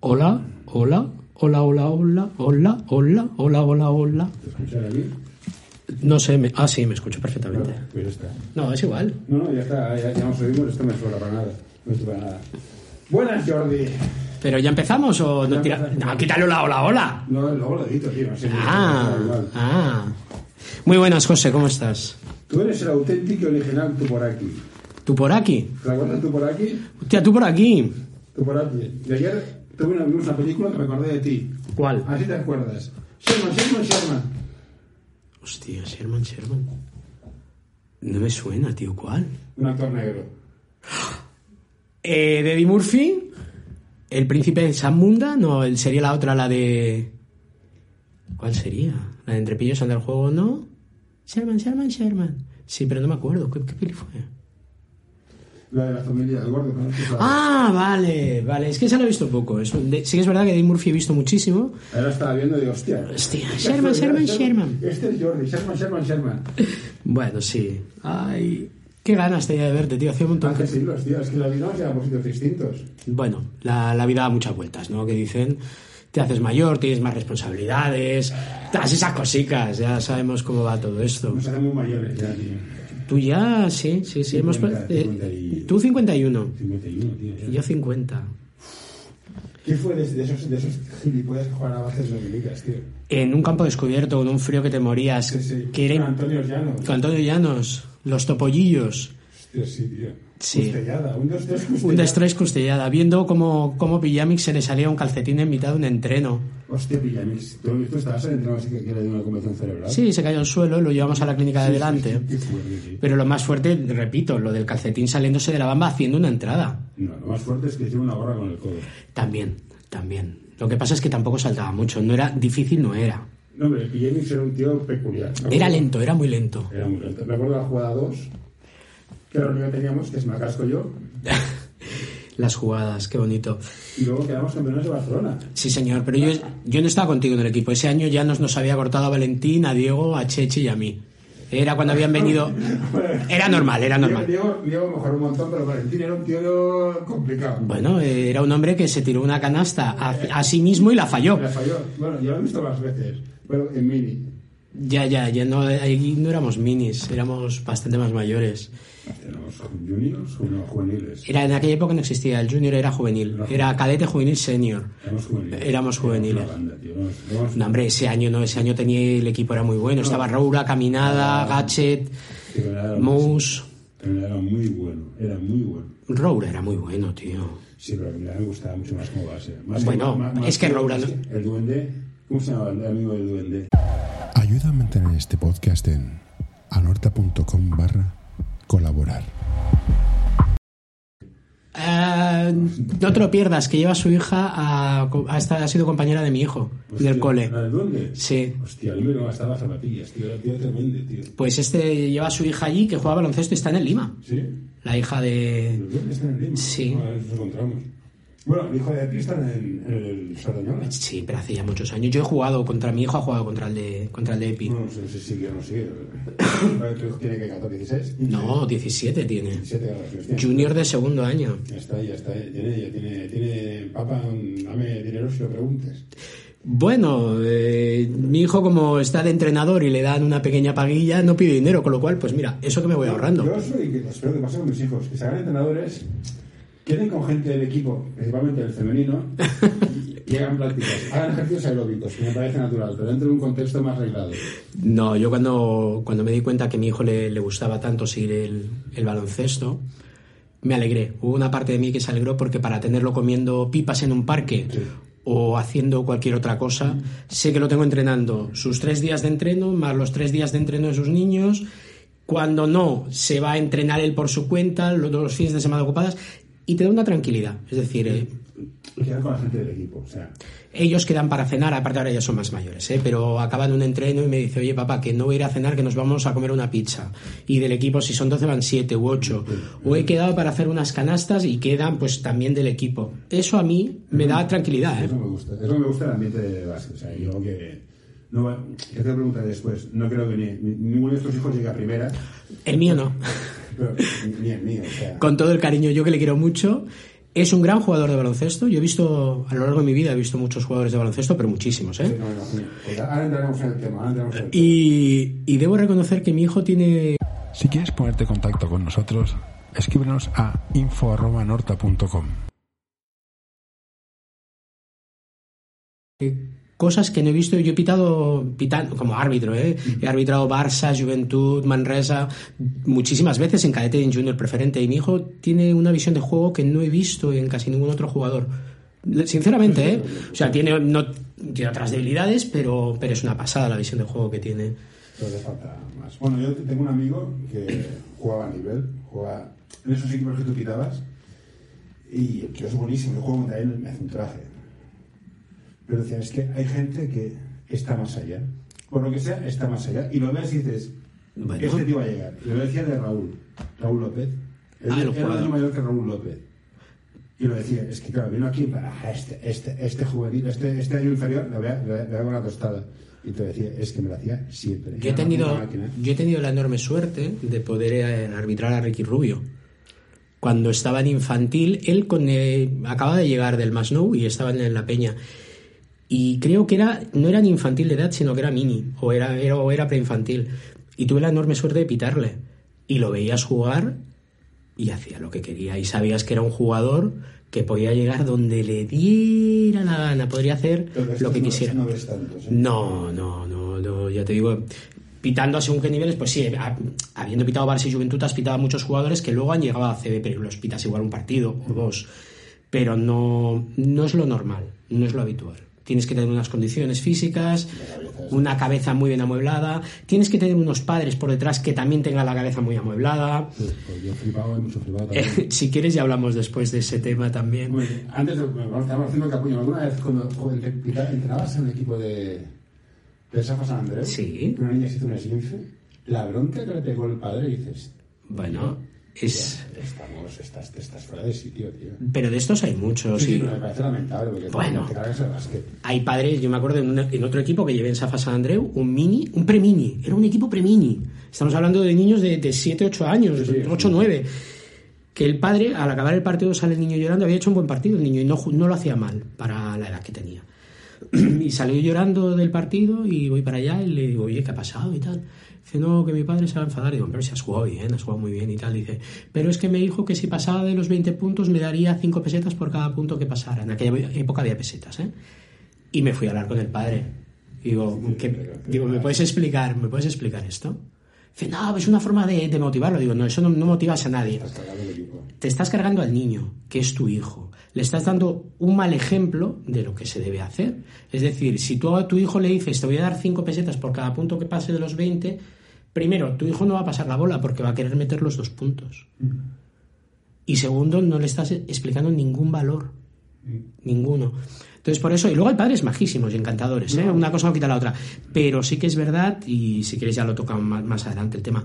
Hola, hola, hola, hola, hola, hola, hola, hola, hola, hola. No sé, me... ah, sí, me escucho perfectamente. Pues ya está. No, es igual. No, no, ya está, ya, ya nos oímos, esto me suena para nada. No estoy para nada. Buenas, Jordi. ¿Pero ya empezamos o no tira... No, quítale hola, hola, hola. No, luego lo edito, tío. No sé, Ah, ah. Muy buenas, José, ¿cómo estás? Tú eres el auténtico y original tú por aquí. ¿Tú por aquí? ¿Te acuerdas tú por aquí? Hostia, tú por aquí. Tú por aquí. De ayer tuve una, película que me acordé de ti. ¿Cuál? Así te acuerdas. Sherman, Sherman, Sherman. Hostia, Sherman, Sherman. No me suena, tío, ¿cuál? Un actor negro. Eh, de Eddie Murphy, El Príncipe de Zamunda, no, sería la otra, la de... ¿Cuál sería? La de Entre pillos anda el juego, ¿no? Sherman, Sherman, Sherman. Sí, pero no me acuerdo, ¿qué, qué peli fue? La de la familia del gordo. ¿conoces la- Ah, vale, vale, es que esa la he visto poco. Es, de- sí que es verdad que Eddie Murphy he visto muchísimo. Ahora estaba viendo y digo, hostia. Hostia, Sherman, Sherman, Sherman. Este es Jordi, Sherman, Sherman, Sherman. Bueno, sí. Ay, qué ganas tenía de verte, tío, hacía un montón Hace que... siglos, tío. Es que la vida nos lleva por sitios distintos. Bueno, la, la vida da muchas vueltas, ¿no? Que dicen, te haces mayor, tienes más responsabilidades, todas esas cositas, ya sabemos cómo va todo esto. Nos hacemos mayores ya, tío. Tú ya, sí, sí, sí, hemos... 50, eh, 50 y- Tú 51, 51, tío. ya. y yo 50. ¿Qué fue de, de esos, de esos gilipollas que juegan a bases dominicas, tío? En un campo descubierto, con un frío que te morías, Sí, sí. que era... Antonio Llanos. Con Antonio Llanos, los topollillos, Hostia, sí, tío. Sí. Un, dos, tres, un Custellada. destrés custellada, viendo cómo, cómo se le salía un calcetín en mitad de un entreno. Hostia, Pillamix. ¿Tú, tú estabas en el entrenador así que, que le dio una convención cerebral? Sí, se cayó al suelo, lo llevamos a la clínica de Sí, delante. sí, sí, qué fuerte, tío. Pero lo más fuerte, repito, lo del calcetín saliéndose de la bamba haciendo una entrada. No, lo más fuerte es que hicieron una gorra con el codo. También, también. Lo que pasa es que tampoco saltaba mucho. No era difícil, no era. No, hombre, el Pillamix era un tío peculiar. Era lento, era muy lento. Era muy lento. Me acuerdo de la jugada 2, que era lo único que teníamos, que es me casco yo, Las jugadas, qué bonito. y luego quedamos campeones de Barcelona. Sí, señor, pero yo, yo no estaba contigo en el equipo. Ese año ya nos, nos había cortado a Valentín, a Diego, a Cheche y a mí. Era cuando habían venido. Era normal, era normal. Diego, Diego mejoró un montón, pero Valentín era un tío complicado. Bueno, eh, era un hombre que se tiró una canasta a, a sí mismo y la falló. Me falló. Bueno, yo lo he visto más veces, pero en mini. Ya, ya, ya no, ahí no éramos minis, éramos bastante más mayores. Éramos juniors o no, juveniles. Era, en aquella época no existía, el junior era juvenil, era cadete juvenil senior. Éramos juveniles. Éramos juveniles. Banda, tío. Éramos- éramos- No, hombre, ese año no, ese año tenía el equipo era muy bueno. Estaba Roura, Caminada, era- Moose. pero Era muy bueno, era muy bueno. Roura era muy bueno, tío. Sí, pero a mí me gustaba mucho más como base. Más Bueno, más- más es que Roura más no- que El duende, ¿cómo se llama el amigo del duende? Ayuda a mantener este podcast en anorta.com barra colaborar. Eh, no te lo pierdas, que lleva a su hija a, a esta- ha sido compañera de mi hijo Hostia, del cole. ¿La del duende? Sí. Hostia, el hombre no gastaba zapatillas, tío. Era tío tremendo, tío. Pues este lleva a su hija allí que juega baloncesto y está en el Lima. ¿Sí? La hija de. ¿El duende está en el Lima? Sí. No, a ver, nos encontramos. Bueno, el hijo de Pi está en el, en el Sardañola. Sí, pero hace ya muchos años. Yo he jugado contra mi hijo, ha jugado contra el de, contra el de Epi. No, no sé si sigue o no sigue. ¿Tu hijo tiene que 14, 16? No, 17 tiene. 17 grados. hostia. Junior de segundo año. Ya está, ya está. Tiene, ya tiene, tiene, papá, dame dinero si lo preguntes. Bueno, eh, mi hijo como está de entrenador y le dan una pequeña paguilla, no pide dinero, con lo cual, pues mira, eso que me voy ahorrando. Yo soy, espero que pase con mis hijos, que se hagan entrenadores, queden con gente del equipo, principalmente del femenino, y hagan prácticas, hagan ejercicios aeróbicos, que me parece natural, pero dentro de un contexto más arreglado. No, yo cuando, cuando me di cuenta que a mi hijo le, le gustaba tanto seguir el, el baloncesto, me alegré. Hubo una parte de mí que se alegró porque para tenerlo comiendo pipas en un parque o haciendo cualquier otra cosa, sé que lo tengo entrenando sus tres días de entreno, más los tres días de entreno de sus niños. Cuando no, se va a entrenar él por su cuenta, los, los fines de semana ocupadas, y te da una tranquilidad. Es decir, eh, Quedar con la gente del equipo, o sea, ellos quedan para cenar, aparte ahora ya son más mayores, ¿eh? pero acaban un entreno y me dice, oye papá, que no voy a ir a cenar, que nos vamos a comer una pizza. Y del equipo, si son 12, van 7 u 8. O he quedado para hacer unas canastas y quedan pues también del equipo. Eso a mí me da tranquilidad. ¿eh? eso me gusta. Eso me gusta el ambiente de básquet, o sea, yo que... No, te preguntar después, no creo que ni, ni- ninguno de estos hijos llegue a primera, El mío no. pero ni, ni el mío, o sea... Con todo el cariño, yo que le quiero mucho, Es un gran jugador de baloncesto. Yo he visto, a lo largo de mi vida, he visto muchos jugadores de baloncesto, pero muchísimos, Sí, ¿eh? no, no, sí. Pues ahora entraremos en el tema. Ahora entraremos en el tema. Y, y debo reconocer que mi hijo tiene Si quieres ponerte en contacto con nosotros, escríbenos a info.norta.com. cosas que no he visto. Yo he pitado, pitando, como árbitro, ¿eh? He arbitrado Barça, Juventud, Manresa, muchísimas veces en cadete y en junior preferente. Y mi hijo tiene una visión de juego que no he visto en casi ningún otro jugador. Sinceramente, ¿eh? O sea, tiene, no, tiene otras debilidades, pero, pero es una pasada la visión de juego que tiene. Pero le falta más. Bueno, yo tengo un amigo que jugaba a nivel, jugaba en esos equipos que tú quitabas, y el tío es buenísimo, yo juego contra él, me hace un traje. Pero decía, es que hay gente que está más allá. Por lo que sea, está más allá. Y lo ves y dices, Bueno. este tío va a llegar. Y lo decía de Raúl, Raúl López. Él Ah, era año mayor que Raúl López. Y lo decía, es que claro, vino aquí para "Ah, este, este, este juvenil, este, este año inferior, le voy una tostada. Y te decía, es que me lo hacía siempre. Yo he tenido, yo he tenido la enorme suerte de poder eh, arbitrar a Ricky Rubio. Cuando estaba en infantil, él con, eh, acaba de llegar del Masnou y estaba en la peña. Y creo que era, no era ni infantil de edad, sino que era mini, o era, era, o era preinfantil. Y tuve la enorme suerte de pitarle. Y lo veías jugar y hacía lo que quería. Y sabías que era un jugador que podía llegar donde le diera la gana, podría hacer lo que no- quisiera. No ves tantos. ¿eh? No, no, no, no, ya te digo, pitando a según qué niveles, pues sí, ha- habiendo pitado Barça y Juventud, has pitado a muchos jugadores que luego han llegado a CB, pero los pitas igual un partido o dos. Pero no, no es lo normal, no es lo habitual. Tienes que tener unas condiciones físicas, una cabeza muy bien amueblada, tienes que tener unos padres por detrás que también tengan la cabeza muy amueblada. Pues yo flipado, hay mucho flipado también. si quieres ya hablamos después de ese tema también. Bien. Antes de. Vamos, estamos haciendo capullo. ¿Alguna vez cuando te- entrenabas en un equipo de. de Safa San Andrés? Sí. Una niña se hizo un esguince. La bronca que le pegó el padre y dices. Bueno, es... Estamos, estás, estás fuera de sitio, tío. Pero de estos hay muchos. Sí, y- sí, pero me parece lamentable porque Bueno. te cargas el básquet. Hay padres, yo me acuerdo en, un- en otro equipo que llevé en Safa San Andreu, un mini, un pre-mini, era un equipo pre-mini. Estamos hablando de niños de, de 7, 8 años, Sí, sí, 8, sí. 9. Que el padre, al acabar el partido, sale el niño llorando, había hecho un buen partido el niño y no, no lo hacía mal para la edad que tenía. Y salió llorando del partido y voy para allá y le digo, oye, ¿qué ha pasado? Y tal. Dice, no, que mi padre se va a enfadar. Digo, pero si has jugado bien, has jugado muy bien y tal. Dice, pero es que me dijo que si pasaba de los 20 puntos me daría 5 pesetas por cada punto que pasara. En aquella época había pesetas, ¿eh? Y me fui a hablar con el padre. Digo, ¿qué- digo ¿me puedes explicar, ¿me puedes explicar esto? Dice, no, es una forma de, de motivarlo. Digo, no, eso no, no motivas a nadie. Estás. Te estás cargando al niño, que es tu hijo. Le estás dando un mal ejemplo de lo que se debe hacer. Es decir, si tú a tu hijo le dices, te voy a dar 5 pesetas por cada punto que pase de los 20, primero, tu hijo no va a pasar la bola porque va a querer meter los dos puntos. Y segundo, no le estás explicando ningún valor. Ninguno. Entonces, por eso, y luego hay padres majísimos y encantadores, ¿eh? Una cosa no quita la otra. Pero sí que es verdad, y si quieres ya lo tocamos más, más adelante el tema,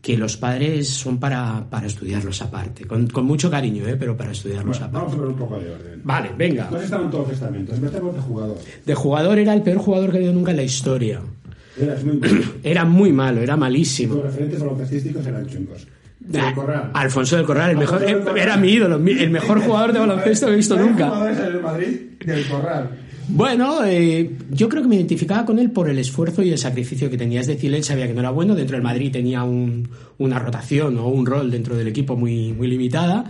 que los padres son para, para estudiarlos aparte. Con, con mucho cariño, ¿eh? Pero para estudiarlos Bueno, aparte. vamos a ver un poco de orden. Vale, venga. Estado en todos los estamentos. Empecemos de jugador. De jugador era el peor jugador que he habido nunca en la historia. Eras muy malo. Era muy malo, era malísimo. Tus referentes baloncestísticos eran chungos. Ah, Del Corral. Alfonso del Corral, el mejor, del Corral. era mi ídolo, el mejor jugador de baloncesto que he visto nunca. jugadores en el Madrid del Corral. Bueno, eh, yo creo que me identificaba con él por el esfuerzo y el sacrificio que tenía. Es decir, él sabía que no era bueno. Dentro del Madrid tenía un- una rotación o un rol dentro del equipo muy, muy limitada,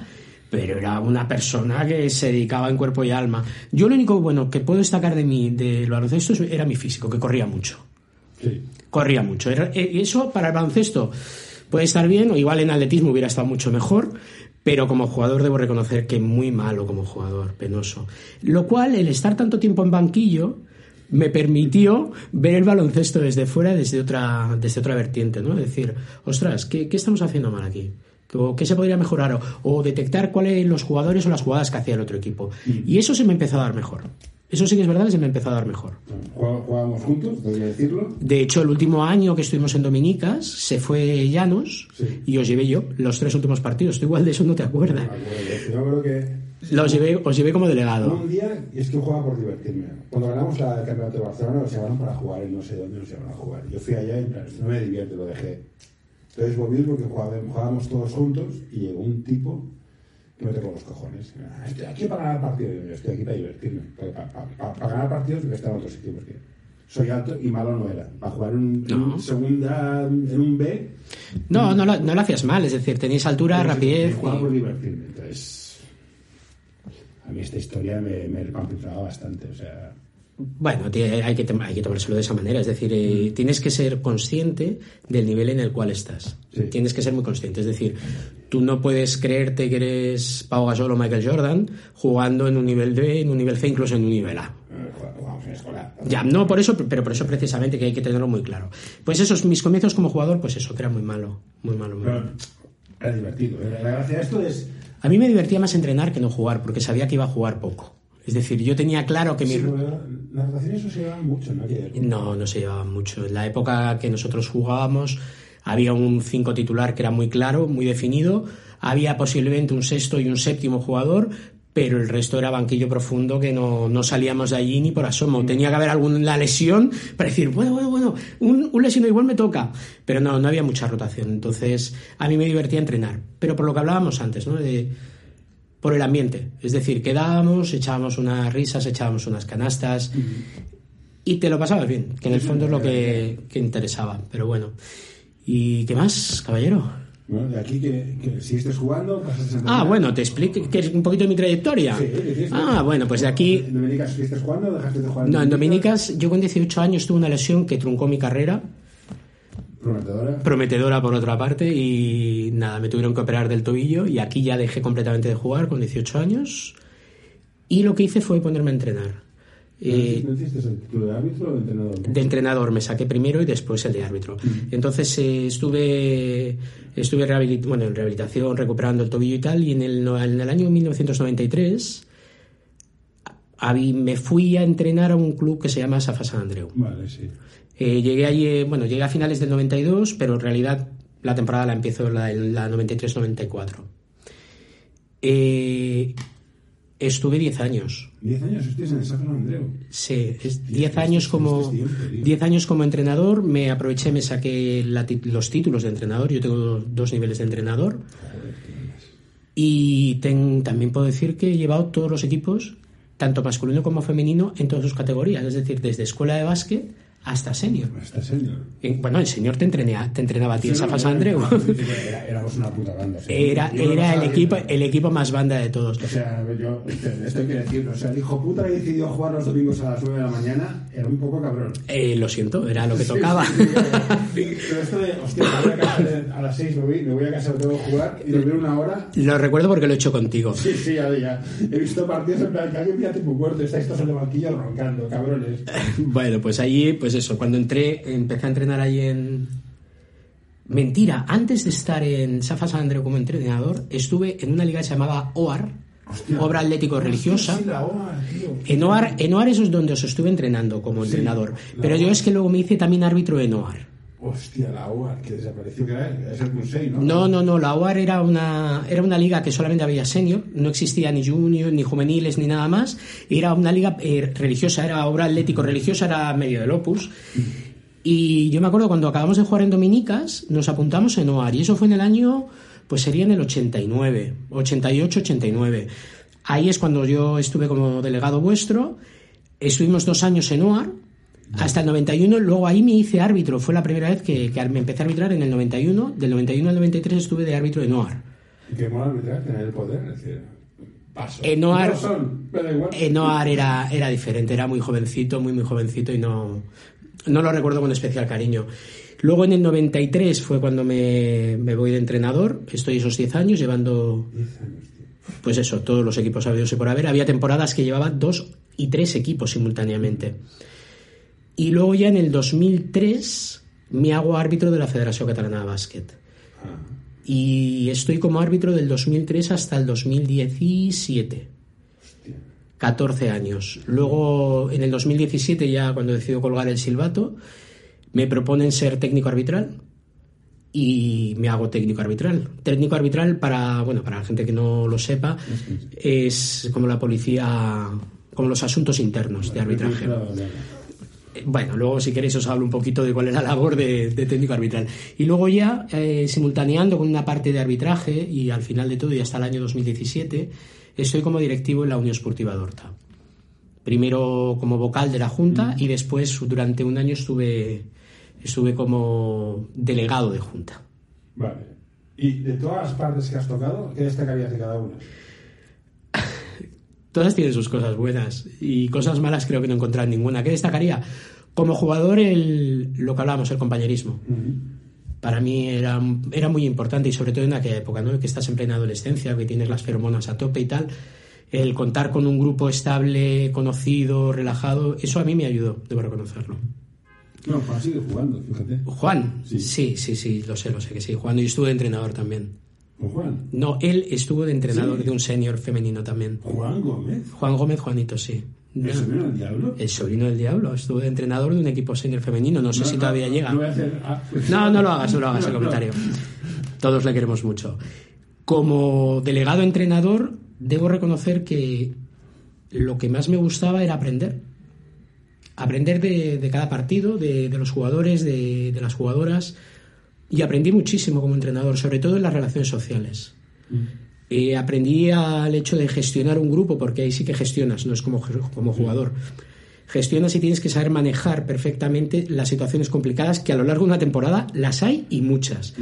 pero era una persona que se dedicaba en cuerpo y alma. Yo lo único bueno que puedo destacar de mí, del baloncesto, era mi físico, que corría mucho. Sí. Corría mucho. Eh, Eso para el baloncesto puede estar bien, o igual en atletismo hubiera estado mucho mejor, pero como jugador debo reconocer que muy malo como jugador, penoso. Lo cual, el estar tanto tiempo en banquillo me permitió ver el baloncesto desde fuera, desde otra, desde otra vertiente, ¿no? Decir, ostras, ¿qué, qué estamos haciendo mal aquí? ¿O ¿Qué se podría mejorar? O, o detectar cuáles los jugadores o las jugadas que hacía el otro equipo. Y eso se me empezó a dar mejor. Eso sí que es verdad que se me empezó a dar mejor. Jugá- Jugábamos juntos, debería decirlo. De hecho, el último año que estuvimos en Dominicas se fue Llanos Sí. y os llevé yo los tres últimos partidos. Tú igual de eso no te acuerdas. Yo creo que Los llevé, os llevé como delegado. un día, y es que jugaba por divertirme. Cuando ganamos la el campeonato de Barcelona, nos llamaron para jugar y no sé dónde nos llamaron a jugar. Yo fui allá y no me divierte, lo dejé. Entonces volví porque jugábamos, jugábamos todos juntos y llegó un tipo los cojones. Estoy aquí para ganar partidos. Yo estoy aquí para divertirme. Para, para- para- para ganar partidos debe estar en otro sitio. Porque soy alto y malo no era. Para jugar un, en No. un segunda, en un B. No, no, lo- no lo hacías mal, es decir, tenías altura, rapidez. Jugaba por y- divertirme. Entonces, a mí esta historia me, me recompensaba bastante. O sea, Bueno, hay que, hay que tomárselo de esa manera. Es decir, eh, tienes que ser consciente del nivel en el cual estás. Sí. Tienes que ser muy consciente. Es decir, tú no puedes creerte que eres Pau Gasol o Michael Jordan jugando en un nivel D, en un nivel C, incluso en un nivel A. eh. Ya, no por eso, pero por eso precisamente que hay que tenerlo muy claro. Pues esos, mis comienzos como jugador, pues eso, que era muy malo. Muy malo, muy malo. Era divertido. La gracia de esto es. A mí me divertía más entrenar que no jugar, porque sabía que iba a jugar poco. Es decir, yo tenía claro que mi... Sí, porque las rotaciones no se llevaban mucho, ¿no? No, no se llevaban mucho. En la época que nosotros jugábamos había un 5 titular que era muy claro, muy definido. Había posiblemente un sexto y un séptimo jugador, pero el resto era banquillo profundo que no, no salíamos de allí ni por asomo. Tenía que haber alguna lesión para decir, bueno, bueno, bueno, un, un lesionado igual me toca. Pero no, no había mucha rotación. Entonces, a mí me divertía entrenar. Pero por lo que hablábamos antes, ¿no? De, por el ambiente. Es decir, quedábamos, echábamos unas risas, echábamos unas canastas y te lo pasabas bien, que en el fondo es lo que, que interesaba. Pero bueno. ¿Y qué más, caballero? Bueno, de aquí que, que siguiste jugando, pasaste a Ah, bueno, te explico que es un poquito de mi trayectoria. Sí, ¿qué hiciste? Ah, bueno, pues de aquí... ¿En Dominicas siguiste jugando o dejaste de jugar? No, en Dominicas, yo con 18 años tuve una lesión que truncó mi carrera, Prometedora. prometedora por otra parte, y nada, me tuvieron que operar del tobillo y aquí ya dejé completamente de jugar con 18 años. Y lo que hice fue ponerme a entrenar. Eh, ¿No hiciste el título de árbitro o de entrenador? de entrenador me saqué primero y después el de árbitro. Entonces eh, estuve estuve rehabilit- bueno, en rehabilitación, recuperando el tobillo y tal, y en el, no- en el año 1993 a- vi- me fui a entrenar a un club que se llama Safa San Andreu. Vale, sí. Eh, llegué allí, bueno, llegué a finales del 92, pero en realidad la temporada la empiezo en la, la 93-94. Eh, estuve 10 años. Diez años estuviste en el San Andreu. Sí, es Hostia, 10 años como tío. 10 años como entrenador, me aproveché, me saqué la los títulos de entrenador, yo tengo dos niveles de entrenador y ten- también puedo decir que he llevado todos los equipos, tanto masculino como femenino, en todas sus categorías, es decir, desde escuela de básquet hasta senior. Hasta senior. En- Bueno, el señor te, entrenea- te entrenaba a ti en Sí, San Andreu. era- Éramos una puta banda. sea, Era, era el equipo, el equipo más banda de todos. O sea, yo, esto hay que decirlo. O sea, el hijo puta que decidió jugar los domingos a las 9 de la mañana era un poco cabrón. Eh, lo siento, era lo que Sí, tocaba. sí, sí, sí. Pero esto de, hostia, me voy a casa a las 6, me voy, me voy a casa, tengo que jugar y dormir una hora. Lo recuerdo porque lo he hecho contigo. Sí, sí, ya, ya. He visto partidos en plan que alguien pilla tipo muerto, estáis todos en el banquillo roncando, cabrones. Bueno, pues allí, pues eso, cuando entré, empecé a entrenar ahí en... Mentira, antes de estar en Safa San Andreu como entrenador, estuve en una liga que se llamaba OAR, Hostia. Obra Atlético Religiosa. Sí, la OA, tío. En OAR, en OAR eso es donde os estuve entrenando como entrenador. Pero yo OAR. es que luego me hice también árbitro en OAR. Hostia, la OA, que desapareció, que era, es el ¿no? No, no, no, la OAR era una, era una liga que solamente había senior, no existía ni junior, ni juveniles, ni nada más. Era una liga eh, religiosa, era obra atlético religiosa, era medio del opus. Y yo me acuerdo cuando acabamos de jugar en Dominicas, nos apuntamos en OAR, y eso fue en el año, pues sería en el 89, 88, 89. Ahí es cuando yo estuve como delegado vuestro, estuvimos dos años en OAR, hasta el 91, luego ahí me hice árbitro, fue la primera vez que, que me empecé a arbitrar en el 91, del 91 al 93 estuve de árbitro en OAR. Y que mola arbitrar, tener el poder, es decir, paso. En OAR, No en era, era diferente, era muy jovencito, muy, muy jovencito y no, no lo recuerdo con especial cariño. Luego en el 93 fue cuando me, me voy de entrenador, estoy esos 10 años llevando, Diez años, tío. pues eso, todos los equipos habidos y por haber. Había temporadas que llevaba dos y tres equipos simultáneamente. Y luego ya en el 2003 me hago árbitro de la Federación Catalana de Básquet. Ah, Y estoy como árbitro del 2003 hasta el 2017. hostia. 14 años. Luego, en el 2017, ya cuando decido colgar el silbato, me proponen ser técnico arbitral y me hago técnico arbitral. Técnico arbitral para, bueno, para la gente que no lo sepa, es como la policía, como los asuntos internos de arbitraje. Eh, Bueno, luego si queréis os hablo un poquito de cuál es la labor de, de técnico arbitral. Y luego ya, eh, simultaneando con una parte de arbitraje, y al final de todo, y hasta el año 2017, estoy como directivo en la Unión Esportiva Dorta. Primero como vocal de la Junta y después durante un año estuve, estuve como delegado de Junta. Vale. Y de todas las partes que has tocado, ¿qué destacarías de cada una? Todas tienen sus cosas buenas y cosas malas creo que no encontrar ninguna. ¿Qué destacaría? Como jugador, el, lo que hablábamos, el compañerismo. Para mí era, era muy importante y sobre todo en aquella época, ¿no? que estás en plena adolescencia, que tienes las feromonas a tope y tal. El contar con un grupo estable, conocido, relajado, eso a mí me ayudó, debo reconocerlo. No, Juan sigue jugando, fíjate. Juan, Sí. sí, sí, sí, lo sé, lo sé que sí. Juan, yo estuve entrenador también. No, él estuvo de entrenador Sí. de un senior femenino también. Juan Gómez. Juan Gómez, Juanito, sí. ¿El sobrino del diablo? El sobrino del diablo, estuvo de entrenador de un equipo senior femenino, no sé No, si no, todavía llega. Hacer- ah, pues- No, no lo hagas, no lo hagas el comentario. Todos le queremos mucho. Como delegado entrenador, debo reconocer que lo que más me gustaba era aprender. Aprender de, de cada partido, de, de los jugadores, de, de las jugadoras. Y aprendí muchísimo como entrenador, sobre todo en las relaciones sociales. Eh, aprendí al hecho de gestionar un grupo, porque ahí sí que gestionas, no es como, como jugador. Gestionas y tienes que saber manejar perfectamente las situaciones complicadas que a lo largo de una temporada las hay y muchas.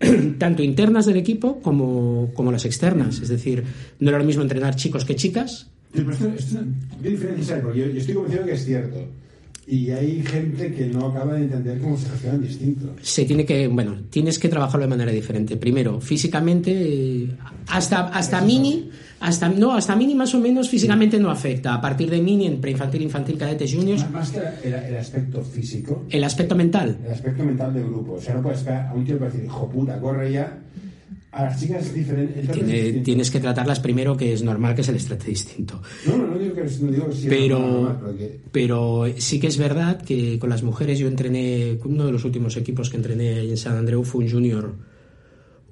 Tanto internas del equipo como, como las externas. Es decir, no era lo mismo entrenar chicos que chicas. Sí, pero esto, esto, ¿Qué diferencia hay? Porque yo, yo estoy convencido que es cierto. Y hay gente que no acaba de entender cómo se gestionan distinto. Se tiene que, bueno, tienes que trabajarlo de manera diferente. Primero, físicamente, eh, hasta, hasta mini, hasta, no, hasta mini más o menos físicamente no afecta. A partir de mini, en preinfantil, infantil, cadetes, juniors, Más- Más que el, el aspecto físico, el aspecto mental. el aspecto mental del grupo. O sea, no puedes esperar a un tío para decir, hijo puta, corre ya. A las chicas es diferente. es Tiene- tienes que tratarlas primero, que es normal que se les trate distinto. No, no, no digo que, no digo que sí, Pero, no, no, no, pero sí que es verdad que con las mujeres yo entrené, uno de los últimos equipos que entrené en San Andreu fue un junior,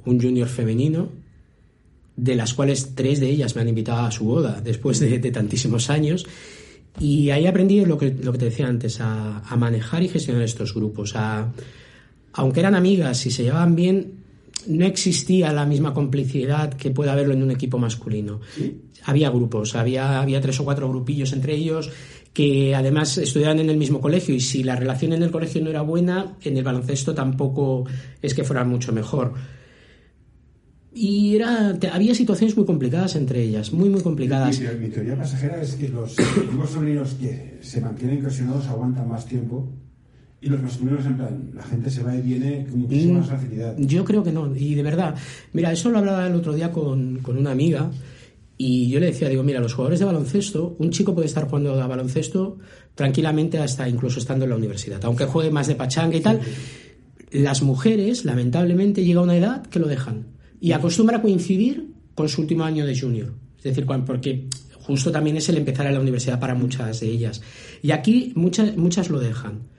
un junior femenino, de las cuales tres de ellas me han invitado a su boda después de, de tantísimos años. Y ahí aprendí lo que, lo que te decía antes, a, a manejar y gestionar estos grupos. A, aunque eran amigas y se llevaban bien, no existía la misma complicidad que puede haberlo en un equipo masculino. Había grupos, había, había tres o cuatro grupillos entre ellos que además estudiaban en el mismo colegio y si la relación en el colegio no era buena, en el baloncesto tampoco es que fuera mucho mejor. Y era, te- había situaciones muy complicadas entre ellas, muy, muy complicadas. Mi, mi teoría pasajera es que los equipos femeninos que se mantienen cohesionados aguantan más tiempo y los masculinos, en plan, la gente se va y viene con muchísima más facilidad. Yo creo que no, y de verdad. Mira, eso lo hablaba el otro día con, con una amiga y yo le decía, digo, mira, los jugadores de baloncesto, un chico puede estar jugando a baloncesto tranquilamente hasta incluso estando en la universidad, aunque juegue más de pachanga y tal. Las mujeres, lamentablemente, llega una edad que lo dejan y acostumbra a coincidir con su último año de junior. Es decir, porque justo también es el empezar a la universidad para muchas de ellas. Y aquí muchas, muchas lo dejan.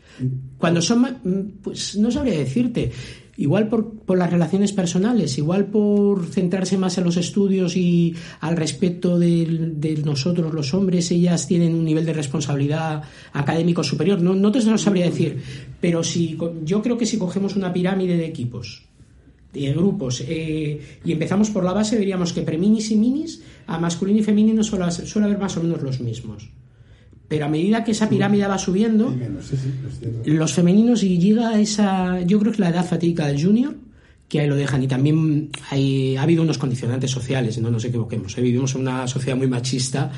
Cuando son, ma- mm, pues no sabría decirte, igual por, por las relaciones personales, igual por centrarse más en los estudios y al respecto de, nosotros los hombres, ellas tienen un nivel de responsabilidad académico superior. No, no te lo sabría decir, pero si yo creo que si cogemos una pirámide de equipos, de grupos, eh, y empezamos por la base, veríamos que preminis y minis, a masculino y femenino suele, suele haber más o menos los mismos. Pero a medida que esa pirámide va subiendo, menos, sí, sí, los femeninos y llega esa yo creo que la edad fatídica del junior que ahí lo dejan y también hay, ha habido unos condicionantes sociales no nos equivoquemos ¿eh? vivimos en una sociedad muy machista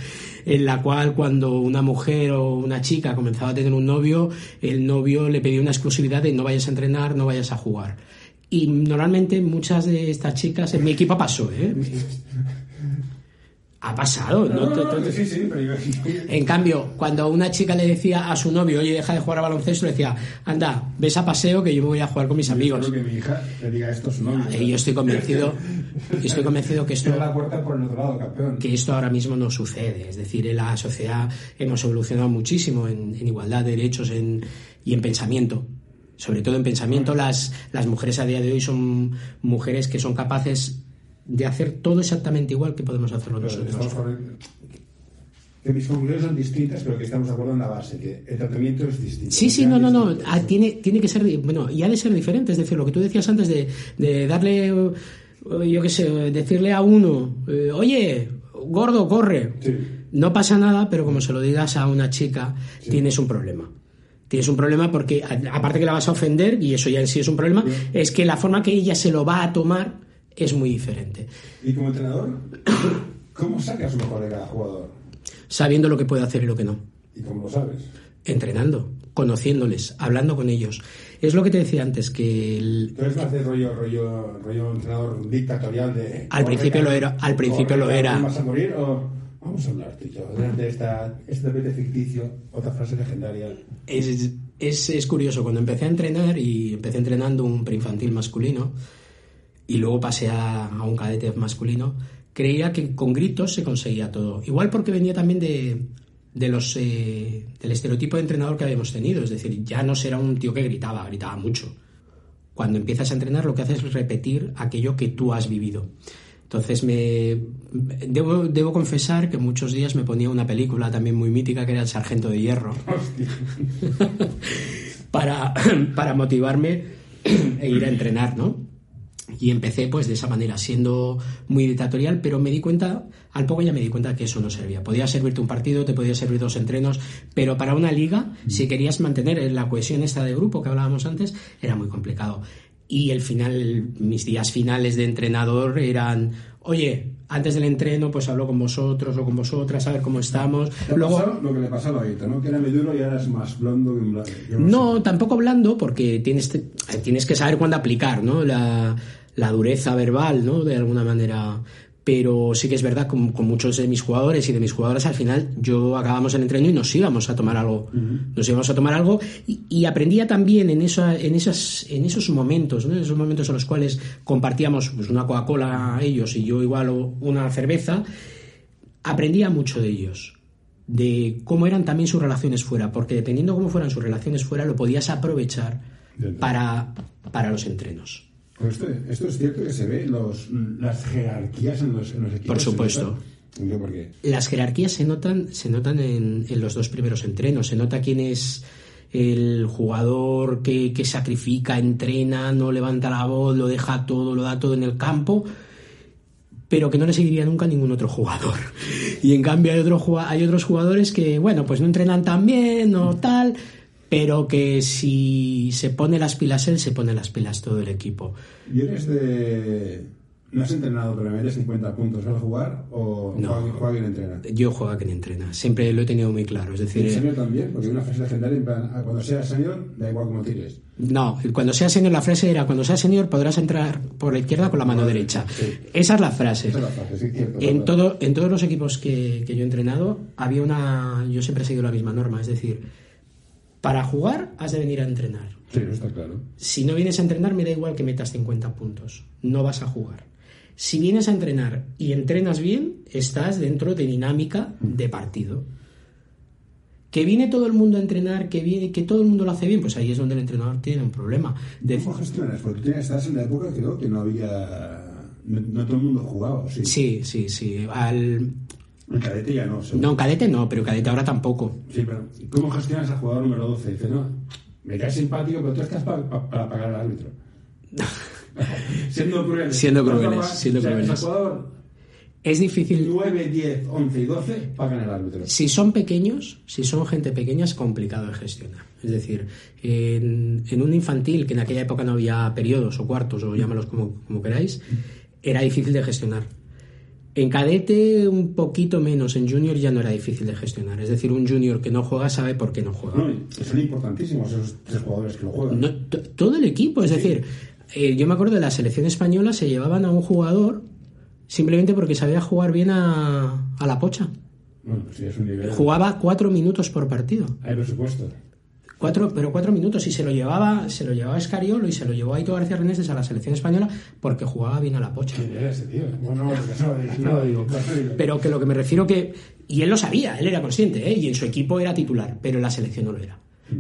en la cual cuando una mujer o una chica comenzaba a tener un novio el novio le pedía una exclusividad de no vayas a entrenar no vayas a jugar y normalmente muchas de estas chicas en mi equipo pasó ¿eh? ha pasado No, ¿no? sí, sí, pero en cambio, cuando una chica le decía a su novio, oye, deja de jugar a baloncesto, le decía, anda, ves a paseo que yo me voy a jugar con mis amigos. Espero que mi hija le diga esto a su novio. Y yo estoy convencido, yo estoy convencido que esto, la puerta por el otro lado, campeón. que esto ahora mismo no sucede. Es decir, en la sociedad hemos evolucionado muchísimo en, en igualdad de derechos en- y en pensamiento. Sobre todo en pensamiento, las, las mujeres a día de hoy son mujeres que son capaces de hacer todo exactamente igual que podemos hacerlo Pero nosotros. que mis conclusiones son distintas, pero que estamos de acuerdo en la base, que el tratamiento es distinto. Sí, sí, no, no, no. Ah, tiene, tiene que ser, bueno, y ha de ser diferente. Es decir, lo que tú decías antes de, de darle, eh, yo qué sé, decirle a uno, eh, oye, gordo, corre. Sí. No pasa nada, pero como se lo digas a una chica, tienes un problema. Tienes un problema porque, aparte que la vas a ofender, y eso ya en sí es un problema, es que la forma que ella se lo va a tomar es muy diferente. Y como entrenador, ¿cómo sacas lo mejor de cada jugador? Sabiendo lo que puede hacer y lo que no. ¿Y cómo lo sabes? Entrenando, conociéndoles, hablando con ellos. Es lo que te decía antes, que el, Tú eres más de rollo, rollo, rollo entrenador dictatorial de... Al principio lo era, al principio lo era. ¿Vas a morir o...? Vamos a hablar, yo, de esta, este repente ficticio, otra frase legendaria. Es, es, es curioso, cuando empecé a entrenar, y empecé entrenando un preinfantil masculino, y luego pasé a, a un cadete masculino, creía que con gritos se conseguía todo. Igual porque venía también de, de los, eh, del estereotipo de entrenador que habíamos tenido, es decir, ya no será un tío que gritaba, gritaba mucho. Cuando empiezas a entrenar lo que haces es repetir aquello que tú has vivido. Entonces me debo, debo confesar que muchos días me ponía una película también muy mítica que era El Sargento de Hierro para, para motivarme e ir a entrenar, ¿no? Y empecé pues de esa manera, siendo muy dictatorial, pero me di cuenta, al poco ya me di cuenta que eso no servía. Podía servirte un partido, te podía servir dos entrenos, pero para una liga, si querías mantener la cohesión esta de grupo que hablábamos antes, era muy complicado. Y el final, mis días finales de entrenador eran, oye, antes del entreno pues hablo con vosotros o con vosotras, a ver cómo estamos. Luego, pasado lo que le pasaba a Aito, ¿no? Que era muy duro y ahora es más blondo que un blando. Yo no, tampoco blando, porque tienes, te- tienes que saber cuándo aplicar, ¿no? La, la dureza verbal, ¿no? De alguna manera. Pero sí que es verdad, con, con muchos de mis jugadores y de mis jugadoras, al final yo acabamos el entreno y nos íbamos a tomar algo. Nos íbamos a tomar algo y, y aprendía también en, esa, en, esas, en esos momentos, ¿no? En esos momentos en los cuales compartíamos pues, una Coca-Cola ellos y yo igual una cerveza, aprendía mucho de ellos, de cómo eran también sus relaciones fuera, porque dependiendo cómo fueran sus relaciones fuera, lo podías aprovechar para, para los entrenos. Pues esto, esto es cierto que se ve los, las jerarquías en los, en los equipos. Por supuesto. Yo, ¿Por qué? Las jerarquías se notan, se notan en, en los dos primeros entrenos, se nota quién es el jugador que, que sacrifica, entrena, no levanta la voz, lo deja todo, lo da todo en el campo, pero que no le seguiría nunca a ningún otro jugador. Y en cambio hay, otro, hay otros jugadores que, bueno, pues no entrenan tan bien o tal, pero que si se pone las pilas él, se pone las pilas todo el equipo. ¿Y eres de. ¿No has entrenado metes 50 puntos al jugar o No. juega, juega quien entrena? Yo juego a quien entrena, siempre lo he tenido muy claro. Es ¿Y decir, en senior también? Porque una frase legendaria en plan, ah, cuando seas senior, da igual cómo tires. No, cuando seas senior la frase era cuando seas senior podrás entrar por la izquierda con la mano derecha. Esa es la frase. Esa es la frase, sí, cierto. En, todo, en todos los equipos que, que yo he entrenado había una... Yo siempre he seguido la misma norma, es decir, para jugar has de venir a entrenar. Sí, está claro. Si no vienes a entrenar me da igual que metas 50 puntos, no vas a jugar. Si vienes a entrenar y entrenas bien, estás dentro de dinámica de partido. Que viene todo el mundo a entrenar, que viene, que todo el mundo lo hace bien, pues ahí es donde el entrenador tiene un problema. De- ¿Cómo gestionas? Porque tú estás en la época creo que no había. No, no todo el mundo jugaba, ¿o ¿sí? Sí, sí, sí. Al... En cadete ya no, seguro. No, en cadete no, pero cadete ahora tampoco. Sí, pero ¿cómo gestionas al jugador número 12? Dice, no, me caes simpático, pero tú estás pa- pa- para pagar al árbitro. siendo crueles. Siendo crueles, no, siendo o sea, crueles. El jugador Es difícil. 9, 10, 11 y 12 pagan el árbitro. Si son pequeños, si son gente pequeña, es complicado de gestionar. Es decir, en, en un infantil, que en aquella época no había periodos o cuartos, o llámalos como, como queráis, era difícil de gestionar. En cadete un poquito menos, en junior ya no era difícil de gestionar. Es decir, un junior que no juega sabe por qué no juega. No, son importantísimos esos tres jugadores que lo juegan. No, todo el equipo, es decir, eh, yo me acuerdo de la selección española se llevaban a un jugador simplemente porque sabía jugar bien a, a la pocha. Bueno, pues sí, es un nivel. Jugaba cuatro minutos por partido. Hay presupuesto. Cuatro, pero cuatro minutos y se lo llevaba, se lo llevaba Escariolo y se lo llevó Aito García Reneses a la selección española porque jugaba bien a la pocha. Pero que lo que me refiero que. Y él lo sabía, él era consciente, ¿eh? y en su equipo era titular, pero en la selección no lo era.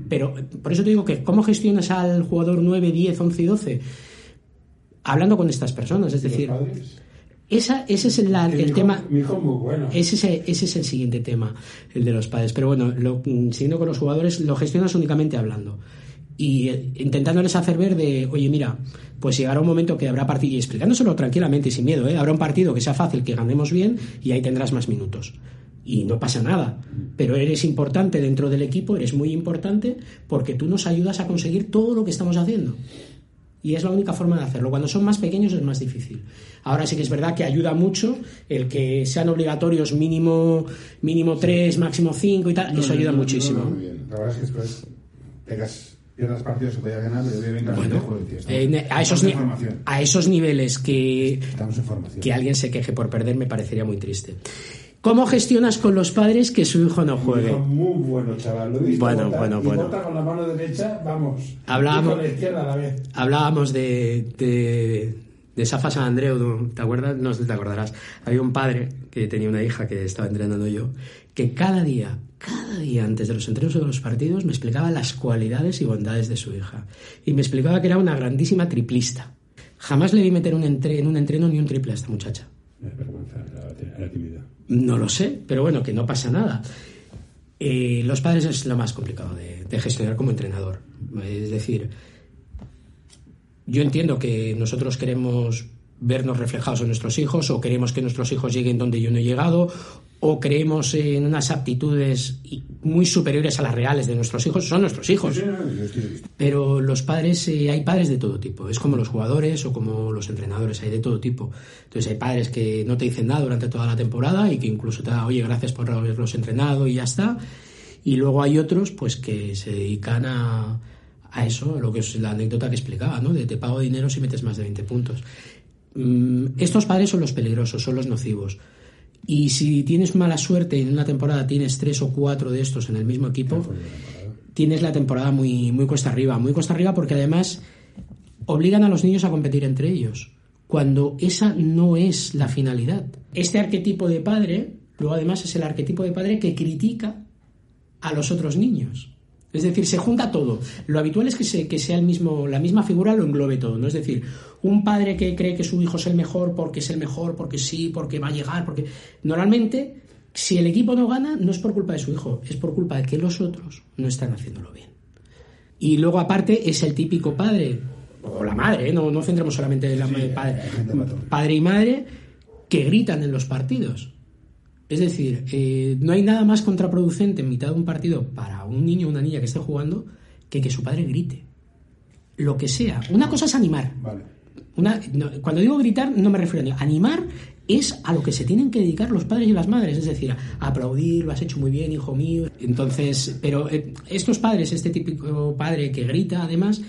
Pero eh, por eso te digo que, ¿cómo gestionas al jugador 9, 10, 11 y 12? Hablando con estas personas, es ¿Y los decir, padres? Esa, ese es el, hijo- tema. Mi hijo es muy bueno. Ese es, el- ese es el siguiente tema, el de los padres. Pero bueno, lo, mm, siguiendo con los jugadores, lo gestionas únicamente hablando. Y eh, intentándoles hacer ver de, oye, mira, pues llegará un momento que habrá partido, y explicándoselo tranquilamente y sin miedo, ¿eh? habrá un partido que sea fácil, que ganemos bien, y ahí tendrás más minutos. Y no pasa nada. Pero eres importante dentro del equipo, eres muy importante, porque tú nos ayudas a conseguir todo lo que estamos haciendo. Y es la única forma de hacerlo. Cuando son más pequeños es más difícil. Ahora sí que es verdad que ayuda mucho el que sean obligatorios mínimo mínimo 3, máximo 5 y tal. No, Eso no, ayuda no, muchísimo. muy bien. La verdad es que después pegas, pierdas partidos que podías ganar, eh, a, esos a esos niveles que, que alguien se queje por perder me parecería muy triste. ¿Cómo gestionas con los padres que su hijo no juegue? hijo Muy bueno, chaval. Lo he visto Bueno, botar, bueno, y bueno. bota con la mano derecha, vamos. Hablábamos- Y con la izquierda a la vez. Hablábamos de, de, de Safa San Andreu. ¿te acuerdas? No sé si te acordarás. Había un padre que tenía una hija que estaba entrenando yo, que cada día, cada día antes de los entrenos o de los partidos me explicaba las cualidades y bondades de su hija. Y me explicaba que era una grandísima triplista. Jamás le vi meter un entre- en un entreno ni un triple a esta muchacha. No lo sé, pero bueno, que no pasa nada. Eh, los padres es lo más complicado de, de gestionar como entrenador. Es decir, yo entiendo que nosotros queremos vernos reflejados en nuestros hijos o queremos que nuestros hijos lleguen donde yo no he llegado o creemos en unas aptitudes muy superiores a las reales de nuestros hijos. Son nuestros hijos. Pero los padres, eh, hay padres de todo tipo. Es como los jugadores o como los entrenadores, hay de todo tipo. Entonces hay padres que no te dicen nada durante toda la temporada y que incluso te dan, oye, gracias por haberlos entrenado y ya está. Y luego hay otros, pues, que se dedican a, a eso, lo que es la anécdota que explicaba, ¿no? De te pago dinero si metes más de 20 puntos. Mm, estos padres son los peligrosos, son los nocivos. Y si tienes mala suerte y en una temporada tienes tres o cuatro de estos en el mismo equipo, tienes la temporada muy, muy cuesta arriba. Muy cuesta arriba porque además obligan a los niños a competir entre ellos, cuando esa no es la finalidad. Este arquetipo de padre, luego además es el arquetipo de padre que critica a los otros niños. Es decir, se junta todo. Lo habitual es que, se- que sea el mismo, la misma figura lo englobe todo. ¿no? Es decir, un padre que cree que su hijo es el mejor porque es el mejor, porque sí, porque va a llegar, porque. Normalmente, si el equipo no gana, no es por culpa de su hijo, es por culpa de que los otros no están haciéndolo bien. Y luego, aparte, es el típico padre, o la madre, ¿eh? no, no centremos solamente en la Sí, padre, padre y madre, que gritan en los partidos. Es decir, eh, no hay nada más contraproducente en mitad de un partido para un niño o una niña que esté jugando que que su padre grite. Lo que sea. Una cosa es animar. Vale. Una- no, cuando digo gritar no me refiero a ni- animar es a lo que se tienen que dedicar los padres y las madres, es decir, a aplaudir, lo has hecho muy bien, hijo mío. Entonces, pero eh, estos padres, este típico padre que grita, además,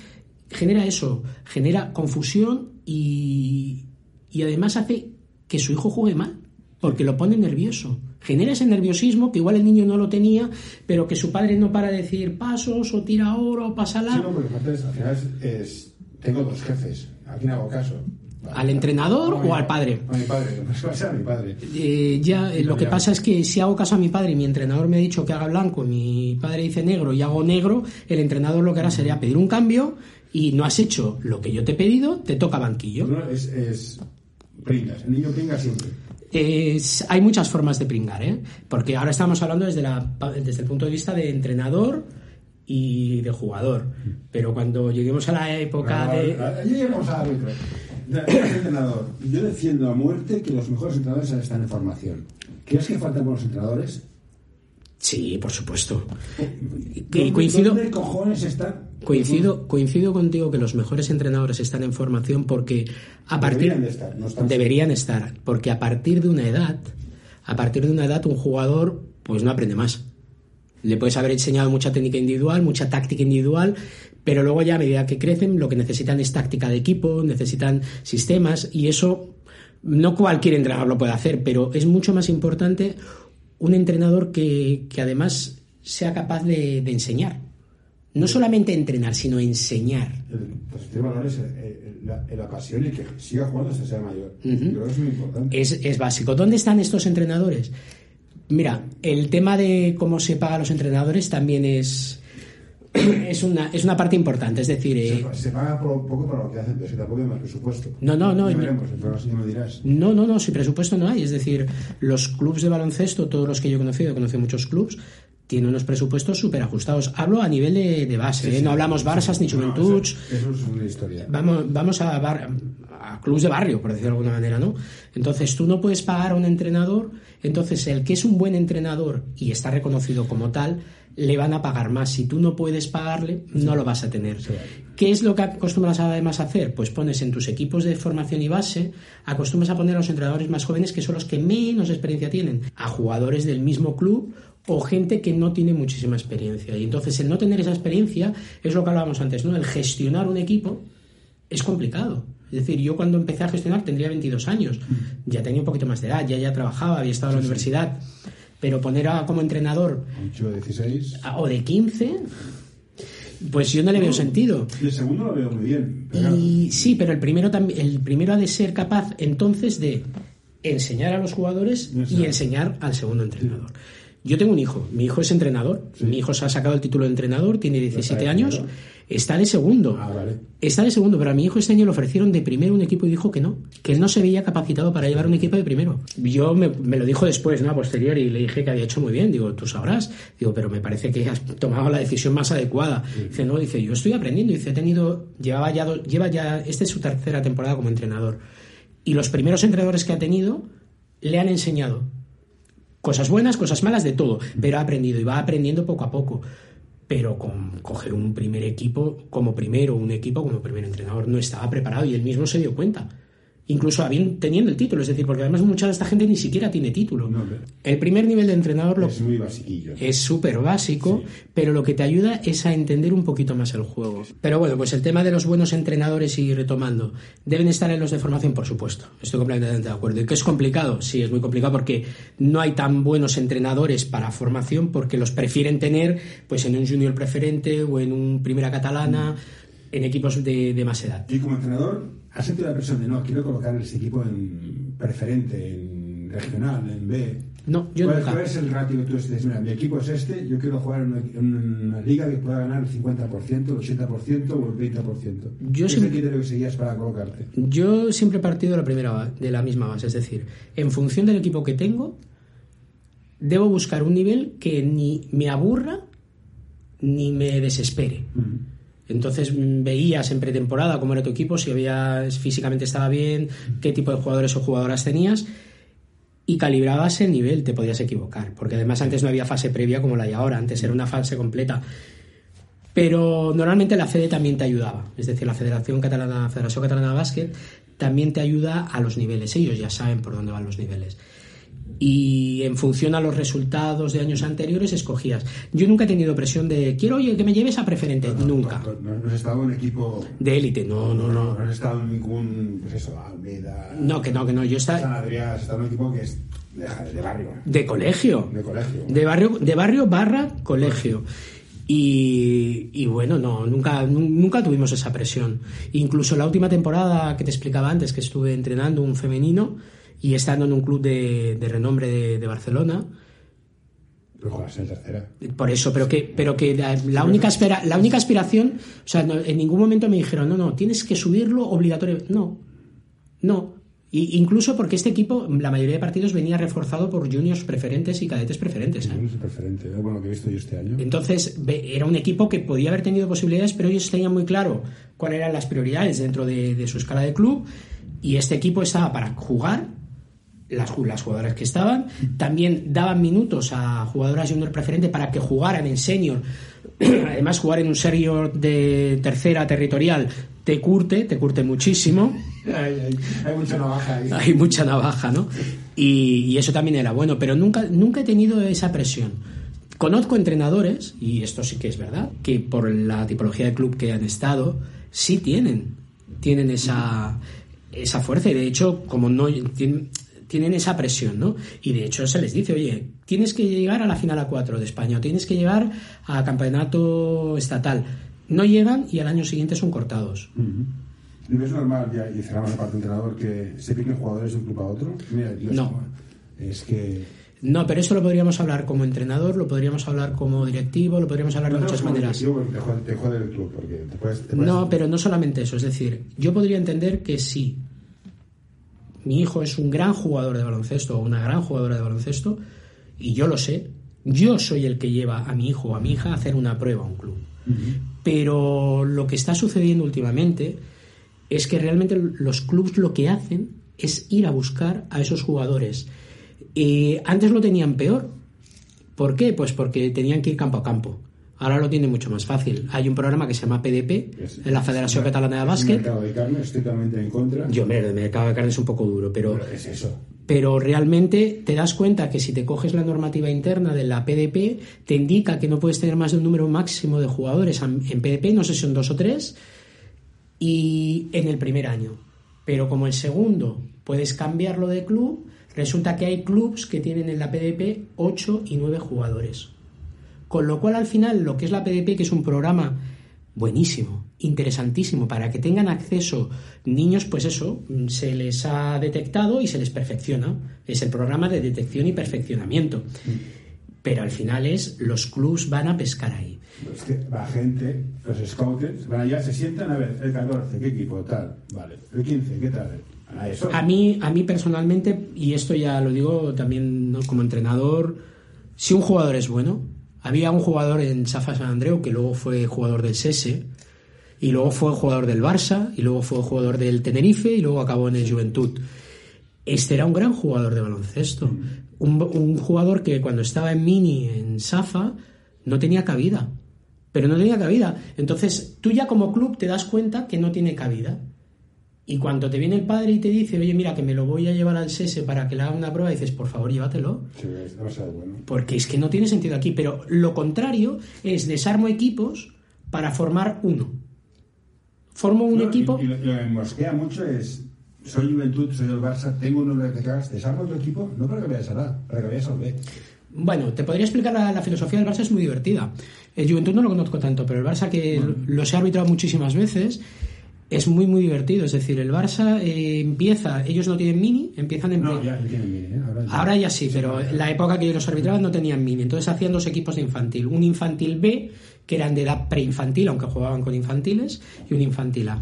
genera eso, genera confusión y, y además hace que su hijo juegue mal, porque lo pone nervioso. Genera ese nerviosismo que igual el niño no lo tenía, pero que su padre no para de decir pasos o tira ahora o pásala. Sí, no, porque al final es, es- Tengo dos jefes. ¿A quién hago caso? ¿Al entrenador o al padre? A mi padre. A mi padre. Eh, ya, eh, lo que pasa es que si hago caso a mi padre y mi entrenador me ha dicho que haga blanco y mi padre dice negro y hago negro, el entrenador lo que hará sería pedir un cambio y no has hecho lo que yo te he pedido, te toca banquillo. No, es, es pringas. El niño pringa siempre. Es- hay muchas formas de pringar, ¿eh? porque ahora estamos hablando desde, la, desde el punto de vista de entrenador y de jugador, pero cuando lleguemos a la época de... Árbitro. Entrenador. Yo defiendo a muerte que los mejores entrenadores están en formación. ¿Crees que faltan buenos entrenadores? Sí, por supuesto. ¿Dónde- coincido- ¿Dónde cojones están? Coincido, coincido contigo que los mejores entrenadores están en formación porque a partir Deberían de estar, no están. deberían estar, porque a partir de una edad, a partir de una edad un jugador pues no aprende más. Le puedes haber enseñado mucha técnica individual, mucha táctica individual, pero luego ya a medida que crecen lo que necesitan es táctica de equipo, necesitan sistemas y eso no cualquier entrenador lo puede hacer, pero es mucho más importante un entrenador que, que además sea capaz de, de enseñar. No solamente entrenar, sino enseñar. El transmitir valores, eh, eh, la, la pasión y que siga jugando hasta sea mayor. Yo creo que es muy importante. Es, es básico. ¿Dónde están estos entrenadores? Mira, el tema de cómo se paga a los entrenadores también es es una, es una parte importante, es decir... Se, eh, se paga por, poco para lo que hacen, pero que tampoco hay más presupuesto. No, no, no, Ya no. veremos, entonces ya me dirás. No, no, no, si presupuesto no hay. Es decir, los clubes de baloncesto, todos los que yo he conocido, he conocido muchos clubes, tienen unos presupuestos súper ajustados. Hablo a nivel de, de base, ¿eh? no hablamos Barças ni No, Juventuds. eso, eso es una historia. Vamos, vamos a, bar- a clubes de barrio, por decirlo de alguna manera, ¿no? Entonces tú no puedes pagar a un entrenador, entonces el que es un buen entrenador y está reconocido como tal, le van a pagar más. Si tú no puedes pagarle, no lo vas a tener. ¿Qué es lo que acostumbras además a hacer? Pues pones en tus equipos de formación y base, acostumbras a poner a los entrenadores más jóvenes, que son los que menos experiencia tienen, a jugadores del mismo club o gente que no tiene muchísima experiencia. Y entonces el no tener esa experiencia es lo que hablábamos antes, ¿no? El gestionar un equipo es complicado. Es decir, yo cuando empecé a gestionar tendría 22 años, ya tenía un poquito más de edad, ya ya trabajaba, había estado en la universidad, pero poner a, como entrenador Un chico de 16. a- o de 15, pues yo no le veo sentido. Y el segundo lo veo muy bien. pero Y sí, pero el primero el primero ha de ser capaz entonces de enseñar a los jugadores y enseñar al segundo entrenador. Yo tengo un hijo, mi hijo es entrenador, mi hijo se ha sacado el título de entrenador, tiene 17 de años? Está de segundo. Ah, vale. Está de segundo, pero a mi hijo este año le ofrecieron de primero un equipo y dijo que no, que él no se veía capacitado para llevar un equipo de primero. Yo me, me lo dijo después, ¿no? A posteriori, y le dije que había hecho muy bien. Digo, tú sabrás. Digo, pero me parece que has tomado la decisión más adecuada. Dice, no, dice, yo estoy aprendiendo. Dice, he tenido, llevaba ya, do- lleva ya, esta es su tercera temporada como entrenador. Y los primeros entrenadores que ha tenido le han enseñado cosas buenas, cosas malas, de todo, pero ha aprendido y va aprendiendo poco a poco. Pero con coger un primer equipo como primero, un equipo como primer entrenador, no estaba preparado y él mismo se dio cuenta. Incluso habiendo- teniendo el título, es decir, porque además mucha de esta gente ni siquiera tiene título. No. El primer nivel de entrenador lo, Es muy basiquillo. es súper básico, pero lo que te ayuda es a entender un poquito más el juego. Pero bueno, pues el tema de los buenos entrenadores y retomando, ¿deben estar en los de formación? Por supuesto, estoy completamente de acuerdo. ¿Y que es complicado? Sí, es muy complicado porque no hay tan buenos entrenadores para formación porque los prefieren tener pues en un junior preferente o en un primera catalana, en equipos de, de más edad. Y como entrenador, ¿has sentido la presión de no, quiero colocar este equipo en preferente, en regional, en B? No, yo ¿Cuál, nunca. cuál es el ratio que tú dices? Mira, mi equipo es este, yo quiero jugar en una, en una liga que pueda ganar el 50%, el 80% o el 20%. Yo ¿Qué siempre- el criterio que seguías para colocarte? Yo siempre he partido de la primera de la misma base, es decir, en función del equipo que tengo, debo buscar un nivel que ni me aburra ni me desespere. Entonces mm, veías en pretemporada cómo era tu equipo, si había físicamente estaba bien, qué tipo de jugadores o jugadoras tenías y calibrabas el nivel, te podías equivocar, porque además antes no había fase previa como la hay ahora, antes era una fase completa. Pero normalmente la FEDE también te ayudaba, es decir, la Federación Catalana, Federación Catalana de Básquet también te ayuda a los niveles, ellos ya saben por dónde van los niveles. Y en función a los resultados de años anteriores escogías. Yo nunca he tenido presión de quiero oye que me lleves a preferente, nunca. No, no, no has estado en equipo. De élite, no, no, no. No has estado en ningún. Pues eso, Almeida. No, que no, que no. Yo San estaba Adrián, has estado en un equipo que es de, de barrio, de colegio. de colegio. De barrio, de barrio barra colegio. Y, y bueno, no, nunca, nu- nunca tuvimos esa presión. Incluso la última temporada que te explicaba antes, que estuve entrenando un femenino y estando en un club de, de renombre de, de Barcelona, Pero juegas en tercera. por eso, pero que, pero que la, la única espera, la única aspiración, o sea, no- en ningún momento me dijeron, no, no, tienes que subirlo obligatorio. No, no. Y incluso porque este equipo, la mayoría de partidos venía reforzado por juniors preferentes y cadetes preferentes. ¿eh? Es un preferente, es bueno que he visto yo este año. Entonces, era un equipo que podía haber tenido posibilidades, pero ellos tenían muy claro cuáles eran las prioridades dentro de, de su escala de club. Y este equipo estaba para jugar, las, las jugadoras que estaban. También daban minutos a jugadoras junior preferente para que jugaran en senior. Además, jugar en un senior de tercera territorial te curte, te curte muchísimo Hay, hay- hay mucha navaja ahí. hay mucha navaja, ¿no? Y, y eso también era bueno, pero nunca, nunca he tenido esa presión. Conozco entrenadores, y esto sí que es verdad, que por la tipología de club que han estado, sí tienen, tienen esa, esa fuerza, y de hecho, como no tienen, tienen esa presión, ¿no? Y de hecho se les dice, oye, tienes que llegar a la final a 4 de España, o tienes que llegar a campeonato estatal. No llegan y al año siguiente son cortados. ¿No es normal, ya, y cerramos la parte de entrenador, que se piquen jugadores de un club a otro? Mira, Dios, No. es que No, pero eso lo podríamos hablar como entrenador, lo podríamos hablar como directivo, lo podríamos hablar de muchas maneras. Te jode, te jode el club, porque te puedes, te puedes- No, pero no solamente eso. Es decir, yo podría entender que si mi hijo es un gran jugador de baloncesto o una gran jugadora de baloncesto, y yo lo sé, yo soy el que lleva a mi hijo o a mi hija a hacer una prueba a un club. Pero lo que está sucediendo últimamente es que realmente los clubes lo que hacen es ir a buscar a esos jugadores. Eh, antes lo tenían peor. ¿Por qué? Pues porque tenían que ir campo a campo. Ahora lo tienen mucho más fácil. Hay un programa que se llama PDP, Es- en la Federación es- Catalana de Básquet. mercado de carne, estoy totalmente en contra. Yo, hombre, el mercado de carne es un poco duro, pero, Pero es eso. pero realmente te das cuenta que si te coges la normativa interna de la PDP, te indica que no puedes tener más de un número máximo de jugadores en en PDP, no sé si son dos o tres, y en el primer año. Pero como el segundo puedes cambiarlo de club, resulta que hay clubs que tienen en la PDP 8 y 9 jugadores. Con lo cual al final lo que es la PDP, que es un programa buenísimo, interesantísimo, para que tengan acceso niños, pues eso, mm, se les ha detectado y se les perfecciona. Es el programa de detección y perfeccionamiento. Pero al final es, los clubs van a pescar ahí. Es que la gente, los scouts, van allá, se sientan a ver el 14, qué equipo, tal, vale. El 15, qué tal. A eso. A mí, a mí personalmente, y esto ya lo digo también ¿no? como entrenador, si un jugador es bueno, había un jugador en Safa San Andreu que luego fue jugador del SESE, y luego fue jugador del Barça, y luego fue jugador del Tenerife, y luego acabó en el Juventud. Este era un gran jugador de baloncesto. Un, un jugador que cuando estaba en Mini, en Safa, no tenía cabida. Pero no tenía cabida. Entonces, tú ya como club te das cuenta que no tiene cabida. Y cuando te viene el padre y te dice, oye, mira, que me lo voy a llevar al SESE para que le haga una prueba, dices, por favor, llévatelo. Sí, es demasiado bueno. Porque es que no tiene sentido aquí. Pero lo contrario es desarmo equipos para formar uno. Formo un No, equipo. Y, y lo, lo que me mosquea mucho es, soy Juventud, soy el Barça, tengo un número de cagas, desarmo otro equipo, no para que vayas a A, para que vayas al B. Bueno, te podría explicar la, la filosofía del Barça, es muy divertida. El Juventud no lo conozco tanto, pero el Barça, que los he arbitrado muchísimas veces, es muy, muy divertido. Es decir, el Barça eh, empieza, ellos no tienen mini, empiezan en. No, ya, tienen mini, ¿eh? Ahora, Ahora ya sí, pero en la época que yo los arbitraba no tenían mini. Entonces hacían dos equipos de infantil. Un infantil B, que eran de edad preinfantil, aunque jugaban con infantiles, y un infantil A.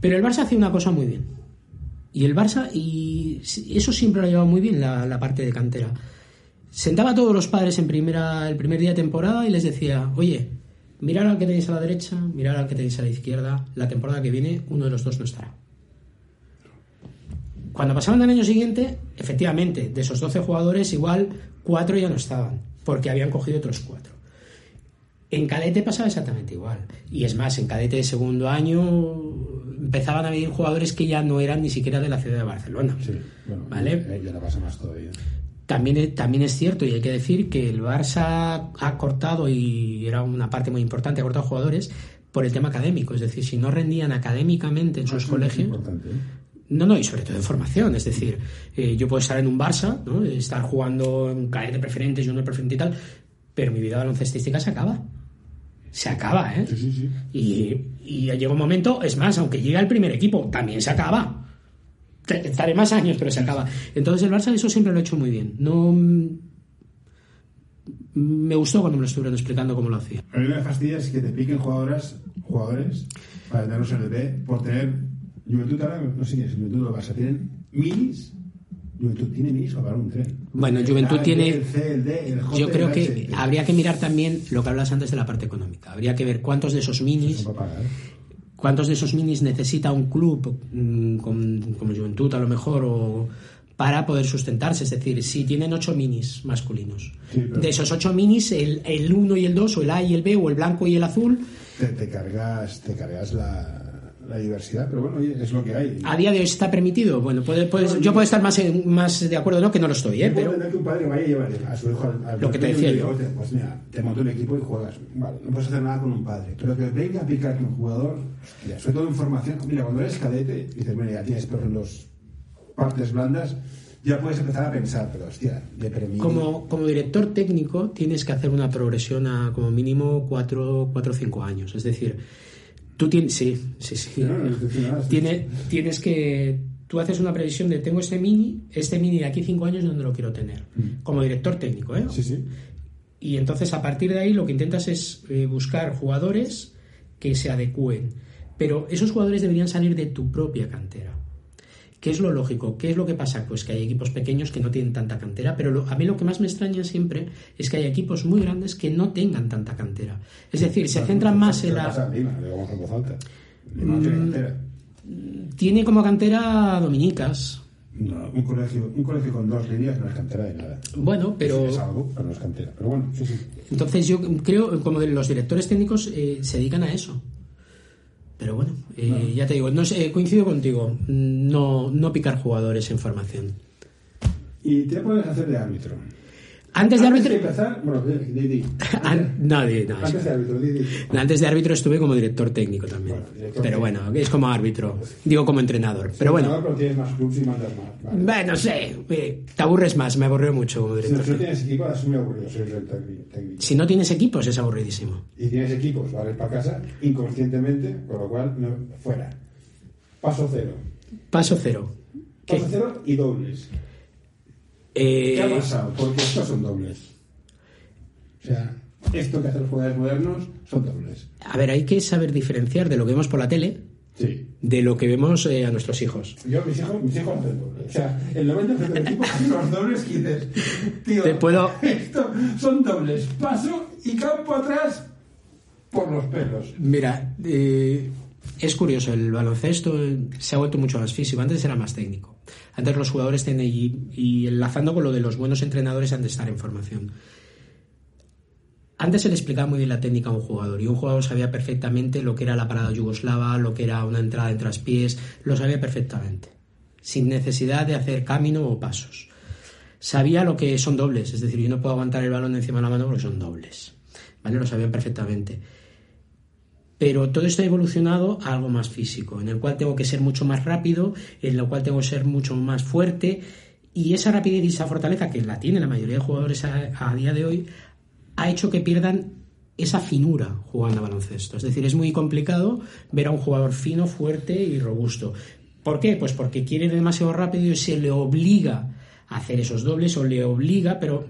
Pero el Barça hacía una cosa muy bien. Y el Barça, y eso siempre lo ha llevado muy bien la, la parte de cantera. Sentaba a todos los padres en primera, el primer día de temporada y les decía, oye, mirad al que tenéis a la derecha, mirad al que tenéis a la izquierda, la temporada que viene uno de los dos no estará. Cuando pasaban al año siguiente, efectivamente, de esos 12 jugadores, igual cuatro ya no estaban, porque habían cogido otros cuatro. En cadete pasaba exactamente igual. Y es más, en cadete de segundo año empezaban a venir jugadores que ya no eran ni siquiera de la ciudad de Barcelona. Sí, bueno, ¿Vale? ya, ya la pasa más todavía. También, también es cierto, y hay que decir que el Barça ha cortado, y era una parte muy importante, ha cortado jugadores por el tema académico. Es decir, si no rendían académicamente en sus Eso es colegios. importante, ¿eh? No, no, y sobre todo en formación. Es decir, eh, yo puedo estar en un Barça, ¿no? estar jugando en cadete preferente, junior preferente y tal, pero mi vida baloncestística se acaba. Se acaba, ¿eh? Sí, sí, sí. Y, y llega un momento, es más, aunque llegue al primer equipo, también se acaba. Estaré más años, pero se acaba. Entonces el Barça eso siempre lo ha hecho muy bien. No me gustó cuando me lo estuvieron explicando cómo lo hacía. A mí me fastidia es que te piquen jugadoras, jugadores para tenerlos en el B por tener. Juventud ahora, no sé quién es Juventud o Barça, tienen minis. Juventud tiene minis para un tren. Bueno, Juventud A, tiene- B, El C, el D, el J, Yo creo el que habría que mirar también lo que hablas antes de la parte económica. Habría que ver cuántos de esos minis Eso. Cuántos de esos minis necesita un club mm, con- como Juventud a lo mejor o para poder sustentarse. Es decir, si tienen ocho minis masculinos. Sí, De esos ocho minis, el, el 1 y el 2, o el A y el B, o el blanco y el azul, Te, te cargas, te cargas la, la diversidad, pero bueno, oye, es lo que hay. a día de hoy está permitido. Bueno, puede, puede- yo puedo estar más, más de acuerdo, ¿no? Que no lo estoy, ¿eh? Pero entender que un padre vaya a llevar a su hijo al, al Lo que te decía yo. diga, "Oye, Pues mira, te monto un equipo y juegas. Vale, no puedes hacer nada con un padre. Pero que venga a picar con un jugador, hostia, sobre todo en formación. Mira, cuando eres cadete, dices, mira, ya tienes por los partes blandas, ya puedes empezar a pensar, pero hostia, de premio. como, como director técnico tienes que hacer una progresión a como mínimo 4 o 5 años. Es decir, tú tienes... Sí, sí, sí. Tiene- tienes que tú haces una previsión de tengo este mini, este mini de aquí cinco años, ¿dónde lo quiero tener? Como director técnico, ¿eh? Sí, sí. Y entonces a partir de ahí lo que intentas es eh, buscar jugadores que se adecúen. Pero esos jugadores deberían salir de tu propia cantera. ¿Qué es lo lógico? ¿Qué es lo que pasa? Pues que hay equipos pequeños que no tienen tanta cantera, pero lo- a mí lo que más me extraña siempre es que hay equipos muy grandes que no tengan tanta cantera. Es decir, se centran más en ¿Qué pasa, la... Tiene Mm. cantera. Tiene como cantera dominicas. No, un colegio, un colegio con dos líneas no es cantera de nada. Bueno, pero... Es algo, pero no es cantera. Pero bueno, sí, sí. Entonces yo creo, como de los directores técnicos eh, se dedican a eso. Pero bueno, eh, ya te digo, no sé, coincido contigo, no, no picar jugadores en formación. Y te a hacer de árbitro. Antes de árbitro... Antes de árbitro. Antes de árbitro estuve como director técnico también. Bueno, director pero técnico. bueno, es como árbitro. Digo como entrenador. Pero bueno, Pero tienes más clubs y mandas más. Vale. bueno, sé. eh, Te aburres más, me aburrió mucho como Si no, director si no tienes equipo, es muy aburrido ser técnico. Si no tienes equipos es aburridísimo. Y tienes equipos, vales para casa, inconscientemente, con lo cual, no, fuera. Paso cero. Paso cero. ¿Qué? Paso cero y dobles. Eh, ¿Qué ha pasado? Porque estos son dobles. O sea, esto que hacen los jugadores modernos son dobles. a ver, hay que saber diferenciar de lo que vemos por la tele Sí. de lo que vemos eh, a nuestros hijos. Yo, mis hijos, mis hijos hacen dobles. O sea, el 90% del equipo hacen los dobles que dices, tío, Te puedo- esto son dobles. Paso y campo atrás por los pelos. Mira, eh, es curioso, el baloncesto eh, se ha vuelto mucho más físico, antes era más técnico. Antes los jugadores tienen, y, y enlazando con lo de los buenos entrenadores han de estar en formación. Antes se le explicaba muy bien la técnica a un jugador y un jugador sabía perfectamente lo que era la parada yugoslava, lo que era una entrada en traspiés, lo sabía perfectamente, sin necesidad de hacer camino o pasos. Sabía lo que son dobles, es decir, yo no puedo aguantar el balón encima de la mano porque son dobles. ¿Vale? Lo sabían perfectamente. Pero todo esto ha evolucionado a algo más físico, en el cual tengo que ser mucho más rápido, en el cual tengo que ser mucho más fuerte, y esa rapidez y esa fortaleza que la tiene la mayoría de jugadores a, a día de hoy, ha hecho que pierdan esa finura jugando a baloncesto. Es decir, es muy complicado ver a un jugador fino, fuerte y robusto. ¿Por qué? Pues porque quiere ir demasiado rápido y se le obliga a hacer esos dobles o le obliga, pero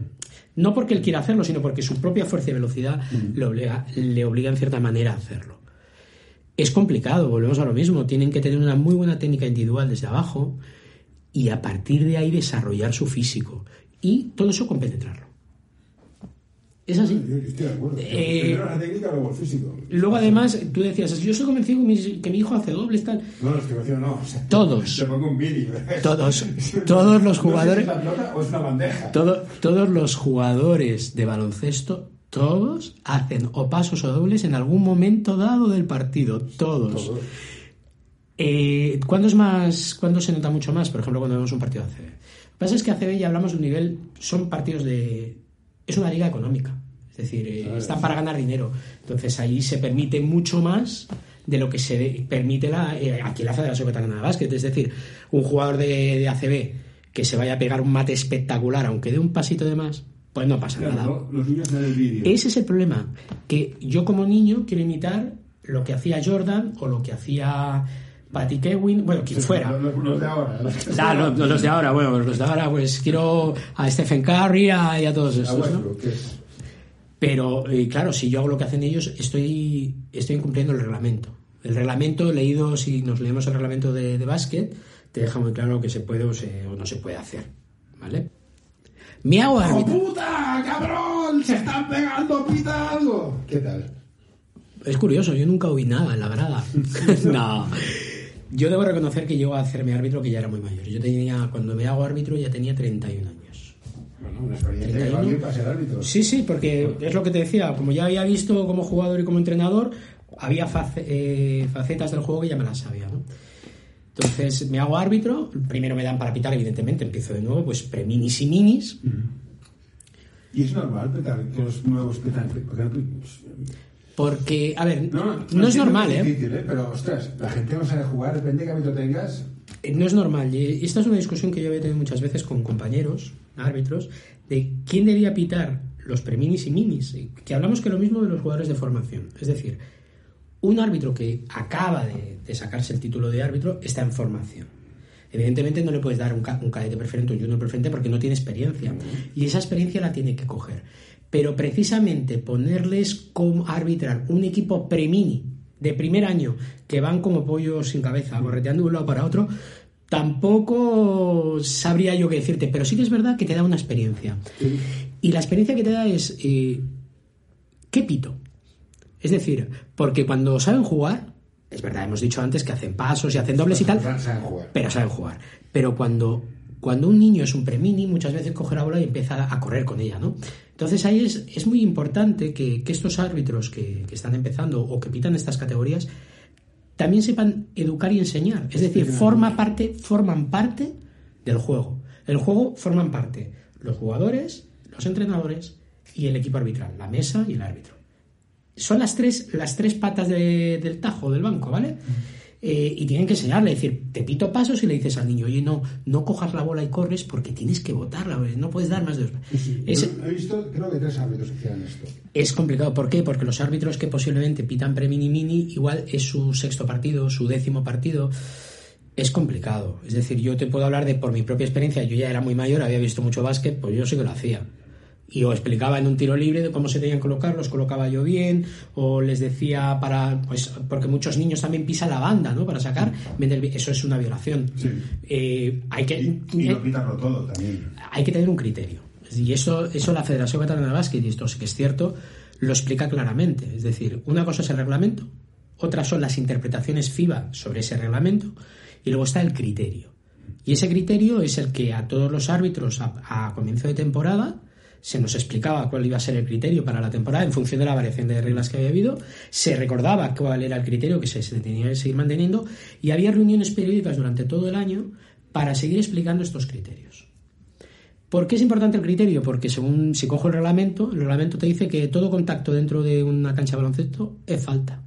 no porque él quiera hacerlo, sino porque su propia fuerza y velocidad le, obliga, le obliga en cierta manera a hacerlo. Es complicado, volvemos a lo mismo. Tienen que tener una muy buena técnica individual desde abajo y a partir de ahí desarrollar su físico. Y todo eso compenetrarlo. Es así. Yo estoy de acuerdo. Eh, Primero la técnica, luego el físico. Luego, además, tú decías, yo estoy convencido que mi, que mi hijo hace dobles, tal. No, es que me no. o sea, Todos. Te pongo un vídeo. Todos. Todos los No sé si jugadores. es pelota o es una bandeja. Todo- todos los jugadores de baloncesto, todos hacen o pasos o dobles en algún momento dado del partido. Todos. Todos. Eh, ¿Cuándo es más, cuándo se nota mucho más? Por ejemplo, cuando vemos un partido de ACB. Lo que pasa es que ACB ya hablamos de un nivel, son partidos de, es una liga económica, es decir, eh, están para ganar dinero. Entonces ahí se permite mucho más de lo que se permite la, eh, aquí la Federación Catalana de Básquet. Es decir, un jugador de, de ACB que se vaya a pegar un mate espectacular, aunque dé un pasito de más, pues no pasa nada. Los niños ven el vídeo. Ese es el problema, que yo como niño quiero imitar lo que hacía Jordan o lo que hacía Patty Kewin, bueno, quien fuera. Los, de ahora. Los, Ah, los, los de ahora, bueno, los de ahora, pues quiero a Stephen Curry a- y a todos estos, ¿no? Que es- Pero, eh, claro, si yo hago lo que hacen ellos, estoy, estoy incumpliendo el reglamento. El reglamento, leído, si nos leemos el reglamento de, de básquet, te deja muy claro lo que se puede o, se- o no se puede hacer, ¿vale? Hago ¡Oh, puta! ¡Cabrón! ¡Se están pegando! ¡Pita algo! ¿Qué tal? Es curioso, yo nunca oí nada en la grada. no. Yo debo reconocer que llego a hacerme árbitro que ya era muy mayor. Yo tenía, cuando me hago árbitro ya tenía 31 años. Bueno, una experiencia que 31. va bien para ser árbitro. Sí, sí, porque es lo que te decía, como ya había visto como jugador y como entrenador, había eh, facetas del juego que ya me las sabía, ¿no? Entonces me hago árbitro, primero me dan para pitar, evidentemente, empiezo de nuevo, pues pre-minis y minis. Y es normal petar, que los nuevos petan. porque a ver, No, no, no es normal, que ¿eh? es difícil, ¿eh? Pero, ostras, la gente no sabe jugar, depende de qué ámbito tengas. Eh, No es normal. Y esta es una discusión que yo había tenido muchas veces con compañeros, árbitros, de quién debía pitar los preminis y minis. Que hablamos que lo mismo de los jugadores de formación. Es decir, un árbitro que acaba de, de sacarse el título de árbitro está en formación. Evidentemente no le puedes dar un cadete preferente, un junior preferente porque no tiene experiencia. Y esa experiencia la tiene que coger. Pero precisamente ponerles como arbitrar un equipo premini de primer año que van como pollos sin cabeza, correteando de un lado para otro, tampoco sabría yo qué decirte. Pero sí que es verdad que te da una experiencia. Y la experiencia que te da es, eh, ¿qué pito? Es decir, porque cuando saben jugar, es verdad, hemos dicho antes que hacen pasos y hacen dobles y tal, Saben jugar. pero saben jugar. Pero cuando, cuando un niño es un premini, muchas veces coge la bola y empieza a correr con ella, ¿no? Entonces ahí es, es muy importante que, que estos árbitros que, que están empezando o que pitan estas categorías también sepan educar y enseñar. Es decir, forma parte, forman parte del juego. El juego forman parte los jugadores, los entrenadores y el equipo arbitral, la mesa y el árbitro. Son las tres, las tres patas de- del tajo del banco, ¿vale? Eh, y tienen que enseñarle, es decir, te pito pasos y le dices al niño, oye, no, no cojas la bola y corres porque tienes que botarla, no puedes dar más de dos. Es- Yo he visto, creo que tres árbitros que hacían esto. es complicado, ¿por qué? Porque los árbitros que posiblemente pitan pre-mini mini, igual es su sexto partido, su décimo partido. Es complicado. Es decir, yo te puedo hablar de por mi propia experiencia. Yo ya era muy mayor, había visto mucho básquet, pues yo sí que lo hacía. Y os explicaba en un tiro libre de cómo se tenían que colocar, los colocaba yo bien, o les decía para. Pues porque muchos niños también pisan la banda, ¿no? Para sacar. Eso es una violación. Sí. Eh, hay que. Y, quitarlo todo también. hay que tener un criterio. Y eso, eso la Federación Catalana de Básquet, y esto sí que es cierto, lo explica claramente. Es decir, una cosa es el reglamento, otra son las interpretaciones FIBA sobre ese reglamento, y luego está el criterio. Y ese criterio es el que a todos los árbitros a, a comienzo de temporada se nos explicaba cuál iba a ser el criterio para la temporada en función de la variación de reglas que había habido, se recordaba cuál era el criterio que se, se tenía que seguir manteniendo y había reuniones periódicas durante todo el año para seguir explicando estos criterios. ¿Por qué es importante el criterio? Porque según si cojo el reglamento, el reglamento te dice que todo contacto dentro de una cancha de baloncesto es falta.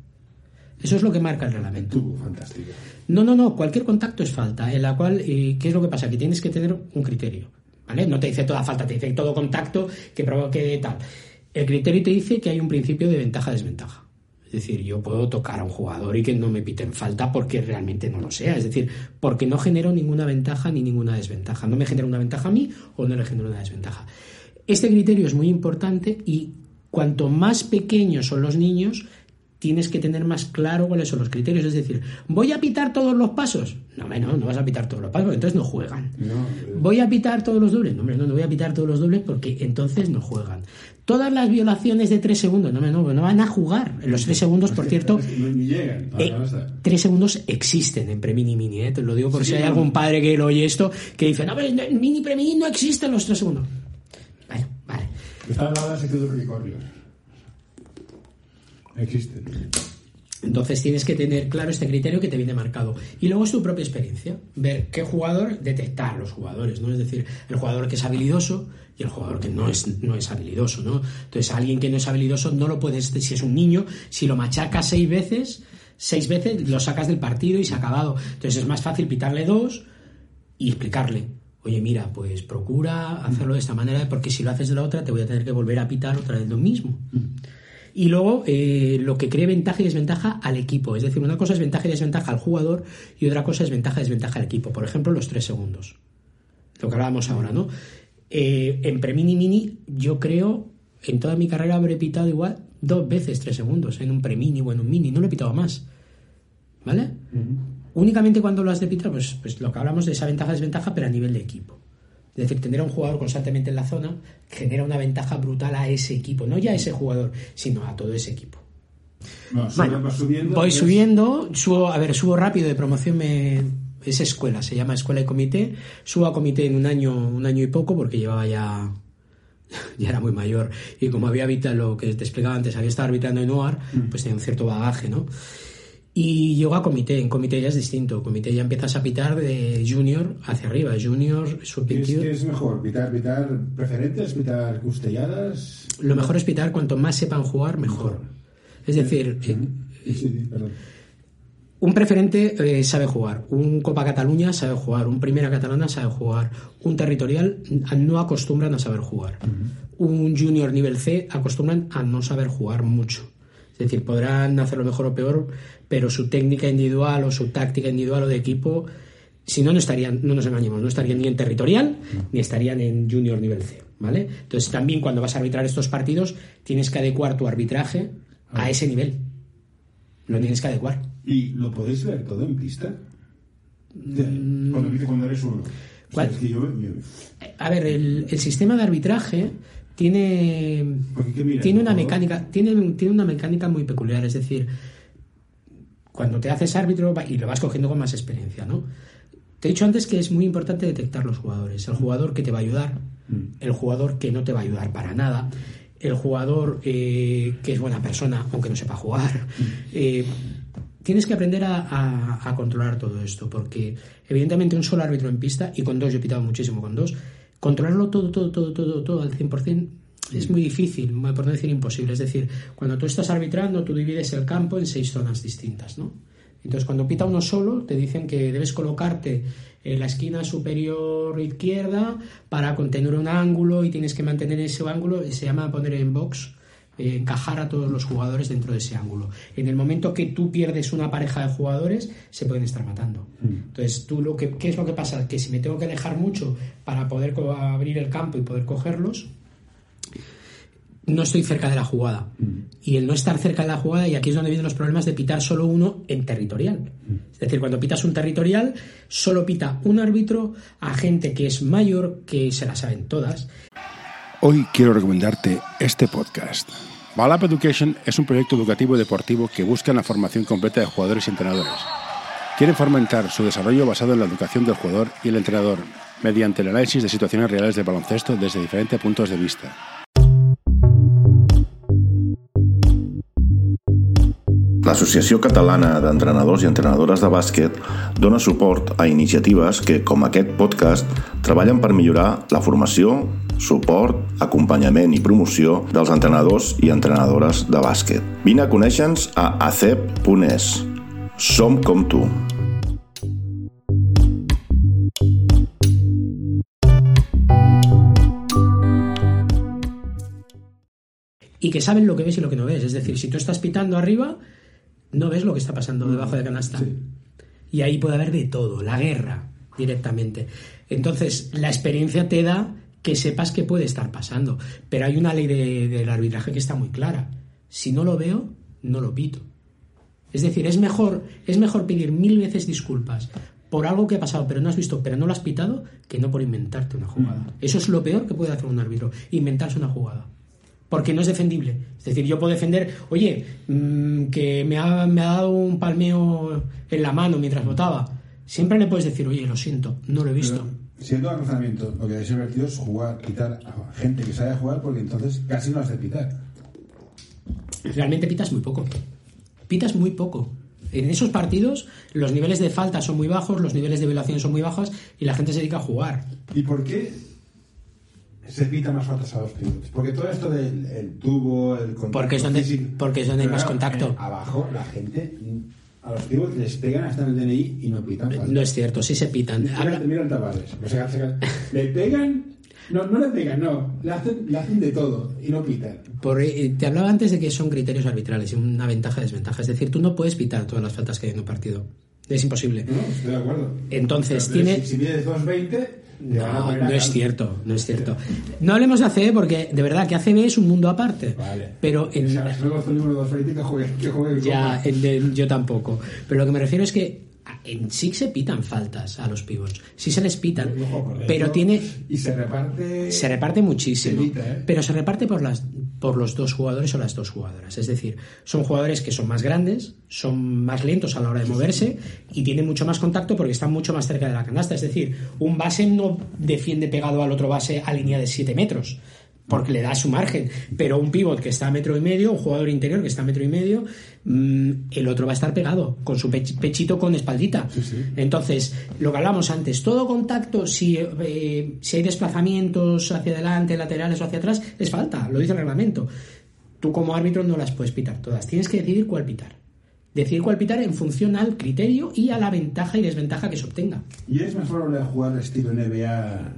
Eso es lo que marca el reglamento. Tú, fantástico. No, no, no, cualquier contacto es falta, en la cual, eh, ¿qué es lo que pasa? Que tienes que tener un criterio, No te dice toda falta, te dice todo contacto que provoque tal. El criterio te dice que hay un principio de ventaja-desventaja. Es decir, yo puedo tocar a un jugador y que no me piten falta porque realmente no lo sea. Es decir, porque no genero ninguna ventaja ni ninguna desventaja. No me genera una ventaja a mí o no le genero una desventaja. Este criterio es muy importante y cuanto más pequeños son los niños, tienes que tener más claro cuáles son los criterios. Es decir, ¿voy a pitar todos los pasos? No, no, no vas a pitar todos los pasos, porque entonces no juegan. No, ¿Voy a pitar todos los dobles? No, no, no voy a pitar todos los dobles porque entonces no juegan. Todas las violaciones de tres segundos, no, no, no van a jugar. Los tres segundos, por cierto, eh, tres segundos existen en Premini Mini, ¿eh? te lo digo por Sí, si hay algún padre que lo oye esto, que dice, no, pero en Mini Premini no existen los tres segundos. Vale. Está al lado de unicornios. Existen. Entonces tienes que tener claro este criterio que te viene marcado. Y luego es tu propia experiencia. Ver qué jugador, detectar los jugadores, ¿no? Es decir, el jugador que es habilidoso y el jugador que no es, no es habilidoso, ¿no? Entonces, alguien que no es habilidoso no lo puedes, si es un niño, si lo machacas seis veces, seis veces lo sacas del partido y se ha acabado. Entonces es más fácil pitarle dos y explicarle. Oye, mira, pues procura hacerlo de esta manera porque si lo haces de la otra te voy a tener que volver a pitar otra vez lo mismo. Y luego eh, lo que cree ventaja y desventaja al equipo. Es decir, una cosa es ventaja y desventaja al jugador y otra cosa es ventaja y desventaja al equipo. Por ejemplo, los tres segundos. Lo que hablábamos ahora, ¿no? Eh, en Premini Mini, yo creo, en toda mi carrera habré pitado igual dos veces tres segundos en un Premini o en un Mini. No lo he pitado más. ¿Vale? Únicamente cuando lo has de pitar, pues, pues lo que hablamos de esa ventaja-desventaja, pero a nivel de equipo. Es decir, tener a un jugador constantemente en la zona genera una ventaja brutal a ese equipo, no ya a ese jugador, sino a todo ese equipo. No, sube- Bueno, vas subiendo. voy subiendo, subo, a ver, subo rápido de promoción, me, es escuela, se llama escuela y comité, subo a comité en un año, un año y poco porque llevaba ya, ya era muy mayor y como había habitado lo que te explicaba antes, había estado arbitrando en UAR, pues tenía un cierto bagaje, ¿no? Y llego a comité, en comité ya es distinto, comité ya empiezas a pitar de junior hacia arriba, junior, sub ¿Qué es, 21. qué es mejor? ¿Pitar, pitar preferentes? ¿Pitar custelladas? Lo mejor es pitar, cuanto más sepan jugar, mejor. Es decir, eh, Sí, sí, perdón. Un preferente eh, sabe jugar, un Copa Cataluña sabe jugar, un Primera Catalana sabe jugar, un territorial no acostumbran a saber jugar, un junior nivel C acostumbran a no saber jugar mucho. Es decir, podrán hacerlo mejor o peor, pero su técnica individual o su táctica individual o de equipo Si no, no estarían, no nos engañemos, no estarían ni en territorial ni estarían en junior nivel C, ¿vale? Entonces también cuando vas a arbitrar estos partidos tienes que adecuar tu arbitraje a ese nivel. Lo tienes que adecuar. ¿Y lo podéis ver todo en pista? Cuando dice cuando eres uno. O sea, ¿Cuál? es que yo- yo- A ver, el, el sistema de arbitraje tiene, tiene una mecánica, tiene, tiene una mecánica muy peculiar, es decir, cuando te haces árbitro y lo vas cogiendo con más experiencia, ¿no? Te he dicho antes que es muy importante detectar los jugadores, el jugador que te va a ayudar, el jugador que no te va a ayudar para nada, el jugador eh, que es buena persona aunque no sepa jugar. Eh, tienes que aprender a, a- a controlar todo esto, porque evidentemente un solo árbitro en pista, y con dos yo he pitado muchísimo con dos, controlarlo todo, todo, todo, todo, todo al 100% es muy difícil, por no decir imposible. Es decir, cuando tú estás arbitrando, tú divides el campo en seis zonas distintas, ¿no? Entonces, cuando pita uno solo, te dicen que debes colocarte en la esquina superior izquierda para contener un ángulo y tienes que mantener ese ángulo, se llama poner en box, eh, encajar a todos los jugadores dentro de ese ángulo. En el momento que tú pierdes una pareja de jugadores, se pueden estar matando. Entonces, tú lo que, ¿qué es lo que pasa? Que si me tengo que alejar mucho para poder abrir el campo y poder cogerlos, no estoy cerca de la jugada. Y el no estar cerca de la jugada, y aquí es donde vienen los problemas de pitar solo uno en territorial. Es decir, cuando pitas un territorial, solo pita un árbitro a gente que es mayor, que se la saben todas. Hoy quiero recomendarte este podcast. Balap Education es un proyecto educativo y deportivo que busca la formación completa de jugadores y entrenadores. Quieren fomentar su desarrollo basado en la educación del jugador y el entrenador, mediante el análisis de situaciones reales del baloncesto desde diferentes puntos de vista. L'Associació Catalana d'Entrenadors i Entrenadores de Bàsquet dona suport a iniciatives que, com aquest podcast, treballen per millorar la formació, suport, acompanyament i promoció dels entrenadors i entrenadores de bàsquet. Vine a conèixer-nos a acep.es. Som com tu. y que saben lo que ves y lo que no ves. Es decir, si tú estás pitando arriba, no ves lo que está pasando debajo de canasta. Y ahí puede haber de todo, la guerra directamente. Entonces, la experiencia te da que sepas qué puede estar pasando. Pero hay una ley de- del arbitraje que está muy clara. Si no lo veo, no lo pito. Es decir, es mejor, es mejor pedir mil veces disculpas por algo que ha pasado, pero no has visto, pero no lo has pitado, que no por inventarte una jugada. Eso es lo peor que puede hacer un árbitro, inventarse una jugada. Porque no es defendible. Es decir, yo puedo defender, oye, mm, que me ha, me ha dado un palmeo en la mano mientras votaba. Siempre le puedes decir, oye, lo siento, no lo he visto. Siendo el razonamiento, lo que es divertido es jugar, pitar a gente que sabe jugar, porque entonces casi no has de pitar. Realmente pitas muy poco. Pitas muy poco. En esos partidos los niveles de falta son muy bajos, los niveles de violación son muy bajos y la gente se dedica a jugar. ¿Y por qué se pita más faltas a los pivotes? Porque todo esto del el tubo, el contacto Porque es donde- físico- porque Pero más contacto. eh, abajo la gente a los pivotes les pegan hasta en el DNI y no pitan. No es cierto, sí se pitan. Mira, mira el Tavares. O sea, se- le pegan, no, no le pegan, no, le hacen, le hacen de todo y no pitan. Por, eh, te hablaba antes de que son criterios arbitrales y una ventaja y desventaja. Es decir, tú no puedes pitar todas las faltas que hay en un partido. Es imposible. No, estoy de acuerdo. Entonces, Pero tiene- Si, si mides 2.20, te van a No, no es cierto, no es cierto. No hablemos de ACB porque de verdad que ACB es un mundo aparte. Vale. Pero en, O sea, luego el número 220 que juegue, que juegue el ya, en de- yo tampoco. Pero lo que me refiero es que en sí se pitan faltas a los pivots. Sí se les pitan. Pero tiene, Y se reparte... se reparte muchísimo. Se evita, ¿eh? Pero se reparte por, las, por los dos jugadores o las dos jugadoras. Es decir, son jugadores que son más grandes, son más lentos a la hora de moverse y tienen mucho más contacto porque están mucho más cerca de la canasta. Es decir, un base no defiende pegado al otro base a línea de 7 metros porque le da su margen. Pero un pivot que está a metro y medio, un jugador interior que está a metro y medio, mm, el otro va a estar pegado, con su pech- pechito con espaldita. Entonces, lo que hablamos antes, todo contacto, si, eh, si hay desplazamientos hacia adelante, laterales o hacia atrás, es falta, lo dice el reglamento. Tú como árbitro no las puedes pitar todas, tienes que decidir cuál pitar. Decidir cuál pitar en función al criterio y a la ventaja y desventaja que se obtenga. ¿Y es más probable jugar estilo NBA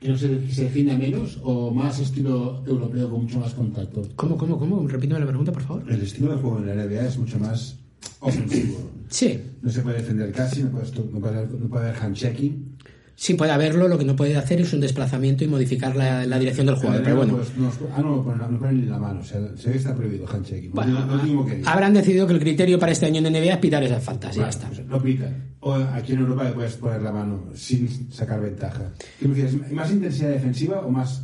mm, que no se, define menos o más estilo europeo con mucho más contacto? ¿Cómo, cómo, cómo? Repíteme la pregunta, por favor. El estilo de juego en la NBA es mucho más ofensivo. Sí, No se puede defender casi, no, puedes to- no puede, haber- no puede haber handchecking. sí puede haberlo, lo que no puede hacer es un desplazamiento y modificar la, la dirección del jugador, pero bueno. Pues, no, ah, no, no ponen, no ponen ni la mano. O sea, se ve que está prohibido handchecking. Bueno, no, no habrán decidido que el criterio para este año en NBA es pitar esas faltas, y ya está. pues no pitan. O aquí en Europa le puedes poner la mano sin sacar ventaja. ¿Qué prefieres? ¿Más intensidad defensiva o más,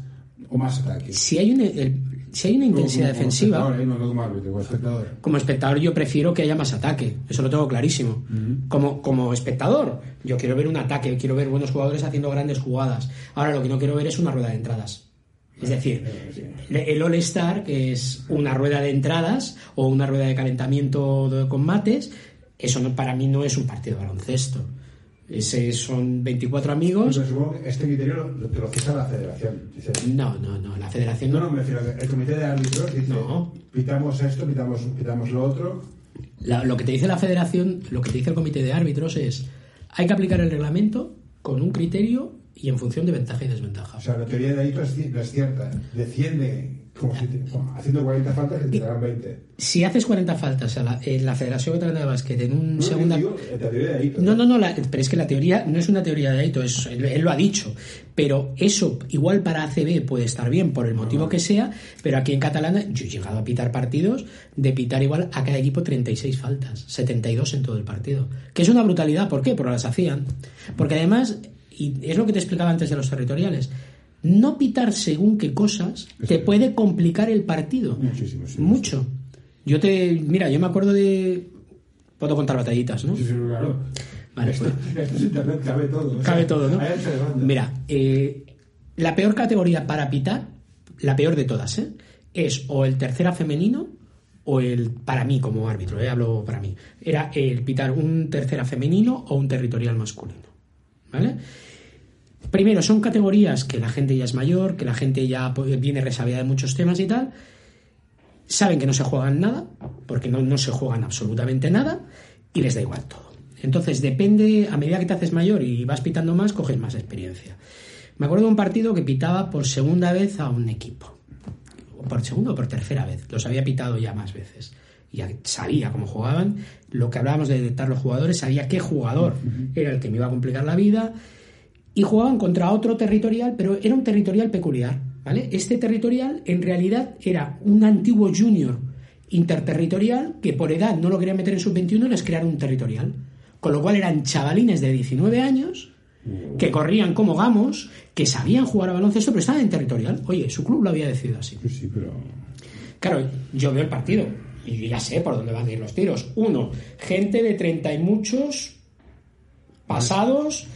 o más ataque? Si hay, un- el- si hay una intensidad Como- como defensiva, espectador, ¿eh? No, no como árbitro, como espectador. como espectador yo prefiero que haya más ataque, eso lo tengo clarísimo. como, como espectador, yo quiero ver un ataque, quiero ver buenos jugadores haciendo grandes jugadas. Ahora lo que no quiero ver es una rueda de entradas. Es decir, el All-Star, que es una rueda de entradas o una rueda de calentamiento de combates, eso no, para mí no es un partido de baloncesto. Ese son 24 amigos. Pero supongo que este criterio lo, te lo fija la federación. Dice, No, no, no, la federación no, no. me refiero el comité de árbitros dice, No. pitamos esto, pitamos, pitamos lo otro. La- lo que te dice la federación, lo que te dice el comité de árbitros es hay que aplicar el reglamento con un criterio y en función de ventaja y desventaja. O sea, la teoría de Aito es, ci- no es cierta. Defiende como si te- como haciendo 40 faltas y te darán 20. Si haces 40 faltas a la- en la Federación Catalana de Básquet en un No, segunda... digo, la teoría de Aito. No, no, no, la- pero es que la teoría no es una teoría de Aito, es, él, él lo ha dicho. Pero eso, igual para ACB puede estar bien por el motivo que sea, pero aquí en Catalana yo he llegado a pitar partidos de pitar igual a cada equipo 36 faltas, 72 en todo el partido. Que es una brutalidad, ¿por qué? Porque las hacían. Porque además, y es lo que te explicaba antes de los territoriales, no pitar según qué cosas te puede complicar el partido. Muchísimo, sí. Mucho. Yo te. Mira, yo me acuerdo de. Puedo contar batallitas, ¿no? Sí, sí, claro. Vale, esto, esto es internet, cabe todo. sea, Cabe todo, ¿no? banda. Mira, eh, la peor categoría para pitar, la peor de todas, ¿eh? es o el tercera femenino o el, para mí como árbitro, ¿eh? hablo para mí, era el pitar un tercera femenino o un territorial masculino. ¿Vale? Primero, son categorías que la gente ya es mayor, que la gente ya viene resabiada de muchos temas y tal. Saben que no se juegan nada, porque no, no se juegan absolutamente nada, y les da igual todo. Entonces, depende, a medida que te haces mayor y vas pitando más, coges más experiencia. Me acuerdo de un partido que pitaba por segunda vez a un equipo. Por segunda o por tercera vez. Los había pitado ya más veces. Ya sabía cómo jugaban. Lo que hablábamos de detectar los jugadores, sabía qué jugador era el que me iba a complicar la vida. Y jugaban contra otro territorial, pero era un territorial peculiar. ¿vale? Este territorial en realidad era un antiguo junior interterritorial que por edad no lo quería meter en sub-21 y les crearon un territorial. Con lo cual eran chavalines de 19 años que corrían como gamos, que sabían jugar a baloncesto, pero estaban en territorial. Oye, su club lo había decidido así. Sí, sí, pero. Claro, yo veo el partido y yo ya sé por dónde van a ir los tiros. Uno, gente de 30 y muchos pasados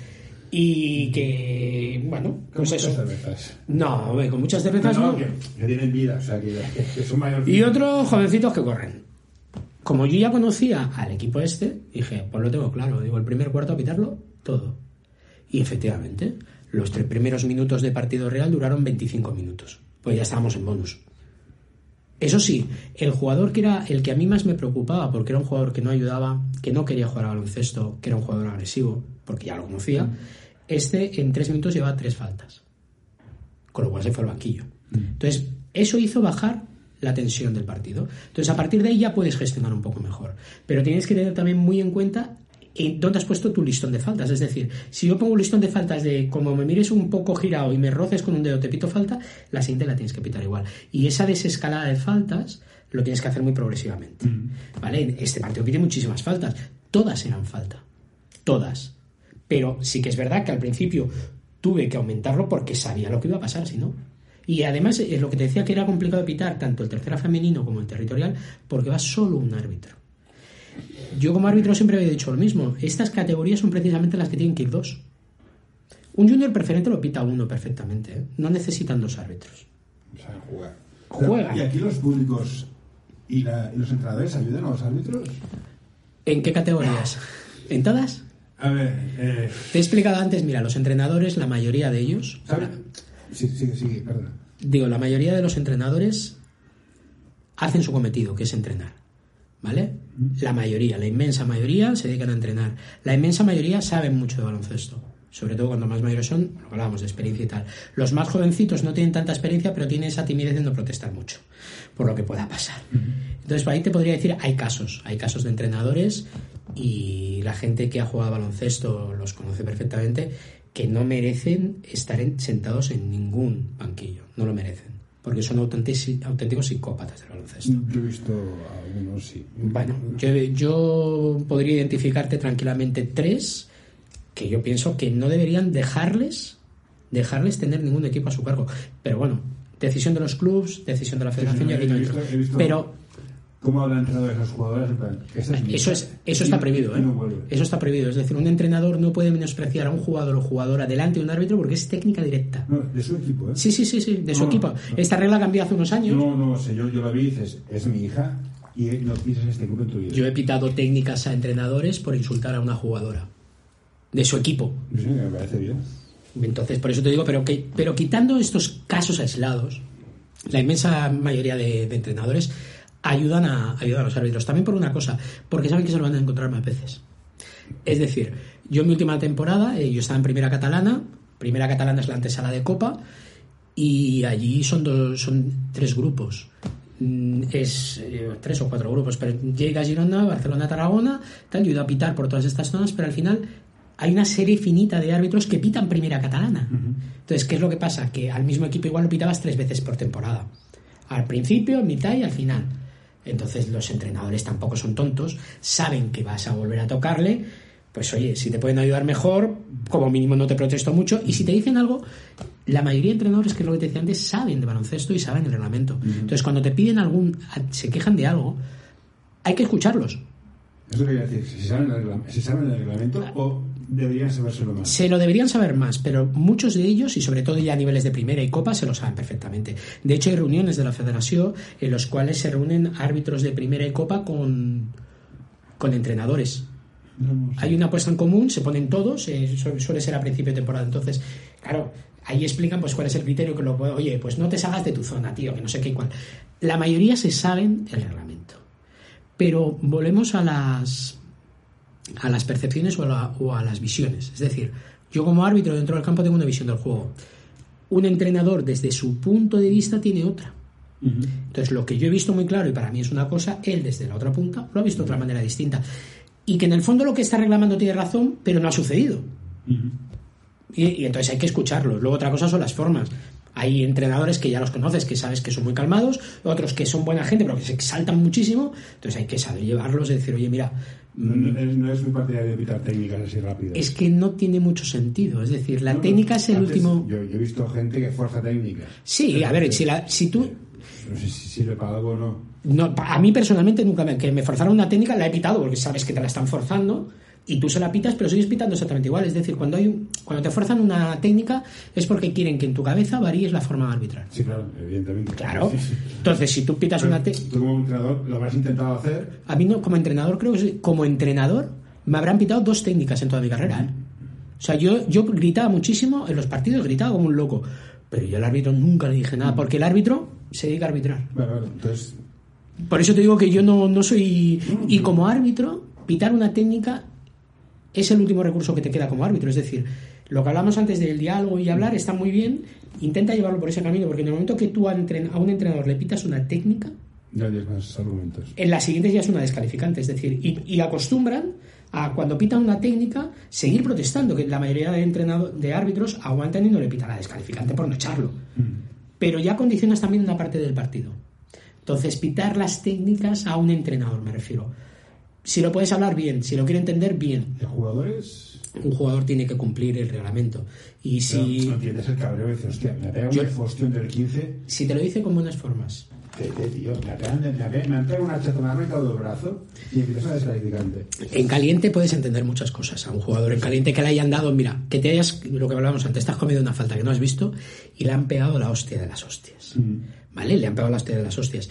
y que, bueno, pues muchas eso. cervezas. No, hombre, con muchas cervezas No, no. que, que tienen vida, o sea, que, que son mayores. Y otros jovencitos que corren. Como yo ya conocía al equipo este, dije, pues lo tengo claro. Digo, el primer cuarto a pitarlo, todo. Y efectivamente, los tres primeros minutos de partido real duraron 25 minutos. Pues ya estábamos en bonus. Eso sí, el jugador que era el que a mí más me preocupaba, porque era un jugador que no ayudaba, que no quería jugar a baloncesto, que era un jugador agresivo, porque ya lo conocía, este en tres minutos llevaba tres faltas. Con lo cual se fue al banquillo. Entonces, eso hizo bajar la tensión del partido. Entonces, a partir de ahí ya puedes gestionar un poco mejor. Pero tienes que tener también muy en cuenta en dónde has puesto tu listón de faltas. Es decir, si yo pongo un listón de faltas de como me mires un poco girado y me roces con un dedo, te pito falta, la siguiente la tienes que pitar igual. Y esa desescalada de faltas lo tienes que hacer muy progresivamente. ¿Vale? Este partido pide muchísimas faltas. Todas eran falta. Todas. Pero sí que es verdad que al principio tuve que aumentarlo porque sabía lo que iba a pasar, si no. Y además, es lo que te decía que era complicado pitar tanto el tercera femenino como el territorial, porque va solo un árbitro. Yo como árbitro siempre había dicho lo mismo. Estas categorías son precisamente las que tienen que ir dos. Un junior preferente lo pita uno perfectamente. ¿eh? No necesitan dos árbitros. O sea, jugar. Juegan. ¿Y aquí los públicos y, la- y los entrenadores ayudan a los árbitros? ¿En qué categorías? ¿En todas? A ver, eh, Te he explicado antes, mira, los entrenadores, la mayoría de ellos, ¿sabes? Sí, sigue, sigue, perdona. digo, la mayoría de los entrenadores hacen su cometido, que es entrenar. ¿Vale? La mayoría, la inmensa mayoría se dedican a entrenar. La inmensa mayoría saben mucho de baloncesto. Sobre todo cuando más mayores son, lo hablábamos de experiencia y tal. Los más jovencitos no tienen tanta experiencia, pero tienen esa timidez de no protestar mucho por lo que pueda pasar. Entonces, por ahí te podría decir, hay casos, hay casos de entrenadores y la gente que ha jugado a baloncesto los conoce perfectamente, que no merecen estar en- sentados en ningún banquillo, no lo merecen, porque son auténticos, auténticos psicópatas del baloncesto. Yo he visto algunos, sí. Bueno, yo, yo podría identificarte tranquilamente tres que yo pienso que no deberían dejarles dejarles tener ningún equipo a su cargo. Pero bueno, decisión de los clubes, decisión de la federación, sí, y aquí he no visto- he visto- Pero ¿Cómo hablan entrenadores a los jugadores? En plan, es eso, es, eso está prohibido, ¿eh? no. Eso está prohibido. Es decir, un entrenador no puede menospreciar a un jugador o jugadora delante de un árbitro porque es técnica directa. No, de su equipo, ¿eh? Sí, sí, sí, sí, de su equipo. no. Esta regla cambió hace unos años. No, no, sé, yo, la vi y dices, es mi hija y no pises este club en tu vida. Yo he pitado técnicas a entrenadores por insultar a una jugadora de su equipo. Sí, me parece bien. Entonces, por eso te digo, pero, que, pero quitando estos casos aislados, la inmensa mayoría de, de entrenadores ayudan a, ayudan a los árbitros. También por una cosa, porque saben que se lo van a encontrar más veces. Es decir, yo en mi última temporada, eh, yo estaba en Primera Catalana, Primera Catalana es la antesala de Copa, y allí son, dos, son tres grupos. Mm, Es eh, tres o cuatro grupos, pero llega Girona, Barcelona, Tarragona, tal, ido a pitar por todas estas zonas, pero al final hay una serie finita de árbitros que pitan primera catalana. Entonces, ¿qué es lo que pasa? Que al mismo equipo igual lo pitabas tres veces por temporada. Al principio, en mitad y al final. Entonces, los entrenadores tampoco son tontos, saben que vas a volver a tocarle. Pues oye, si te pueden ayudar mejor, como mínimo no te protesto mucho. Y si te dicen algo, la mayoría de entrenadores, que es lo que te decía antes, saben de baloncesto y saben el reglamento. Entonces, cuando te piden algún, se quejan de algo, hay que escucharlos. Eso quería decir, si saben el, regla- si saben el reglamento o deberían sabérselo más. Se lo deberían saber más, pero muchos de ellos, y sobre todo ya a niveles de primera y copa, se lo saben perfectamente. De hecho, hay reuniones de la federación en los cuales se reúnen árbitros de primera y copa con, con entrenadores. No, no, sí. Hay una apuesta en común, se ponen todos, eh, su- suele ser a principio de temporada. Entonces, claro, ahí explican pues cuál es el criterio que lo oye, pues no te salgas de tu zona, tío, que no sé qué y cuál. La mayoría se saben el reglamento. Pero volvemos a las a las percepciones o a, la- o a las visiones. Es decir, yo como árbitro dentro del campo tengo una visión del juego. Un entrenador desde su punto de vista tiene otra. Entonces, lo que yo he visto muy claro y para mí es una cosa, él desde la otra punta lo ha visto de otra manera distinta. Y que en el fondo lo que está reclamando tiene razón, pero no ha sucedido. Y, y entonces hay que escucharlos. Luego otra cosa son las formas. Hay entrenadores que ya los conoces, que sabes que son muy calmados, otros que son buena gente, pero que se exaltan muchísimo. Entonces hay que saber llevarlos y decir, oye, mira, No, no es, no es muy partidario de evitar técnicas así rápidas. es que no tiene mucho sentido. Es decir, la No, no, técnica es el antes último... Yo, yo he visto gente que fuerza técnicas. Sí, a ver, si, la- si tú... No sé si sirve para algo o no. No, a mí personalmente nunca me, que me forzaron una técnica la he pitado porque sabes que te la están forzando y tú se la pitas pero sigues pitando exactamente igual es decir cuando hay un- cuando te forzan una técnica es porque quieren que en tu cabeza varíes la forma de arbitrar Sí, claro, evidentemente. claro entonces si tú pitas una técnica Tú como entrenador lo habrás intentado hacer. a mí no como entrenador creo que como entrenador me habrán pitado dos técnicas en toda mi carrera ¿eh? o sea yo yo gritaba muchísimo en los partidos gritaba como un loco pero yo al árbitro nunca le dije nada porque el árbitro se dedica a arbitrar Bueno, bueno, entonces Por eso te digo que yo no, no soy. Y como árbitro, pitar una técnica es el último recurso que te queda como árbitro. Es decir, lo que hablamos antes del diálogo y hablar está muy bien. Intenta llevarlo por ese camino, porque en el momento que tú a, un entrenador le pitas una técnica, ya más argumentos. en la siguiente ya es una descalificante. Es decir, y, y acostumbran a cuando pitan una técnica seguir protestando, que la mayoría de, entrenado- de árbitros aguantan y no le pitan la descalificante por no echarlo. Pero ya condicionas también una parte del partido. Entonces, pitar las técnicas a un entrenador, me refiero. Si lo puedes hablar bien, si lo quiere entender bien, El jugador es. un jugador tiene que cumplir el reglamento. Y si, No entiendes el cabreo y dices, hostia, me pega Yo- un fostión del 15. si te lo dice con buenas formas, tío, me me han pegado una chata, me han arrancado el brazo y empiezas a descalificante. En caliente puedes entender muchas cosas. A un jugador en caliente que le hayan dado, mira, que te hayas, lo que hablábamos antes, estás comiendo una falta que no has visto y le han pegado la hostia de las hostias. ¿Vale? Le han pegado la hostia de las hostias.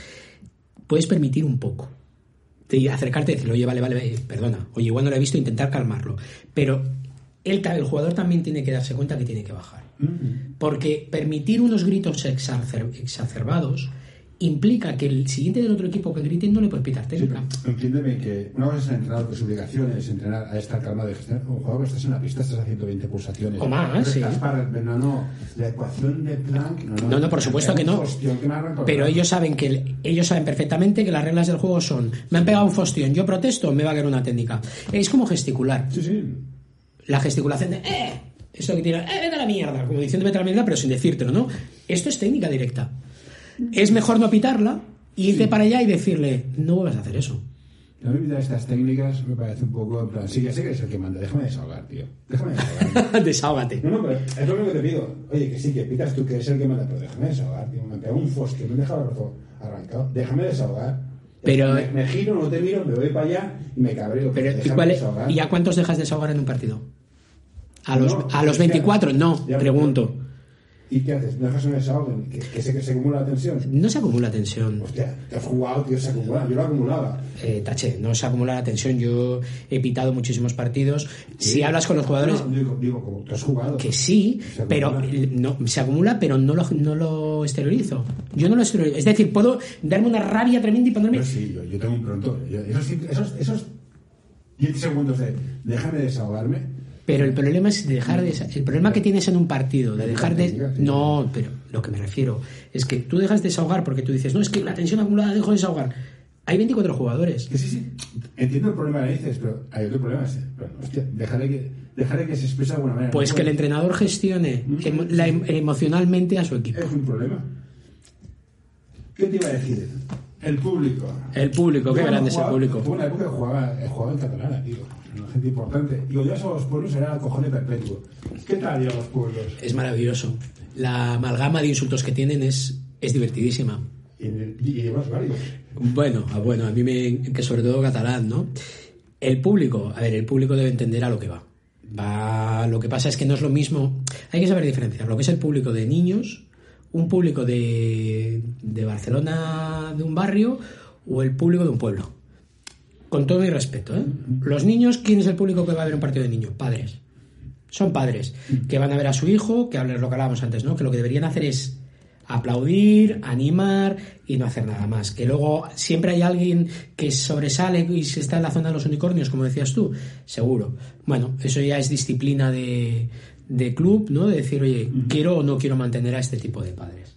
Puedes permitir un poco. De acercarte y decirle, oye, vale, vale, vale, perdona. Oye, igual no lo he visto, intentar calmarlo. Pero ta- el jugador también tiene que darse cuenta que tiene que bajar. Porque permitir unos gritos exacer- exacerbados implica que el siguiente del otro equipo que grite no le puede pitar Sí, técnica. pero entiéndeme que una cosa es entrenar, que su obligación es entrenar a estar calmado y gestionar. Un jugador que estás en la pista, estás a 120 pulsaciones. O más, sí. para- no, no, la ecuación de Planck. No, No, no, por supuesto que no. Hostión, que Pero ellos saben que ellos saben perfectamente que las reglas del juego son me han pegado un fostión, yo protesto, me va a caer una técnica. Es como gesticular. Sí, sí. La gesticulación de ¡eh! Esto que tiene, ¡eh, vete a la mierda! Como diciendo vete a la mierda, pero sin decírtelo, ¿no? Esto es técnica directa. Es mejor no pitarla, y irte para allá y decirle, no vuelvas a hacer eso. A mí de estas técnicas me parece un poco en plan, sí, ya sé que eres el que manda, déjame desahogar, tío. Déjame desahogar. Desahógate. No, no, pero es lo único que te pido. Oye, que sí, que pitas tú que eres el que manda, pero déjame desahogar, tío. Me pega un fosque, me deja el brazo arrancado. Déjame desahogar. Pero- Me, me giro, no te miro, me voy para allá y me cabreo. Pero, ¿y, cuál es-. ¿Y a cuántos dejas desahogar en un partido? ¿A los, No, a los es que- 24? No, ya, pregunto. ¿Y qué haces? ¿Me dejas un desahogo? Que, que sé que se acumula la tensión. No se acumula tensión. Hostia, te has jugado, tío, se acumula. Yo lo acumulaba. Eh, tache, no se acumula la tensión. Yo he pitado muchísimos partidos. Si hablas con los jugadores, No, digo, digo, como tú has jugado. que sí, Se pero eh, no, se acumula, pero no lo, no lo exteriorizo. Yo no lo exteriorizo. Es decir, puedo darme una rabia tremenda y ponerme. Yo sí, yo, yo tengo un pronto. Yo- esos, esos, esos 10 segundos de déjame desahogarme. Pero el problema es dejar de. El problema que tienes en un partido, de dejar de. Sí. No, pero lo que me refiero es que tú dejas de desahogar porque tú dices, no, es que la tensión acumulada dejo de desahogar. Hay 24 jugadores. Que sí, sí. Entiendo el problema que dices, pero hay otro problema. pero, hostia, dejaré que, dejaré que se exprese de alguna manera. Pues que el entrenador gestione emo- la em- emocionalmente a su equipo. Es un problema. ¿Qué te iba a decir? El público. El público, qué grande es el público. Tuve una época que jugaba, eh, jugaba en catalana, tío. Gente importante. Y odias a los pueblos era el cojone perpetuo. ¿Qué tal a los pueblos? Es maravilloso. La amalgama de insultos que tienen es, es divertidísima. Y, y llevas varios. Bueno, ah, bueno, a mí me. que sobre todo catalán, ¿no? El público, a ver, el público debe entender a lo que va. Va, lo que pasa es que no es lo mismo. Hay que saber diferenciar lo que es el público de niños, un público de, de Barcelona, de un barrio, o el público de un pueblo. Con todo mi respeto, ¿eh? Los niños, ¿quién es el público que va a ver un partido de niños? Padres. Son padres que van a ver a su hijo, que hablen lo que hablábamos antes, ¿no? Que lo que deberían hacer es aplaudir, animar y no hacer nada más. Que luego siempre hay alguien que sobresale y se está en la zona de los unicornios, como decías tú, seguro. Bueno, eso ya es disciplina de, de club, ¿no? De decir, oye, quiero o no quiero mantener a este tipo de padres.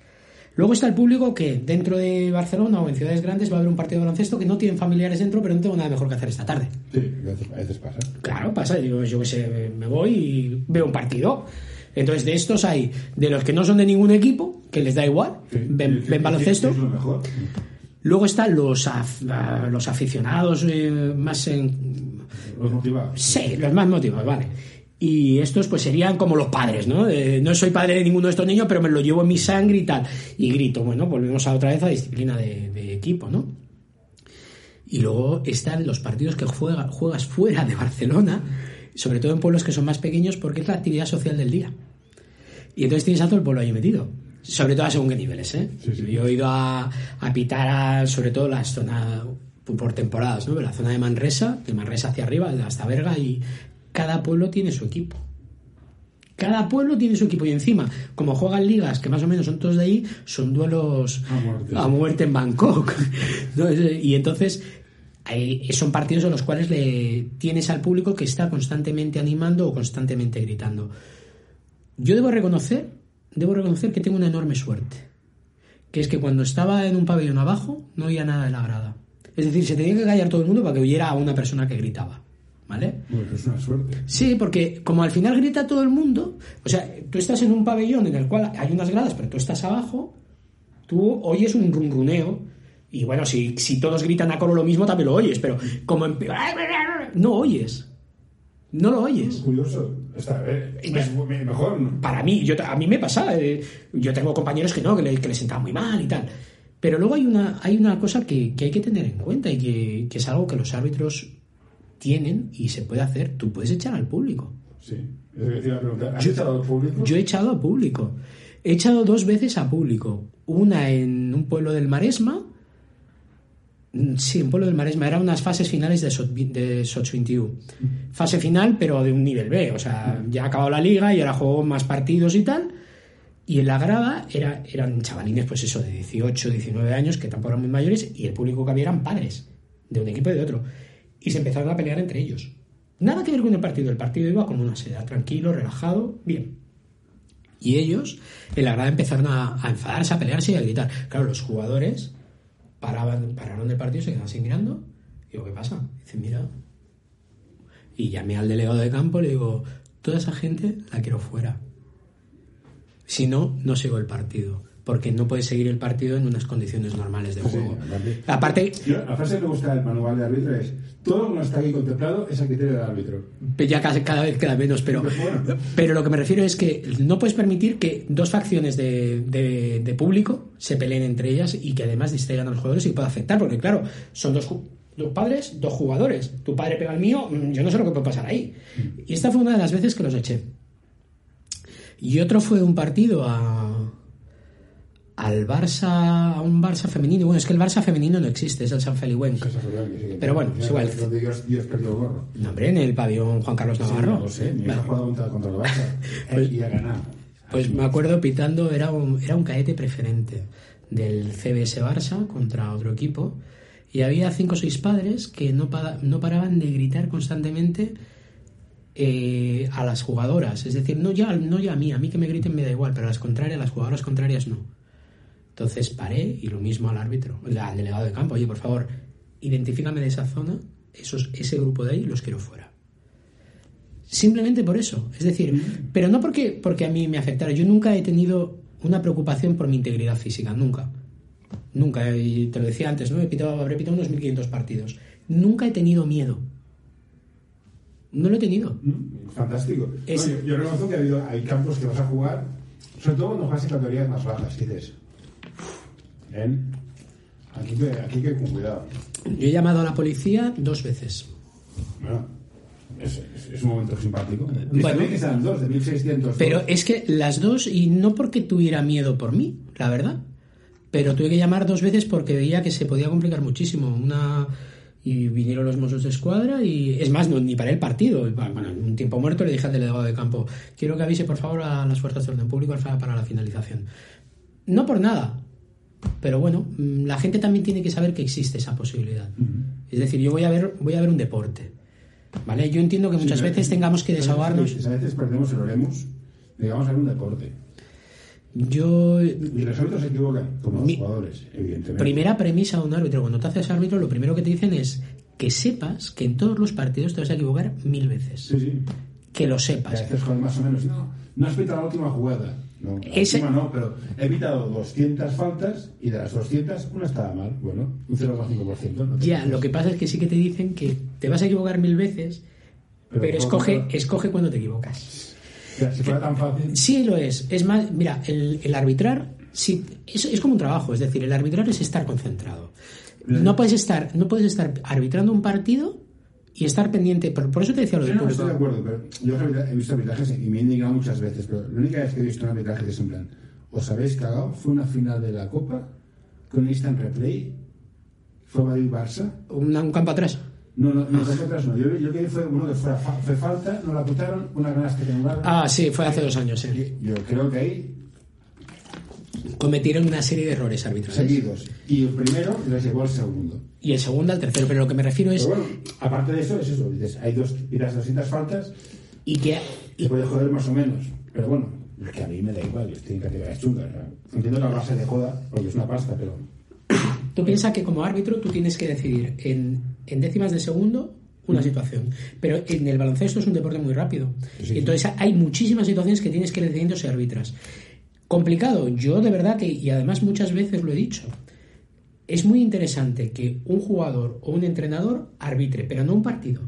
Luego está el público que dentro de Barcelona o en ciudades grandes va a haber un partido de baloncesto que no tienen familiares dentro, pero no tengo nada mejor que hacer esta tarde. Sí, a veces, pasa. Claro, pasa, yo qué sé, me voy y veo un partido. Entonces, de estos hay de los que no son de ningún equipo, que les da igual, Sí. ven, ven baloncesto. Es lo mejor. Luego están los, af- ah, los aficionados eh, más en, Los motivados. Sí, los más motivados, vale. Y estos pues serían como los padres, ¿no? Eh, no soy padre de ninguno de estos niños, pero me lo llevo en mi sangre y tal. Y grito, bueno, volvemos a otra vez a disciplina de, de equipo, ¿no? Y luego están los partidos que juega- juegas fuera de Barcelona, sobre todo en pueblos que son más pequeños, porque es la actividad social del día. Y entonces tienes a todo el pueblo ahí metido. Sobre todo a según qué niveles, ¿eh? Sí, sí. Yo he ido a, a pitar a, sobre todo las zonas por temporadas, ¿no? La zona de Manresa, de Manresa hacia arriba, hasta Berga, y cada pueblo tiene su equipo. Cada pueblo tiene su equipo y encima, como juegan ligas que más o menos son todos de ahí, son duelos A muerte. a muerte en Bangkok. Y entonces hay- son partidos en los cuales le tienes al público que está constantemente animando o constantemente gritando. Yo debo reconocer, debo reconocer que tengo una enorme suerte, que es que cuando estaba en un pabellón abajo no oía nada de la grada. Es decir, se tenía que callar todo el mundo para que oyera a una persona que gritaba, ¿vale? Pues es una suerte. Sí, porque como al final grita todo el mundo, o sea, tú estás en un pabellón en el cual hay unas gradas, pero tú estás abajo, tú oyes un runruneo. Y bueno, si, si todos gritan a coro lo mismo, también lo oyes, pero como en- no oyes. No lo oyes. Curioso. Está, eh, es me- mejor, ¿no? Para mí, yo, a mí me pasa, eh, yo tengo compañeros que no, que le, que le sentaban muy mal y tal. Pero luego hay una, hay una cosa que, que hay que tener en cuenta y que, que es algo que los árbitros tienen y se puede hacer. Tú puedes echar al público. Sí. Yo he echado a público. He echado dos veces a público. Una en un pueblo del Maresma. Mm, Sí, un pueblo del Maresma. Eran unas fases finales de, Sot, de Sots 21. Fase final, pero de un nivel B. O sea, ya ha acabado la liga y ahora juego más partidos y tal. Y en la grada era, eran chavalines, pues eso, de 18, 19 años, que tampoco eran muy mayores, y el público que había eran padres, de un equipo y de otro. Y se empezaron a pelear entre ellos. Nada que ver con el partido. El partido iba con una seda, tranquilo, relajado, bien. Y ellos en la grada empezaron a, enfadarse, a pelearse y a gritar. Claro, los jugadores paraban, pararon del partido, se quedaban así mirando. Digo, ¿qué pasa? Dice, mira. Y llamé al delegado de campo y le digo, toda esa gente la quiero fuera. Si no, no sigo el partido. Porque no puedes seguir el partido en unas condiciones normales de juego. aparte- Aparte, Yo, la frase que me gusta del manual de árbitro es: todo lo que no está aquí contemplado es a criterio del árbitro. ya cada vez queda menos, pero, Bueno. pero lo que me refiero es que no puedes permitir que dos facciones de, de- de público se peleen entre ellas y que además distraigan a los jugadores y pueda afectar, porque claro, son dos, dos padres, dos jugadores. Tu padre pega al mío, mm, yo no sé lo que puede pasar ahí. Y esta fue una de las veces que los eché. Y otro fue un partido a al Barça, a un Barça femenino. Bueno, es que el Barça femenino no existe, es el San sí que- Pero bueno, es igual. Donde Dios, Dios perdió el gorro. No, hombre, en el pabellón Juan Carlos Sí, Navarro. no lo sé, Vale. ha jugado contra, contra el Barça Pues- y ha ganado. Pues me acuerdo pitando, era un, era un caete preferente del CBS Barça contra otro equipo y había cinco o seis padres que no, pa- no paraban de gritar constantemente eh, a las jugadoras. Es decir, no ya, no ya a mí, a mí que me griten me da igual, pero a las contrarias, a las jugadoras contrarias no. Entonces paré y lo mismo al árbitro, al delegado de campo, oye, por favor, identifícame de esa zona, esos, ese grupo de ahí los quiero fuera. Simplemente por eso. Es decir, pero no porque, porque a mí me afectara. Yo nunca he tenido una preocupación por mi integridad física, nunca. Nunca, y te lo decía antes, ¿no? He pitado, habré pitado unos 1500 partidos. Nunca he tenido miedo. No lo he tenido. Fantástico. Es- No, yo, yo reconozco que ha habido, hay campos que vas a jugar, sobre todo cuando juegas en categorías más bajas, dices, "Ven, aquí, aquí que con cuidado. Yo he llamado a la policía dos veces. Bueno, es, es- es un momento simpático. Bueno. Que sean dos, de 1600. Pero es que las dos, y no porque tuviera miedo por mí, la verdad, pero tuve que llamar dos veces porque veía que se podía complicar muchísimo. Una y vinieron los Mossos de Escuadra y es más, no, ni para el partido. Bueno, en un tiempo muerto le dije al delegado de campo, quiero que avise por favor a las fuerzas de orden público para la finalización. No por nada, pero bueno, mm, la gente también tiene que saber que existe esa posibilidad. Es decir, yo voy a ver, voy a ver un deporte. ¿Vale? Yo entiendo que muchas Sí, veces tengamos que A desahogarnos. A veces perdemos el oremos, digamos, en un deporte. Yo Y los árbitros se equivocan, como los jugadores, evidentemente. Primera premisa de un árbitro. Cuando te haces árbitro, lo primero que te dicen es que sepas que en todos los partidos te vas a equivocar mil veces. Sí, sí. Que lo Que a sepas. veces más o menos. No, no has pitado la última jugada. No, Ese- no, pero he pitado 200 faltas y de las 200 una estaba mal. Bueno, un 0,5%. no Ya, lo que pasa es que sí que te dicen que te vas a equivocar mil veces, Pero escoge, escoge cuando te equivocas. Si fuera tan fácil. Sí lo es. Es más, mira, el, el arbitrar sí, es, es como un trabajo. Es decir, el arbitrar es estar concentrado. No puedes estar, no puedes estar arbitrando un partido y estar pendiente. Por, por eso te decía lo del no, estoy de público. acuerdo, pero yo he visto arbitrajes y me he indignado muchas veces, pero la única vez que he visto un arbitraje que es en plan, os habéis cagado, fue una final de la Copa con instant replay, fue Madrid-Barça, Un, un campo atrás. no, no, no, otras no, yo, yo que fue uno que fue, fue falta, no la putaron, una canasta que anularon. Ah, sí, fue hace dos años. sí. Yo creo que ahí, Cometieron una serie de errores arbitrales. seguidos, y el primero les llevó al segundo. Y el segundo al tercero, pero lo que me refiero es Pero bueno, aparte de eso, es eso, dices, hay dos, tiras 200 faltas, y que te puede joder más o menos, pero bueno, es que a mí me da igual, yo estoy en categorías chungas, entiendo la base de joda, porque es una pasta, pero... tú piensas que como árbitro tú tienes que decidir en, en décimas de segundo una situación. Pero en el baloncesto es un deporte muy rápido. Sí, Entonces hay muchísimas situaciones que tienes que ir decidiendo si arbitras. Complicado, yo de verdad que, y además muchas veces lo he dicho, es muy interesante que un jugador o un entrenador arbitre, pero no un partido,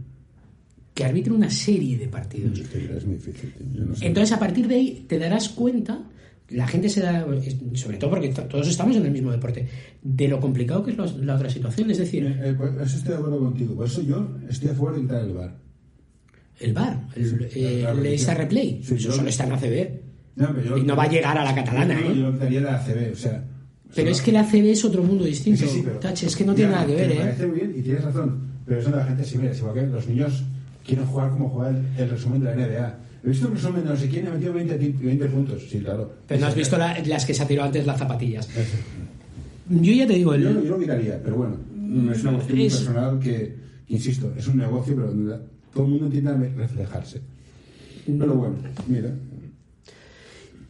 que arbitre una serie de partidos. Es muy difícil, no sé. Entonces, a partir de ahí te darás cuenta, la gente se da, sobre todo porque todos estamos en el mismo deporte, de lo complicado que es la, la otra situación. Es decir, Eh, eh, pues, eso estoy de acuerdo contigo, por eso yo estoy a favor de quitar el bar. el VAR, el, Sí, eh, el Replay, Sí, eso yo- solo está en la CB. No, pero yo- Y no va a llegar a la catalana, yo, ¿eh? Yo optaría la ACB, o sea... Pero es que la CB es otro mundo distinto. Sí, sí, pero- Tache, es que no tiene nada que ver, Me ¿eh? parece muy bien y tienes razón, pero eso de la gente sí, mira, es igual que los niños quieren jugar como juega el, el resumen de la NBA. He visto un resumen de no sé quién ha metido 20, ti- 20 puntos. Sí, claro. Pero no has visto la- las que se ha tirado antes las zapatillas. Yo ya te digo, Yo, el, yo lo miraría, pero bueno, no es una cuestión Es- personal que, insisto, es un negocio, pero donde todo el mundo intenta reflejarse. Pero bueno, mira.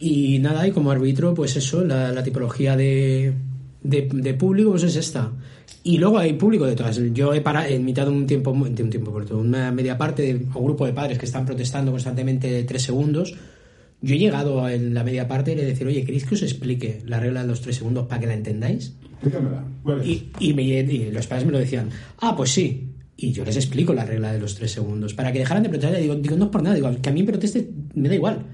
Y nada, y como árbitro, pues eso, la, la tipología de, de, de público pues es esta. Y luego hay público de todas. Yo he parado en mitad de un tiempo, de un tiempo corto, una media parte de un grupo de padres que están protestando constantemente de tres segundos. Yo he llegado en la media parte y le decir, oye, ¿queréis que os explique la regla de los tres segundos para que la entendáis? Explícamela. Y, y me- y los padres me lo decían, ah, pues sí. Y yo les explico la regla de los tres segundos. Para que dejaran de protestar, digo, digo, no es por nada, digo, que a mí me proteste me da igual.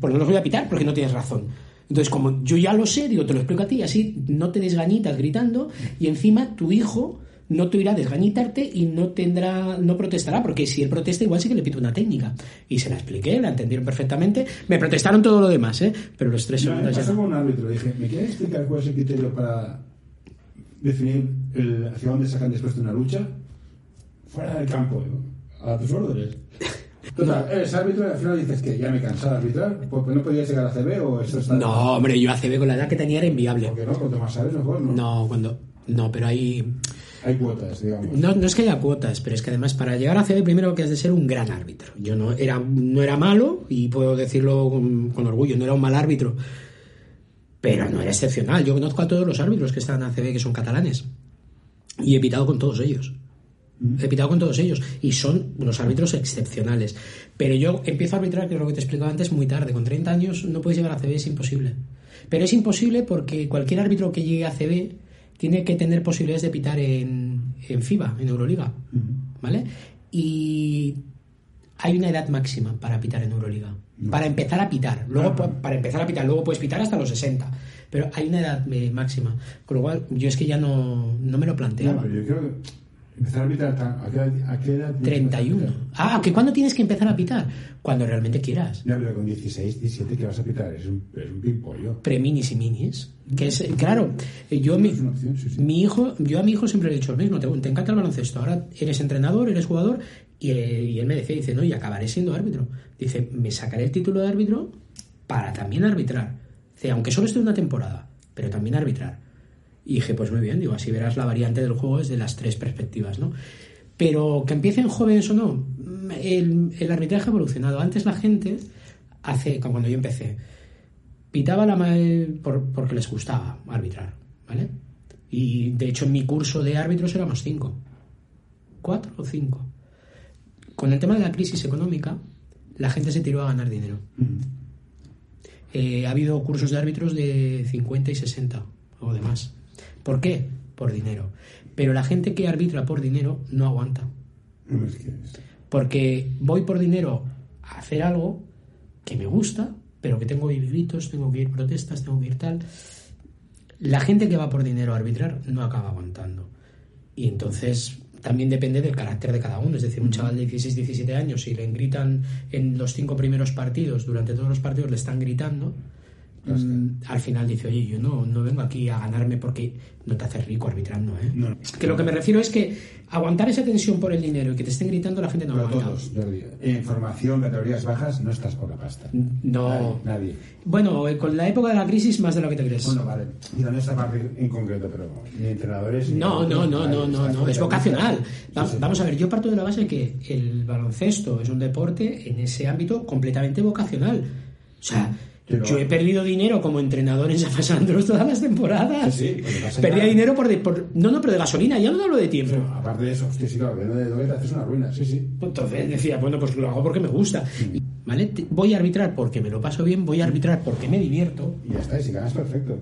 Porque no los voy a pitar porque no tienes razón. Entonces, como yo ya lo sé, digo, te lo explico a ti, así no te desgañitas gritando y encima tu hijo no te irá a desgañitarte y no tendrá, no protestará, porque si él protesta igual sí que le pito una técnica. Y se la expliqué, la entendieron perfectamente. Me protestaron todo lo demás, ¿eh? Pero los tres segundos ya no. un árbitro. Dije, ¿me quieres explicar cuál es el criterio para definir el, hacia dónde sacan después de una lucha? Fuera del campo, digo, a tus órdenes. Total, eres árbitro y al final dices que ya me he cansado de arbitrar, porque no podías llegar a CB o esto está. No, hombre, yo ACB con la edad que tenía era inviable. Porque no, cuanto más sabes, mejor, ¿no? No, cuando. No, pero hay. Hay cuotas, digamos. No, no es que haya cuotas, pero es que además para llegar a CB primero que has de ser un gran árbitro. Yo no era, no era malo, y puedo decirlo con, con orgullo, no era un mal árbitro, pero no era excepcional. Yo conozco a todos los árbitros que están en ACB que son catalanes y he pitado con todos ellos. He pitado con todos ellos y son unos árbitros excepcionales. Pero yo empiezo a arbitrar, que es lo que te explicaba antes, muy tarde. Con 30 años no puedes llegar a CB, es imposible. Pero es imposible porque cualquier árbitro que llegue a CB tiene que tener posibilidades de pitar en, en FIBA, en Euroliga. ¿Vale? Y hay una edad máxima para pitar en Euroliga. Para empezar a pitar. Luego, para empezar a pitar, luego puedes pitar hasta los 60. Pero hay una edad eh, máxima. Con lo cual, yo es que ya no, no me lo planteo. No, pero yo creo que empezar a tan- ¿a qué, edad- a qué edad? 31. Ah, que cuándo tienes que empezar a pitar? Cuando realmente quieras. Ya, pero con 16, 17, ¿qué vas a pitar? Es un, es un pimpollo. Preminis y minis. Que es, claro, yo mi, Es una opción, sí, sí. mi hijo, yo a mi hijo siempre le he dicho lo mismo, te, te encanta el baloncesto, ahora eres entrenador, eres jugador, y, eh, y él me decía, dice, no, y acabaré siendo árbitro. Dice, me sacaré el título de árbitro para también arbitrar. Dice, aunque solo esté una temporada, pero también arbitrar. Y dije, pues muy bien, digo, así verás la variante del juego desde las tres perspectivas, ¿no? Pero que empiecen jóvenes o no, el, el arbitraje ha evolucionado. Antes la gente, hace, como cuando yo empecé, pitaba la ma- por, porque les gustaba arbitrar, ¿vale? Y de hecho en mi curso de árbitros éramos cinco, cuatro o cinco. Con el tema de la crisis económica, la gente se tiró a ganar dinero. Eh, ha habido cursos de árbitros de 50 y 60 o de más. ¿Por qué? Por dinero. Pero la gente que arbitra por dinero no aguanta. No, es que es- Porque voy por dinero a hacer algo que me gusta, pero que tengo gritos, tengo que ir protestas, tengo que ir tal. La gente que va por dinero a arbitrar no acaba aguantando. Y entonces también depende del carácter de cada uno. Es decir, un chaval de 16, 17 años, si le gritan en los cinco primeros partidos, durante todos los partidos le están gritando, mm, al final dice, oye, yo no, no vengo aquí a ganarme porque no te haces rico arbitrando. ¿eh? No. Que lo que me refiero es que aguantar esa tensión por el dinero y que te estén gritando, la gente no Pero aguanta. todos, Jordi. En formación, categorías bajas, no estás por la pasta. No. Nadie. nadie. Bueno, eh, con la época de la crisis más de lo que te crees. Bueno, vale. Digo, no esta parte en concreto, pero ni entrenadores. ni No, no, no, no, no, no, es vocacional. pista. Va- Sí, sí. Vamos a ver, yo parto de la base de que el baloncesto es un deporte en ese ámbito completamente vocacional. O sea, Pero- yo he perdido dinero como entrenador en San Andrés todas las temporadas. Sí, sí, Perdía dinero por, de- por- No, no, pero de gasolina, ya no hablo de tiempo. Aparte de eso, hostia, sí, claro, de te haces una ruina, sí, sí. Entonces decía, bueno, pues lo hago porque me gusta. ¿Vale? Te- Voy a arbitrar porque me lo paso bien, voy a arbitrar porque me divierto. Y ya está, y si ganas, perfecto.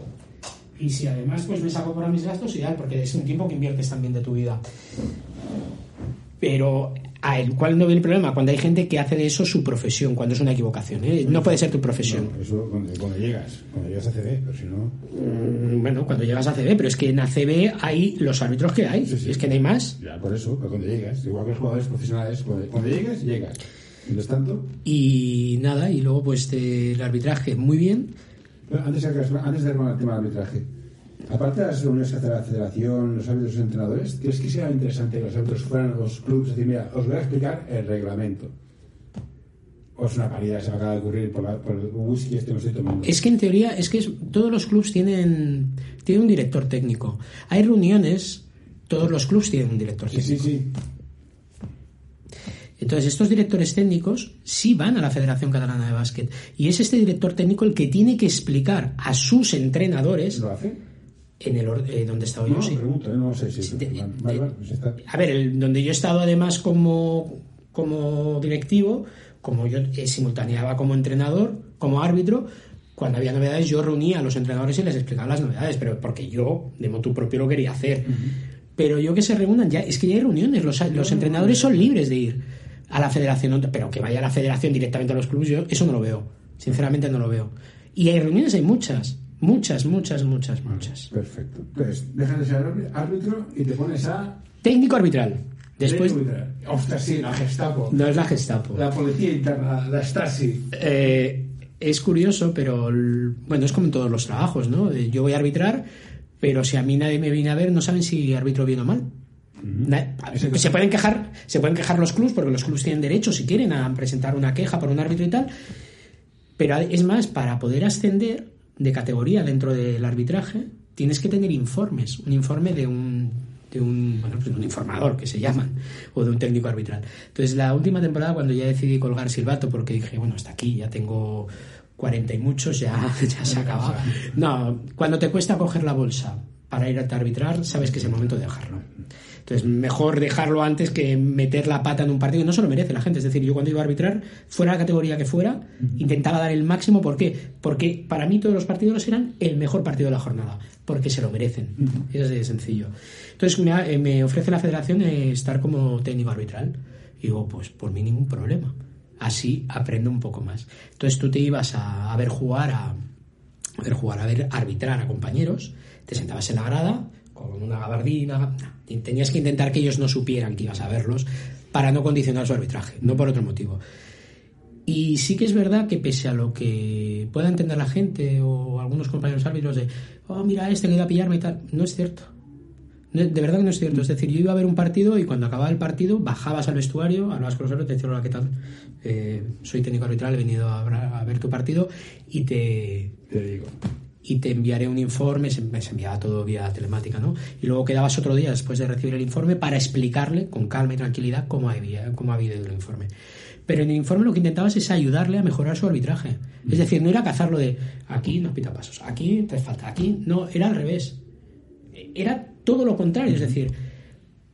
Y si además pues me saco para mis gastos, ideal, porque es un tiempo que inviertes también de tu vida. Pero a el cual no ve el problema cuando hay gente que hace de eso su profesión, cuando es una equivocación. ¿eh? No puede ser tu profesión. No, eso cuando, cuando llegas, cuando llegas a CB, pero si no. Mm, Bueno, cuando llegas a ACB, pero es que en ACB hay los árbitros que hay, Sí, sí. es que no hay más. Ya, por eso, pero cuando llegas, igual que los jugadores profesionales, cuando, cuando llegas, llegas. Mientras tanto, Y nada, y luego pues de- el arbitraje muy bien. Pero antes, antes de armar el tema del arbitraje, aparte de las reuniones que hace la federación, los árbitros y los entrenadores, ¿crees que interesante que los árbitros fueran a los clubes y decir, mira, os voy a explicar el reglamento? O es una paridad, se me acaba de ocurrir por, la- por el whisky este que estoy tomando. Es que en teoría, es que es- todos los clubs tienen, tienen un director técnico. Hay reuniones, todos los clubs tienen un director Sí, técnico. sí, sí. Entonces, estos directores técnicos sí van a la Federación Catalana de Básquet. Y es este director técnico el que tiene que explicar a sus entrenadores ¿Lo hace? En el eh, donde he estado No, yo. sí. pregunto, ¿eh? no sé si... de- vale, vale, pues está. A ver, el- donde yo he estado además como, como directivo, como yo eh, simultaneaba como entrenador, como árbitro, cuando había novedades yo reunía a los entrenadores y les explicaba las novedades, pero porque yo de motu propio lo quería hacer. Pero yo que se reúnan, ya es que ya hay reuniones, los, los entrenadores son libres de ir a la federación, pero que vaya a la federación directamente a los clubes, yo eso no lo veo, sinceramente no lo veo. Y hay reuniones, hay muchas, muchas, muchas, muchas, muchas. Perfecto. Entonces, dejas de ser árbitro y te pones a... Técnico arbitral. Después, Ostras, sí, la Gestapo. no es la Gestapo. La policía interna, la Stasi. Eh, es curioso, pero bueno, es como en todos los trabajos, ¿no? Eh, Yo voy a arbitrar, pero si a mí nadie me viene a ver, no saben si arbitro bien o mal. Se pueden quejar, se pueden quejar los clubs porque los clubs tienen derecho, si quieren, a presentar una queja por un árbitro y tal. Pero es más, para poder ascender de categoría dentro del arbitraje, tienes que tener informes, un informe de un de un, bueno, pues un informador que se llaman o de un técnico arbitral. Entonces, la última temporada cuando ya decidí colgar silbato porque dije, bueno, hasta aquí ya tengo 40 y muchos, ya, ya se acaba. No, cuando te cuesta coger la bolsa para ir a arbitrar, sabes que es el momento de dejarlo. Entonces, mejor dejarlo antes que meter la pata en un partido. No se lo merece la gente. Es decir, yo cuando iba a arbitrar, fuera la categoría que fuera, intentaba dar el máximo. ¿Por qué? Porque para mí todos los partidos eran el mejor partido de la jornada. Porque se lo merecen. Es así de sencillo. Entonces, me, eh, me ofrece la federación eh, estar como técnico arbitral. Y digo, pues por mí ningún problema. Así aprendo un poco más. Entonces, tú te ibas a, a ver jugar a, a ver jugar, a ver arbitrar a compañeros, te sentabas en la grada con una gabardina, tenías que intentar que ellos no supieran que ibas a verlos para no condicionar su arbitraje, no por otro motivo. Y sí que es verdad que pese a lo que pueda entender la gente o algunos compañeros árbitros de, oh, mira este que iba a pillarme y tal, no es cierto. No, De verdad que no es cierto. Es decir, yo iba a ver un partido y cuando acababa el partido bajabas al vestuario, hablabas con los árbitros, te decían, hola, ¿qué tal? Eh, soy técnico arbitral, he venido a, a ver tu partido y te, Te digo. Y te enviaré un informe, se, se enviaba todo vía telemática, ¿no? Y luego quedabas otro día después de recibir el informe para explicarle con calma y tranquilidad cómo había, cómo había ido el informe. Pero en el informe lo que intentabas es ayudarle a mejorar su arbitraje. Es decir, no era cazarlo de aquí no pita pasos, aquí te falta, aquí no, era al revés. Era todo lo contrario, es decir,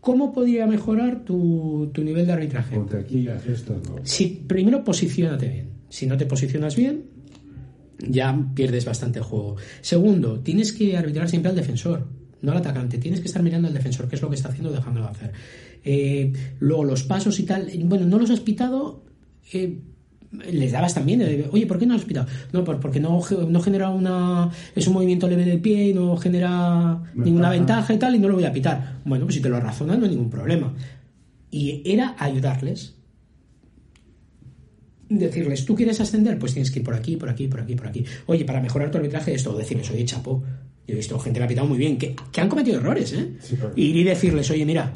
¿cómo podría mejorar tu, tu nivel de arbitraje? Aquí. Si primero posicionate bien. Si no te posicionas bien, ya pierdes bastante juego. Segundo, tienes que arbitrar siempre al defensor, no al atacante. Tienes que estar mirando al defensor, qué es lo que está haciendo o dejando de hacer. Eh, luego, los pasos y tal, bueno, no los has pitado. eh, les dabas también, eh, oye, ¿por qué no has pitado? No, por- porque no, no genera una. Es un movimiento leve del pie y no genera ninguna ventaja y tal, y no lo voy a pitar. Bueno, pues si te lo razonan, no hay ningún problema. Y era ayudarles decirles, ¿tú quieres ascender? Pues tienes que ir por aquí, por aquí, por aquí, por aquí. Oye, para mejorar tu arbitraje, esto, decirles, oye, chapo, yo he visto gente que ha pitado muy bien, que, que han cometido errores, ¿eh? Sí, claro. Y, y decirles, oye, mira,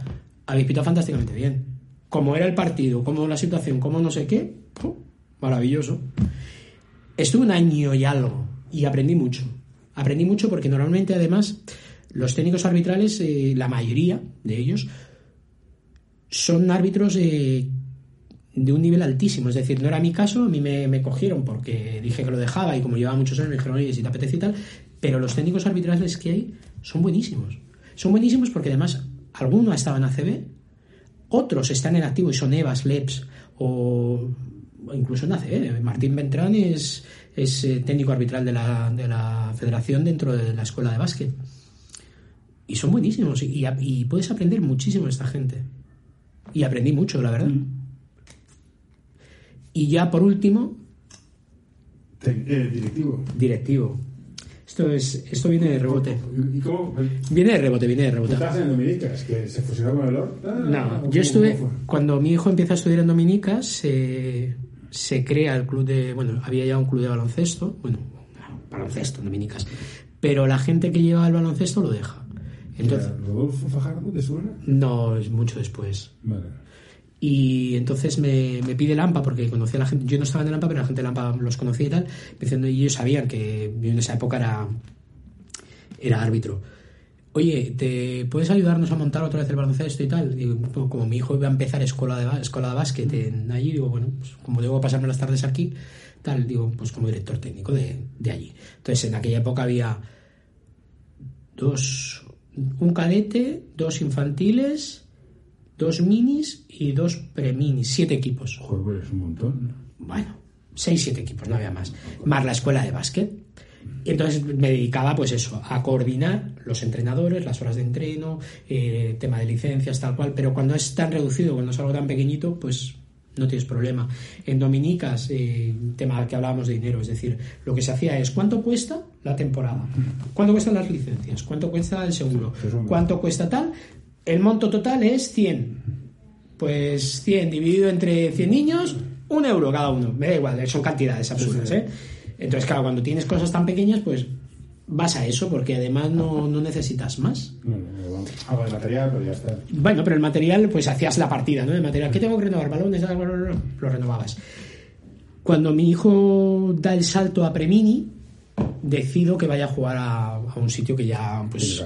habéis pitado fantásticamente bien. Como era el partido, como la situación, como no sé qué, ¡pum! maravilloso. Estuve un año y algo y aprendí mucho. Aprendí mucho porque normalmente, además, los técnicos arbitrales, eh, la mayoría de ellos, son árbitros eh, de un nivel altísimo. Es decir, no era mi caso, a mí me, me cogieron porque dije que lo dejaba y como llevaba muchos años me dijeron, oye, si te apetece y tal. Pero los técnicos arbitrales que hay son buenísimos. Son buenísimos porque además algunos estaban en ACB, otros están en activo y son EVAs, LEPS o, incluso en ACB. Martín Ventrán es, es eh, técnico arbitral de la, de la federación dentro de la escuela de básquet. Y son buenísimos y, puedes aprender muchísimo de esta gente. Y aprendí mucho, la verdad. Y ya por último, eh, directivo. directivo. Esto es esto viene de rebote. ¿Y cómo? Viene de rebote, viene de rebote. ¿Estás en Dominicas? ¿Que se fusionó con el OR? Ah, No, ¿cómo- yo estuve cómo cuando mi hijo empieza a estudiar en Dominicas se, se crea el club de bueno había ya un club de baloncesto bueno no, baloncesto en Dominicas pero la gente que lleva el baloncesto lo deja entonces ¿Rodolfo Fajardo te suena? no es mucho después Vale. Y entonces me, me pide Lampa, porque conocía a la gente, yo no estaba en Lampa, pero la gente de Lampa los conocía y tal, diciendo, y ellos sabían que yo en esa época era, era árbitro. Oye, ¿te puedes ayudarnos a montar otra vez el baloncesto y tal? Digo, como, mi hijo iba a empezar escuela de, escuela de básquet en allí, digo, bueno, pues como debo pasarme las tardes aquí, tal, digo, pues como director técnico de, de allí. Entonces, en aquella época había dos, un cadete, dos infantiles, dos minis y dos preminis, siete equipos. Joder, pues es un montón. Bueno, seis, siete equipos, no había más. Más la escuela de básquet. Y entonces me dedicaba, pues eso, a coordinar los entrenadores, las horas de entreno, eh, tema de licencias, tal cual. Pero cuando es tan reducido, cuando es algo tan pequeñito, pues no tienes problema. En Dominicas, eh, tema que hablábamos de dinero, es decir, lo que se hacía es cuánto cuesta la temporada, cuánto cuestan las licencias, cuánto cuesta el seguro, Eso es cuánto cuesta tal. El monto total es 100. Pues 100 dividido entre 100 niños, un euro cada uno. Me da igual, son cantidades absurdas, ¿eh? Entonces, claro, cuando tienes cosas tan pequeñas, pues vas a eso, porque además no, no necesitas más. No, no, de material, pero ya está. Bueno, pero el material, pues hacías la partida, ¿no? El material, ¿qué tengo que renovar? Balones, Ah, lo renovabas. Cuando mi hijo da el salto a Premini, decido que vaya a jugar a, a un sitio que ya, pues...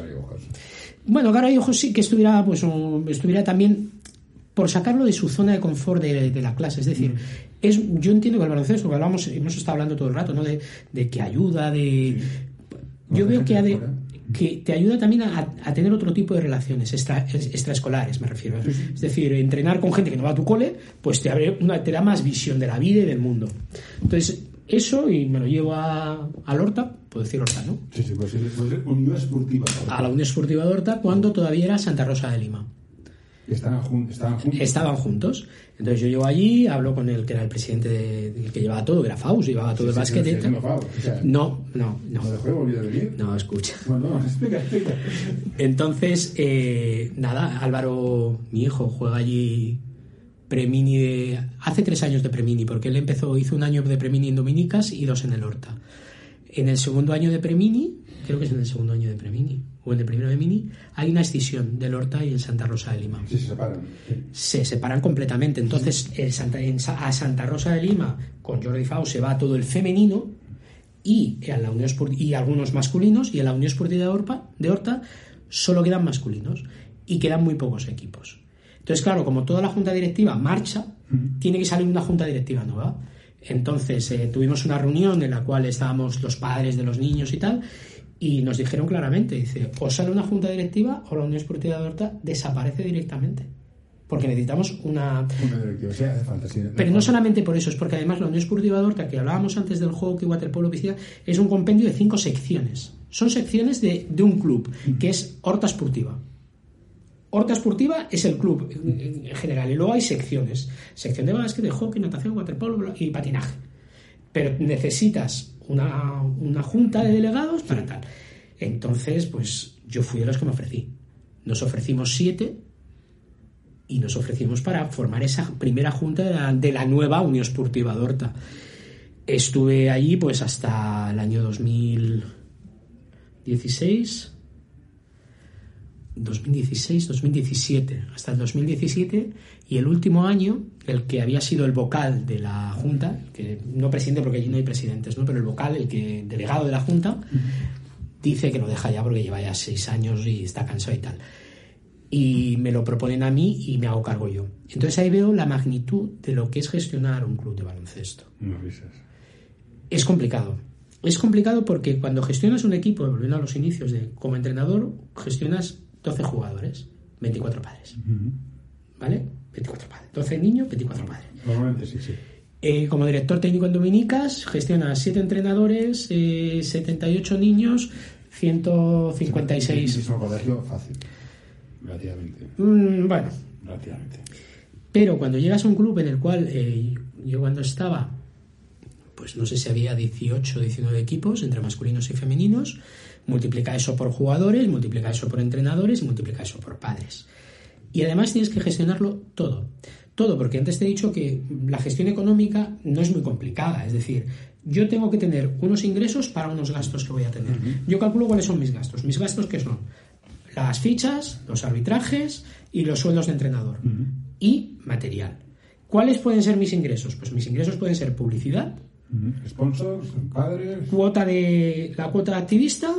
Bueno, Gara y Ojos sí que estuviera, pues, un- estuviera también por sacarlo de su zona de confort de, de la clase. Es decir, es, yo entiendo que el baloncesto, que hablamos, hemos estado hablando todo el rato, ¿no? De, de que ayuda, de... Yo veo que, ha de- que te ayuda también a, a tener otro tipo de relaciones extra, es- extraescolares, me refiero. ¿eh? Es decir, entrenar con gente que no va a tu cole, pues te, abre una, te da más visión de la vida y del mundo. Entonces, eso, y me lo llevo a, al Horta, puedo decir Horta, ¿no? Sí, sí, pues, pues Unión Esportiva. A la Unión Esportiva de Horta cuando todavía era Santa Rosa de Lima. Estaban, jun- estaban juntos. Estaban juntos. Entonces yo llego allí, hablo con el que era el presidente, de, el que llevaba todo, que era Faust, llevaba todo el Sí, sí, básquet. sí, sí, no, o sea, no, no, no. No, escucha. Bueno, no, explica, explica. Entonces, eh, nada, Álvaro, mi hijo, juega allí Premini de... Hace tres años de Premini, porque él empezó, hizo un año de Premini en Dominicas y dos en el Horta. En el segundo año de Premini, creo que es en el segundo año de Premini, o en el primero de Mini, hay una escisión del Horta y el Santa Rosa de Lima. Sí, se separan. Se separan completamente. Entonces, el Santa- en a Santa Rosa de Lima, con Jordi Fau, se va todo el femenino y, a la Unión y algunos masculinos, y en la Unión Esportiva de Horta solo quedan masculinos y quedan muy pocos equipos. Entonces, claro, como toda la junta directiva marcha, tiene que salir una junta directiva nueva. Entonces, eh, tuvimos una reunión en la cual estábamos los padres de los niños y tal, y nos dijeron claramente, dice, o sale una junta directiva o la Unión Esportiva de Horta desaparece directamente. Porque necesitamos una... Una directiva, sí, hace falta, sí. Pero no solamente por eso, es porque además la Unión Esportiva de Horta, que hablábamos antes del juego que waterpolo piscina, es un compendio de cinco secciones. Son secciones de, de un club, que es Horta Esportiva. Horta Esportiva es el club en en general, y luego hay secciones. Sección de básquet, de hockey, natación, waterpolo y patinaje. Pero necesitas una, una junta de delegados para tal. Entonces, pues yo fui de los que me ofrecí. Nos ofrecimos siete y nos ofrecimos para formar esa primera junta de la, de la nueva Unión Esportiva de Horta. Estuve allí pues hasta el año 2016, 2016, 2017, hasta el 2017 y el último año, el que había sido el vocal de la Junta, que no presidente porque allí no hay presidentes, ¿no? pero el vocal, el que delegado de la Junta, dice que lo deja ya porque lleva ya seis años y está cansado y tal y me lo proponen a mí y me hago cargo yo. Entonces ahí veo la magnitud de lo que es gestionar un club de baloncesto. Risas. Es complicado. Es complicado porque cuando gestionas un equipo, volviendo a los inicios de como entrenador, gestionas 12 jugadores, 24 padres. ¿Vale? 24 padres. 12 niños, 24 padres. Normalmente sí, sí. Eh, como director técnico en Dominicas, gestionas 7 entrenadores, eh, 78 niños, 156. mismo colegio, fácil. Relativamente. Mm, bueno, Relativamente. Pero cuando llegas a un club en el cual eh, yo cuando estaba, pues no sé si había 18 o 19 equipos entre masculinos y femeninos, multiplica eso por jugadores, multiplica eso por entrenadores y multiplica eso por padres. Y además tienes que gestionarlo todo. Todo, porque antes te he dicho que la gestión económica no es muy complicada. Es decir, yo tengo que tener unos ingresos para unos gastos que voy a tener. Yo calculo cuáles son mis gastos. Mis gastos que son las fichas, los arbitrajes y los sueldos de entrenador. y material. ¿Cuáles pueden ser mis ingresos? Pues mis ingresos pueden ser publicidad. Sponsors, padres. cuota de la cuota activista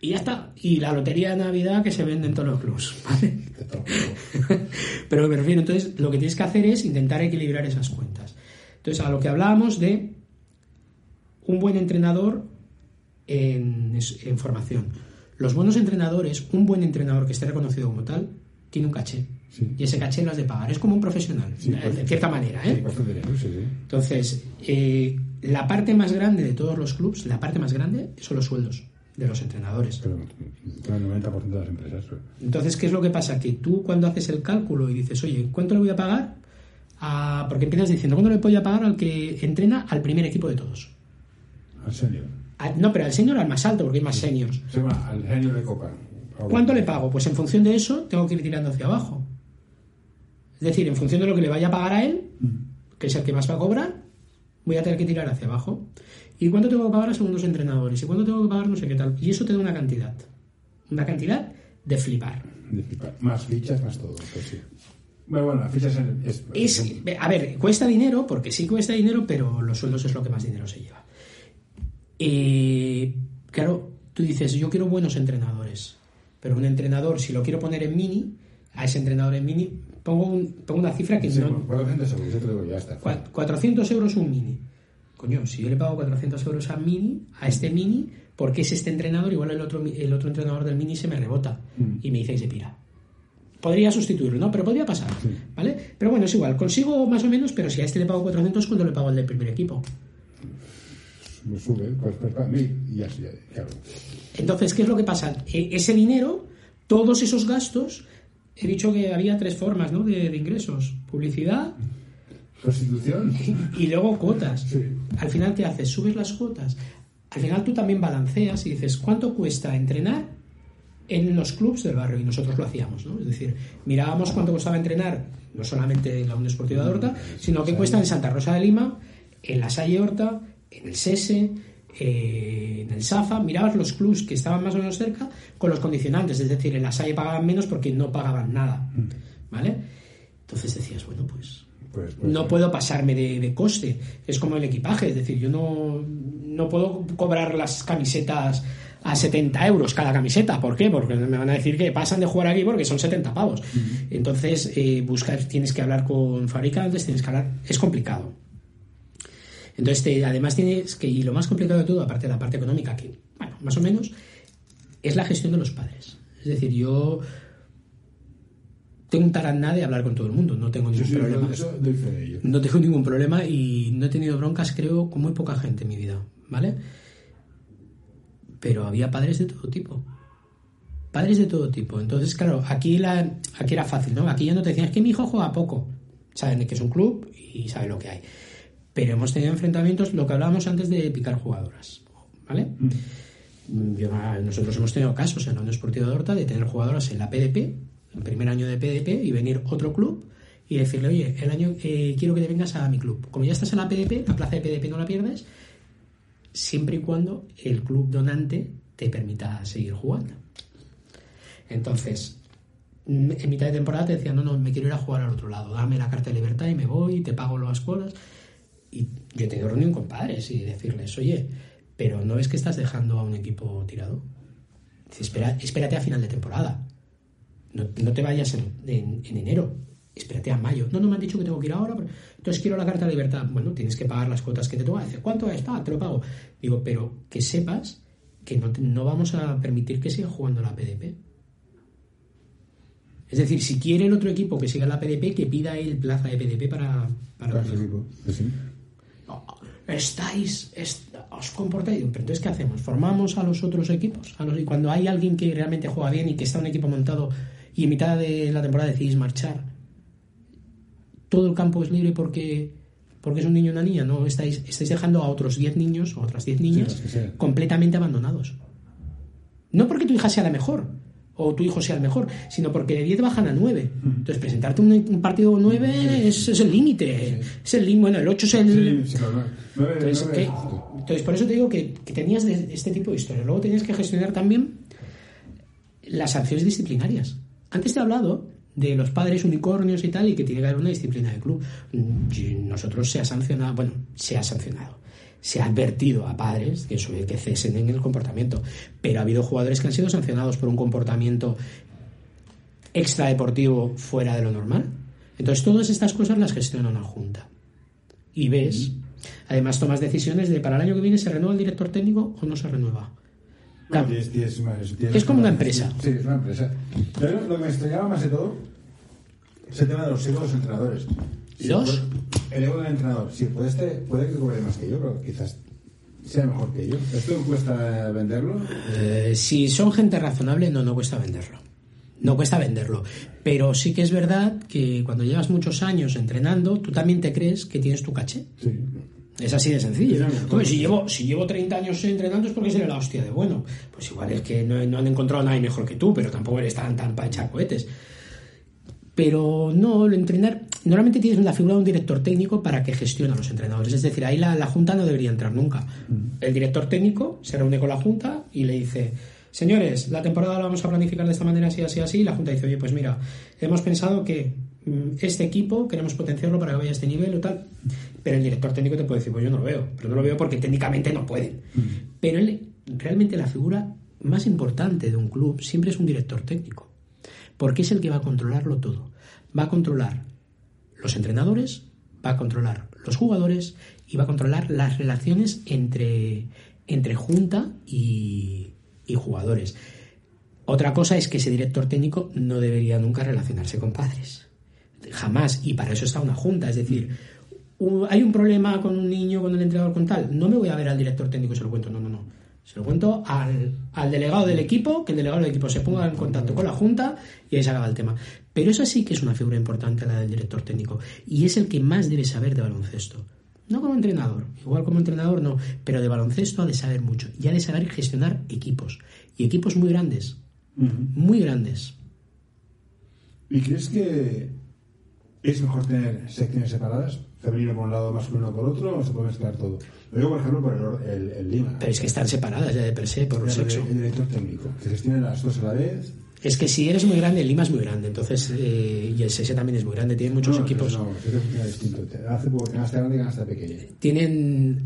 y ya está. Y la lotería de Navidad que se vende en todos los clubs. ¿vale? Pero me refiero, entonces, lo que tienes que hacer es intentar equilibrar esas cuentas. Entonces, a lo que hablábamos de un buen entrenador en, en formación. Los buenos entrenadores, un buen entrenador que esté reconocido como tal, tiene un caché. Sí. Y ese caché lo has de pagar. Es como un profesional, Sí, de cierta manera. ¿eh? Sí. Entonces, eh, la parte más grande de todos los clubs, la parte más grande son los sueldos de los entrenadores. Pero pero el 90% de las empresas. Entonces, ¿qué es lo que pasa? Que tú cuando haces el cálculo y dices, oye, ¿cuánto le voy a pagar? A- Porque empiezas diciendo, ¿cuánto le voy a pagar al que entrena al primer equipo de todos? Al senior. A- no, pero al senior al más alto, porque hay más seniors. Se llama al senior de Copa. ¿Cuánto le pago? Pues en función de eso tengo que ir tirando hacia abajo. Es decir, en función de lo que le vaya a pagar a él, que es el que más va a cobrar, voy a tener que tirar hacia abajo. ¿Y cuánto tengo que pagar a segundos entrenadores? ¿Y cuánto tengo que pagar no sé qué tal? Y eso te da una cantidad. Una cantidad de flipar. De flipar. Más fichas, más todo. Pues sí. Bueno, bueno, las fichas es. Es, a ver, cuesta dinero, porque sí cuesta dinero, pero los sueldos es lo que más dinero se lleva. Eh, claro, tú dices, yo quiero buenos entrenadores, pero un entrenador, si lo quiero poner en mini, a ese entrenador en mini, pongo, un- pongo una cifra que Sí, no... 400 euros, yo te lo digo, ya está. cua- 400 euros un mini. Coño, si yo le pago 400 euros a mini, a este mini, porque es este entrenador, igual el otro, el otro entrenador del mini se me rebota Mm. y me dice y se pira. Podría sustituirlo, ¿no? Pero podría pasar, Sí. ¿vale? Pero bueno, es igual, consigo más o menos, pero si a este le pago 400, ¿cuánto le pago al del primer equipo? Lo sube, pues, pues para mí, y así, claro. Entonces, ¿qué es lo que pasa? E- ese dinero, todos esos gastos, he dicho que había tres formas, ¿no? De, de ingresos. Publicidad Constitución. y luego cuotas. Sí. Al final, ¿qué haces? Subes las cuotas. Al final tú también balanceas y dices, ¿cuánto cuesta entrenar en los clubs del barrio? Y nosotros lo hacíamos, ¿no? Es decir, mirábamos cuánto costaba entrenar, no solamente en la Unión Esportiva de Horta, sino que cuesta en Santa Rosa de Lima, en la Salle Horta, en el SESE, eh, en el SAFA, mirabas los clubs que estaban más o menos cerca con los condicionantes, es decir, en la Salle pagaban menos porque no pagaban nada, ¿vale? Entonces decías, bueno, pues Pues, pues, no puedo pasarme de, de coste. Es como el equipaje, es decir, yo no, no puedo cobrar las camisetas a 70 euros cada camiseta. ¿Por qué? Porque me van a decir que pasan de jugar aquí porque son 70 pavos. Entonces, eh, buscar, tienes que hablar con fabricantes, tienes que hablar. Es complicado. Entonces, te- además tienes que, y lo más complicado de todo, aparte de la parte económica, que, bueno, más o menos, es la gestión de los padres. Es decir, yo tengo un taraná de hablar con todo el mundo, no tengo ningún sí, problema. eso de. No tengo ningún problema y no he tenido broncas, creo, con muy poca gente en mi vida, ¿vale? Pero había padres de todo tipo. Padres de todo tipo. Entonces, claro, aquí, la, aquí era fácil, ¿no? Aquí ya no te decían, es que mi hijo juega poco. Saben que es un club y saben lo que hay. Pero hemos tenido enfrentamientos, lo que hablábamos antes de picar jugadoras, ¿vale? Yo, ah, nosotros hemos tenido casos en la Unión Esportiva de Horta de tener jugadoras en la PDP, el primer año de PDP, y venir otro club y decirle, oye, el año eh, quiero que te vengas a mi club. Como ya estás en la PDP, la plaza de PDP no la pierdes, siempre y cuando el club donante te permita seguir jugando. Entonces, mm, en mitad de temporada te decían, no, no, me quiero ir a jugar al otro lado, dame la carta de libertad y me voy, te pago las colas. Y yo he tenido reunión con padres y decirles, oye, pero ¿no ves que estás dejando a un equipo tirado? Dice, Espera, espérate a final de temporada. No, no te vayas en, en- en enero. Espérate a mayo. No, no me han dicho que tengo que ir ahora. pero- Entonces quiero la carta de libertad. Bueno, tienes que pagar las cuotas que te toca. Dice, ¿cuánto es? Ah, te lo pago. Digo, pero que sepas que no, te- no vamos a permitir que siga jugando la PDP. Es decir, si quiere el otro equipo que siga la PDP, que pida él plaza de PDP para, para Para el equipo. Sí, sí. Estáis, est- os comportáis. Pero entonces, ¿qué hacemos? ¿Formamos a los otros equipos? A los- y cuando hay alguien que realmente juega bien y que está un equipo montado y en mitad de la temporada decidís marchar, todo el campo es libre porque, porque es un niño o una niña. No, estáis, estáis dejando a otros 10 niños o otras 10 niñas completamente abandonados. No porque tu hija sea la mejor o tu hijo sea el mejor, sino porque de 10 bajan a 9. Entonces, presentarte un, un partido 9 es, es el límite. Es el límite. Bueno, el 8 es el. Sí, claro. Entonces, por eso te digo que, que tenías de- este tipo de historias. Luego tenías que gestionar también las sanciones disciplinarias. Antes te he hablado de los padres unicornios y tal, y que tiene que haber una disciplina de club. Y Nosotros se ha sancionado, bueno, se ha sancionado. Se ha advertido a padres que, que cesen en el comportamiento. Pero ha habido jugadores que han sido sancionados por un comportamiento extradeportivo fuera de lo normal. Entonces, todas estas cosas las gestiona una junta. Y ves, además tomas decisiones de para el año que viene se renueva el director técnico o no se renueva. Claro. Más- Es como una empresa. Sí, es una empresa. Pero lo que me extrañaba más de todo es el tema de los egos de los entrenadores. Si ¿Los? puede- El ego del entrenador. Sí, puede, este, puede que cobre más que yo, pero quizás sea mejor que yo. ¿Esto cuesta venderlo? Eh, si son gente razonable, no, no cuesta venderlo. No cuesta venderlo. Pero sí que es verdad que cuando llevas muchos años entrenando, tú también te crees que tienes tu caché. Sí. Es así de sencillo. Hombre, si, llevo, si llevo 30 años entrenando es porque seré la hostia de bueno. Pues igual es que no, no han encontrado a nadie mejor que tú, pero tampoco eres tan, tan para echar cohetes. Pero no, lo entrenar. Normalmente tienes la figura de un director técnico para que gestione a los entrenadores. Es decir, ahí la, la junta no debería entrar nunca. El director técnico se reúne con la junta y le dice: Señores, la temporada la vamos a planificar de esta manera, así, así, así. Y la junta dice: Oye, pues mira, hemos pensado que mm, este equipo queremos potenciarlo para que vaya a este nivel o tal. Pero el director técnico te puede decir: Pues yo no lo veo. Pero no lo veo porque técnicamente no pueden. Pero él, realmente la figura más importante de un club siempre es un director técnico porque es el que va a controlarlo todo. Va a controlar los entrenadores, va a controlar los jugadores y va a controlar las relaciones entre, entre junta y, y jugadores. Otra cosa es que ese director técnico no debería nunca relacionarse con padres. Jamás. Y para eso está una junta. Es decir, hay un problema con un niño, con el entrenador, con tal. No me voy a ver al director técnico y se lo cuento. No, no, no. Se lo cuento al, al delegado del equipo, que el delegado del equipo se ponga en contacto con la junta y ahí se acaba el tema. Pero eso sí que es una figura importante la del director técnico. Y es el que más debe saber de baloncesto. No como entrenador, igual como entrenador no, pero de baloncesto ha de saber mucho. Y ha de saber gestionar equipos. Y equipos muy grandes. Muy grandes. ¿Y crees que es mejor tener secciones separadas? Femenino por un lado, masculino por otro, o se puede mezclar todo? Lo digo, por ejemplo, por el, el, el Lima. Pero es que están separadas ya de per se por el, sexo. el director técnico, que gestione las dos a la vez. Es que si eres muy grande, el Lima es muy grande, entonces, eh, y el SS también es muy grande, tiene muchos No, equipos. No, que funciona distinto. Hace poco que ganaste grande y ganaste pequeño. Tienen,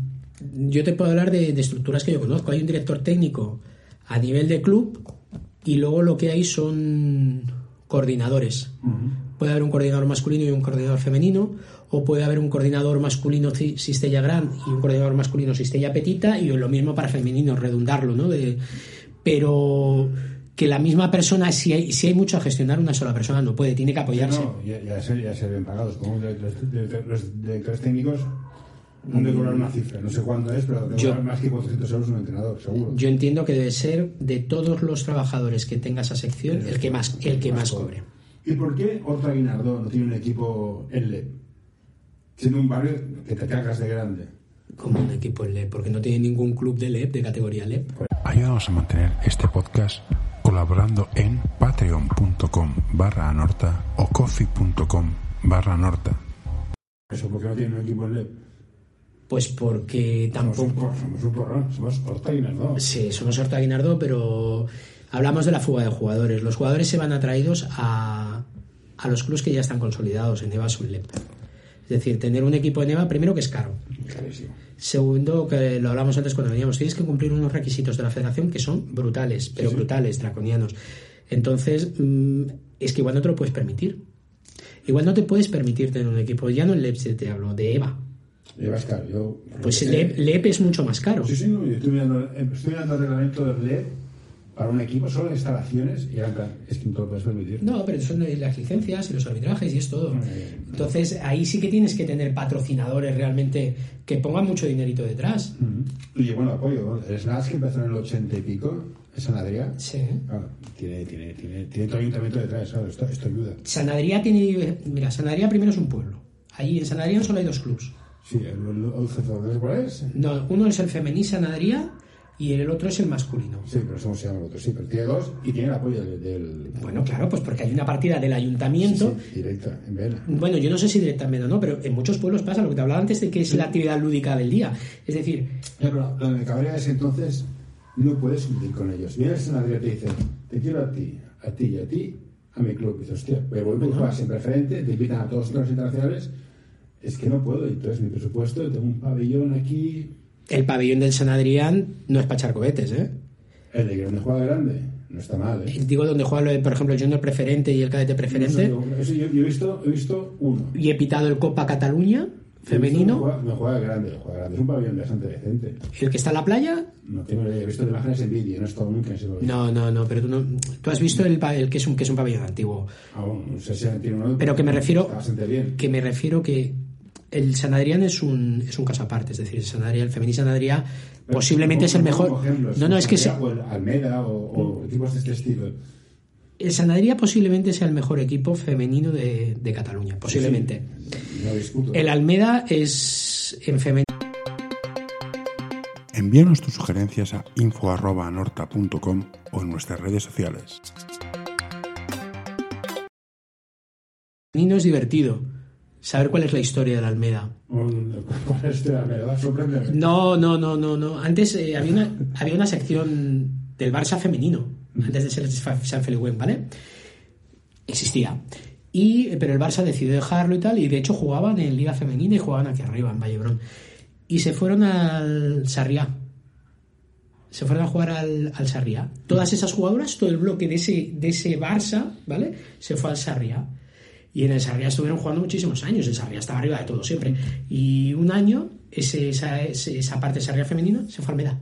yo te puedo hablar de, de estructuras que yo conozco. Hay un director técnico a nivel de club y luego lo que hay son coordinadores. Puede haber un coordinador masculino y un coordinador femenino, o puede haber un coordinador masculino ci- Cistella Gran y un coordinador masculino Cistella Petita, y lo mismo para femenino, redundarlo, ¿no? De, pero que la misma persona, si hay, si hay mucho a gestionar, una sola persona no puede, tiene que apoyarse. No, ya, ya, ser, ya ser bien pagados. Como los directores técnicos han de cobrar una cifra. No sé cuándo es, pero de Yo- más que 400 euros un entrenador, seguro. Yo entiendo que debe ser de todos los trabajadores que tenga esa sección el que más, el que más cobre. ¿Y por qué Horta Guinardó no tiene un equipo en LEP? Siendo un barrio que te cagas de grande. Como un equipo en LEP, porque no tiene ningún club de LEP, de categoría LEP. Ayúdanos a mantener este podcast colaborando en patreon.com barra anorta o coffee.com barra anorta. Eso, ¿por qué no tiene un equipo en LEP? Pues porque tampoco. somos un porrón, somos Horta Guinardó. Sí, somos Horta Guinardó, pero hablamos de la fuga de jugadores. Los jugadores se van atraídos a, a los clubes que ya están consolidados en EVA o en LEP. Es decir, tener un equipo en EVA, primero que es caro. Segundo, que lo hablamos antes cuando veníamos, tienes que cumplir unos requisitos de la federación que son brutales, pero brutales, draconianos. Entonces, mm, es que igual no te lo puedes permitir. Igual no te puedes permitir tener un equipo, ya no en LEP te hablo, de EVA. Llevas caro. Yo, Pues eh, LEP, LEP es mucho más caro. Sí, sí, no, yo estoy mirando, estoy mirando el reglamento del LEP para un equipo solo de instalaciones y es que no te lo puedes permitir. No, pero son las licencias y los arbitrajes y es todo. Entonces, ahí sí que tienes que tener patrocinadores realmente que pongan mucho dinerito detrás. Ujú. Y bueno, apoyo. El Snatch que empezó en el 80 y pico, es San Adrià. Sí. Claro, tiene, tiene, tiene, tiene todo el ayuntamiento detrás, esto, esto ayuda. San Adrià tiene. Mira, San Adrià primero es un pueblo. Allí en San Adrià solo hay dos clubs. Sí, el, el, el UCF, ¿cuál es? No, uno es el femení San Adrià y el otro es el masculino. Sí, pero ¿cómo se llama el otro? Sí, pero tiene dos y tiene el apoyo del... del Bueno, claro, pues porque hay una partida del ayuntamiento. sí, directa, en vena. Bueno, yo no sé si directamente o no, pero en muchos pueblos pasa lo que te hablaba antes de que es la actividad lúdica del día. Es decir, pero lo de me cabrea es entonces no puedes cumplir con ellos. Viene el San Adrià y te dice, te quiero a ti, a ti y a ti, a mi club. Dices, hostia, me voy porque juegas en preferente, te invitan a todos los internacionales. Es que no puedo, entonces mi presupuesto, tengo un pabellón aquí. El pabellón del San Adrián no es para echar cohetes, ¿eh? El de donde juega grande, no está mal, ¿eh? Digo donde juega, por ejemplo, el junior preferente y el cadete preferente. Eso, eso yo, yo he, visto, he visto uno. Y he pitado el Copa Cataluña femenino. Me juega, me juega grande, me juega grande. Es un pabellón bastante decente. ¿El que está en la playa? No tengo he visto de imágenes en vídeo, no he estado nunca en ese pabellón. No, no, no, pero tú, no, tú has visto el, el, que, es un, que es un pabellón antiguo. Ah, bueno, no sé si tiene uno, pero que me refiero está bastante bien. que me refiero que el San Adrián es un, es un caso aparte, es decir, el San Adrián, el Femení San Adrián Pero posiblemente es el mejor. no, no, es que se- o el Almeda o, o equipos de este estilo. el San Adrián posiblemente sea el mejor equipo femenino de, de Cataluña, posiblemente. No discuto. El Almeda es en femenino. Envíanos tus sugerencias a info.norta.com o en nuestras redes sociales. es divertido. Saber cuál es la historia del Almeda. Un- ¿Cuál es este Almeda? Sorpréndeme. No, no, no, no, no. Antes eh, había, una, había una sección del Barça femenino, antes de ser San Feliuen, ¿vale? Existía. Y, pero el Barça decidió dejarlo y tal, y de hecho jugaban en Liga Femenina y jugaban aquí arriba, en Vallebrón. Y se fueron al Sarriá. Se fueron a jugar al, al Sarriá. Todas esas jugadoras, todo el bloque de ese, de ese Barça, ¿vale? Se fue al Sarriá. Y en el Sarriá estuvieron jugando muchísimos años. El Sarriá estaba arriba de todo siempre. Y un año, ese, esa, esa parte del Sarriá femenino se fue a Almeda.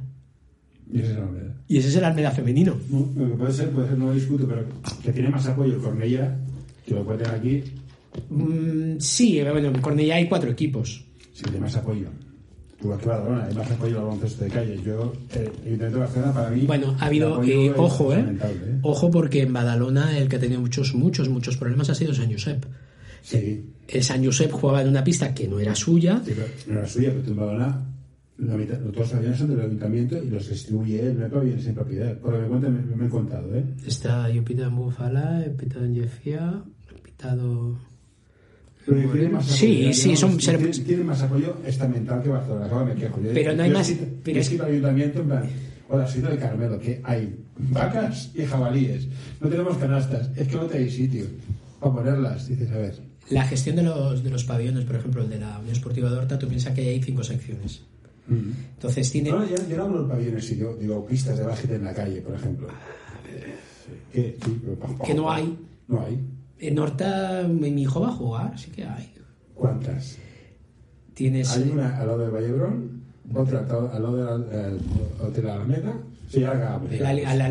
Y ese es el Almeda. Y ese es el Almeda femenino. No, puede ser, puede ser, no lo discuto, pero que tiene más apoyo el Cornellà, que lo puede tener aquí, Mm, sí, bueno, en Cornellá hay cuatro equipos. sí tiene más apoyo. Aquí Barcelona, hay más baloncesto de calle. Yo, eh, de Barcelona, para mí. Bueno, ha el habido, eh, ojo, eh, ¿eh? ojo porque en Badalona el que ha tenido muchos, muchos, muchos problemas ha sido San Josep. Sí, El San Josep jugaba en una pista que no era suya. sí, pero no era suya, pero en Badalona, la mitad, los aviones son del Ayuntamiento y los distribuye él, no hay pabellones en propiedad. Por lo que me cuentan, me, me han contado, ¿eh? Está, yo pitado en Búfala, he pitado en Jefía, he pitado... Pero tiene más apoyo, Sí, sí, son- tiene, tiene más apoyo estamental que Barcelona. Me quejo. Yo- Pero no hay yo más- he pero pero es- que el ayuntamiento, en plan, hola, soy del Carmelo, que hay vacas y jabalíes. No tenemos canastas, es que no tenéis sitio para ponerlas. Dices, a ver. La gestión de los, de los pabellones, por ejemplo, el de la Unión Esportiva de Horta, tú piensas que hay cinco secciones. Entonces tiene... No, yo, yo no hablo de pabellones, si yo digo pistas de básquet en la calle, por ejemplo. ¿Qué? Sí, Que no hay. No hay. En Horta mi hijo va a jugar, sí que hay. ¿Cuántas? Tienes... Hay una al lado del Vallebrón, otra al lado- del Hotel Alameda. Sí, haga.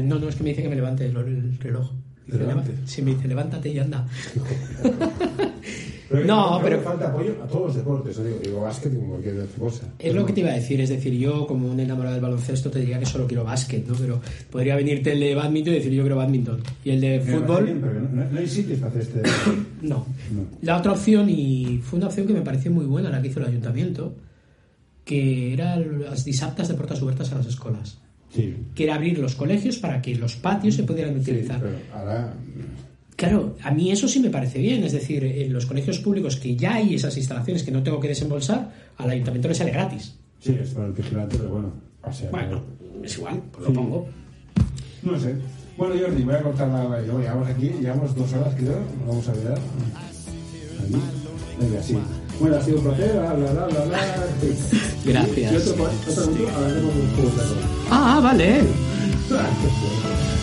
no, no, es que me dice que me levante el, el reloj. Dice, ¿Te levante? "Leva- Sí, me dice, levántate y anda. Pero No, pero- falta apoyo a todos los deportes. Digo, digo básquet como cualquier otra cosa. Es lo que te iba a decir, es decir, yo como un enamorado del baloncesto te diría que solo quiero básquet, ¿no? Pero podría venirte el de badminton y decir yo quiero badminton. Y el de fútbol, bien, pero no, no hay sitios para hacer este no. No. La otra opción, y fue una opción que me pareció muy buena, la que hizo el ayuntamiento, que era las disaptas de puertas abiertas a las escuelas. Sí. Que era abrir los colegios para que los patios se pudieran Sí, utilizar. pero ahora. Claro, a mí eso sí me parece bien, es decir, en los colegios públicos que ya hay esas instalaciones que no tengo que desembolsar, al ayuntamiento le sale gratis. Sí, es para el vigilante, pero bueno. O sea, Bueno, es igual, pues Sí. lo pongo. No sé. Bueno, Jordi, voy a cortar la. Llevamos aquí, llevamos dos horas, creo. Vamos a ver. Aquí. Venga, sí. Bueno, ha sido un placer. Bla, bla, bla, bla, bla. Gracias. Y otro, otro momento hablaremos de un juego. Ah, vale.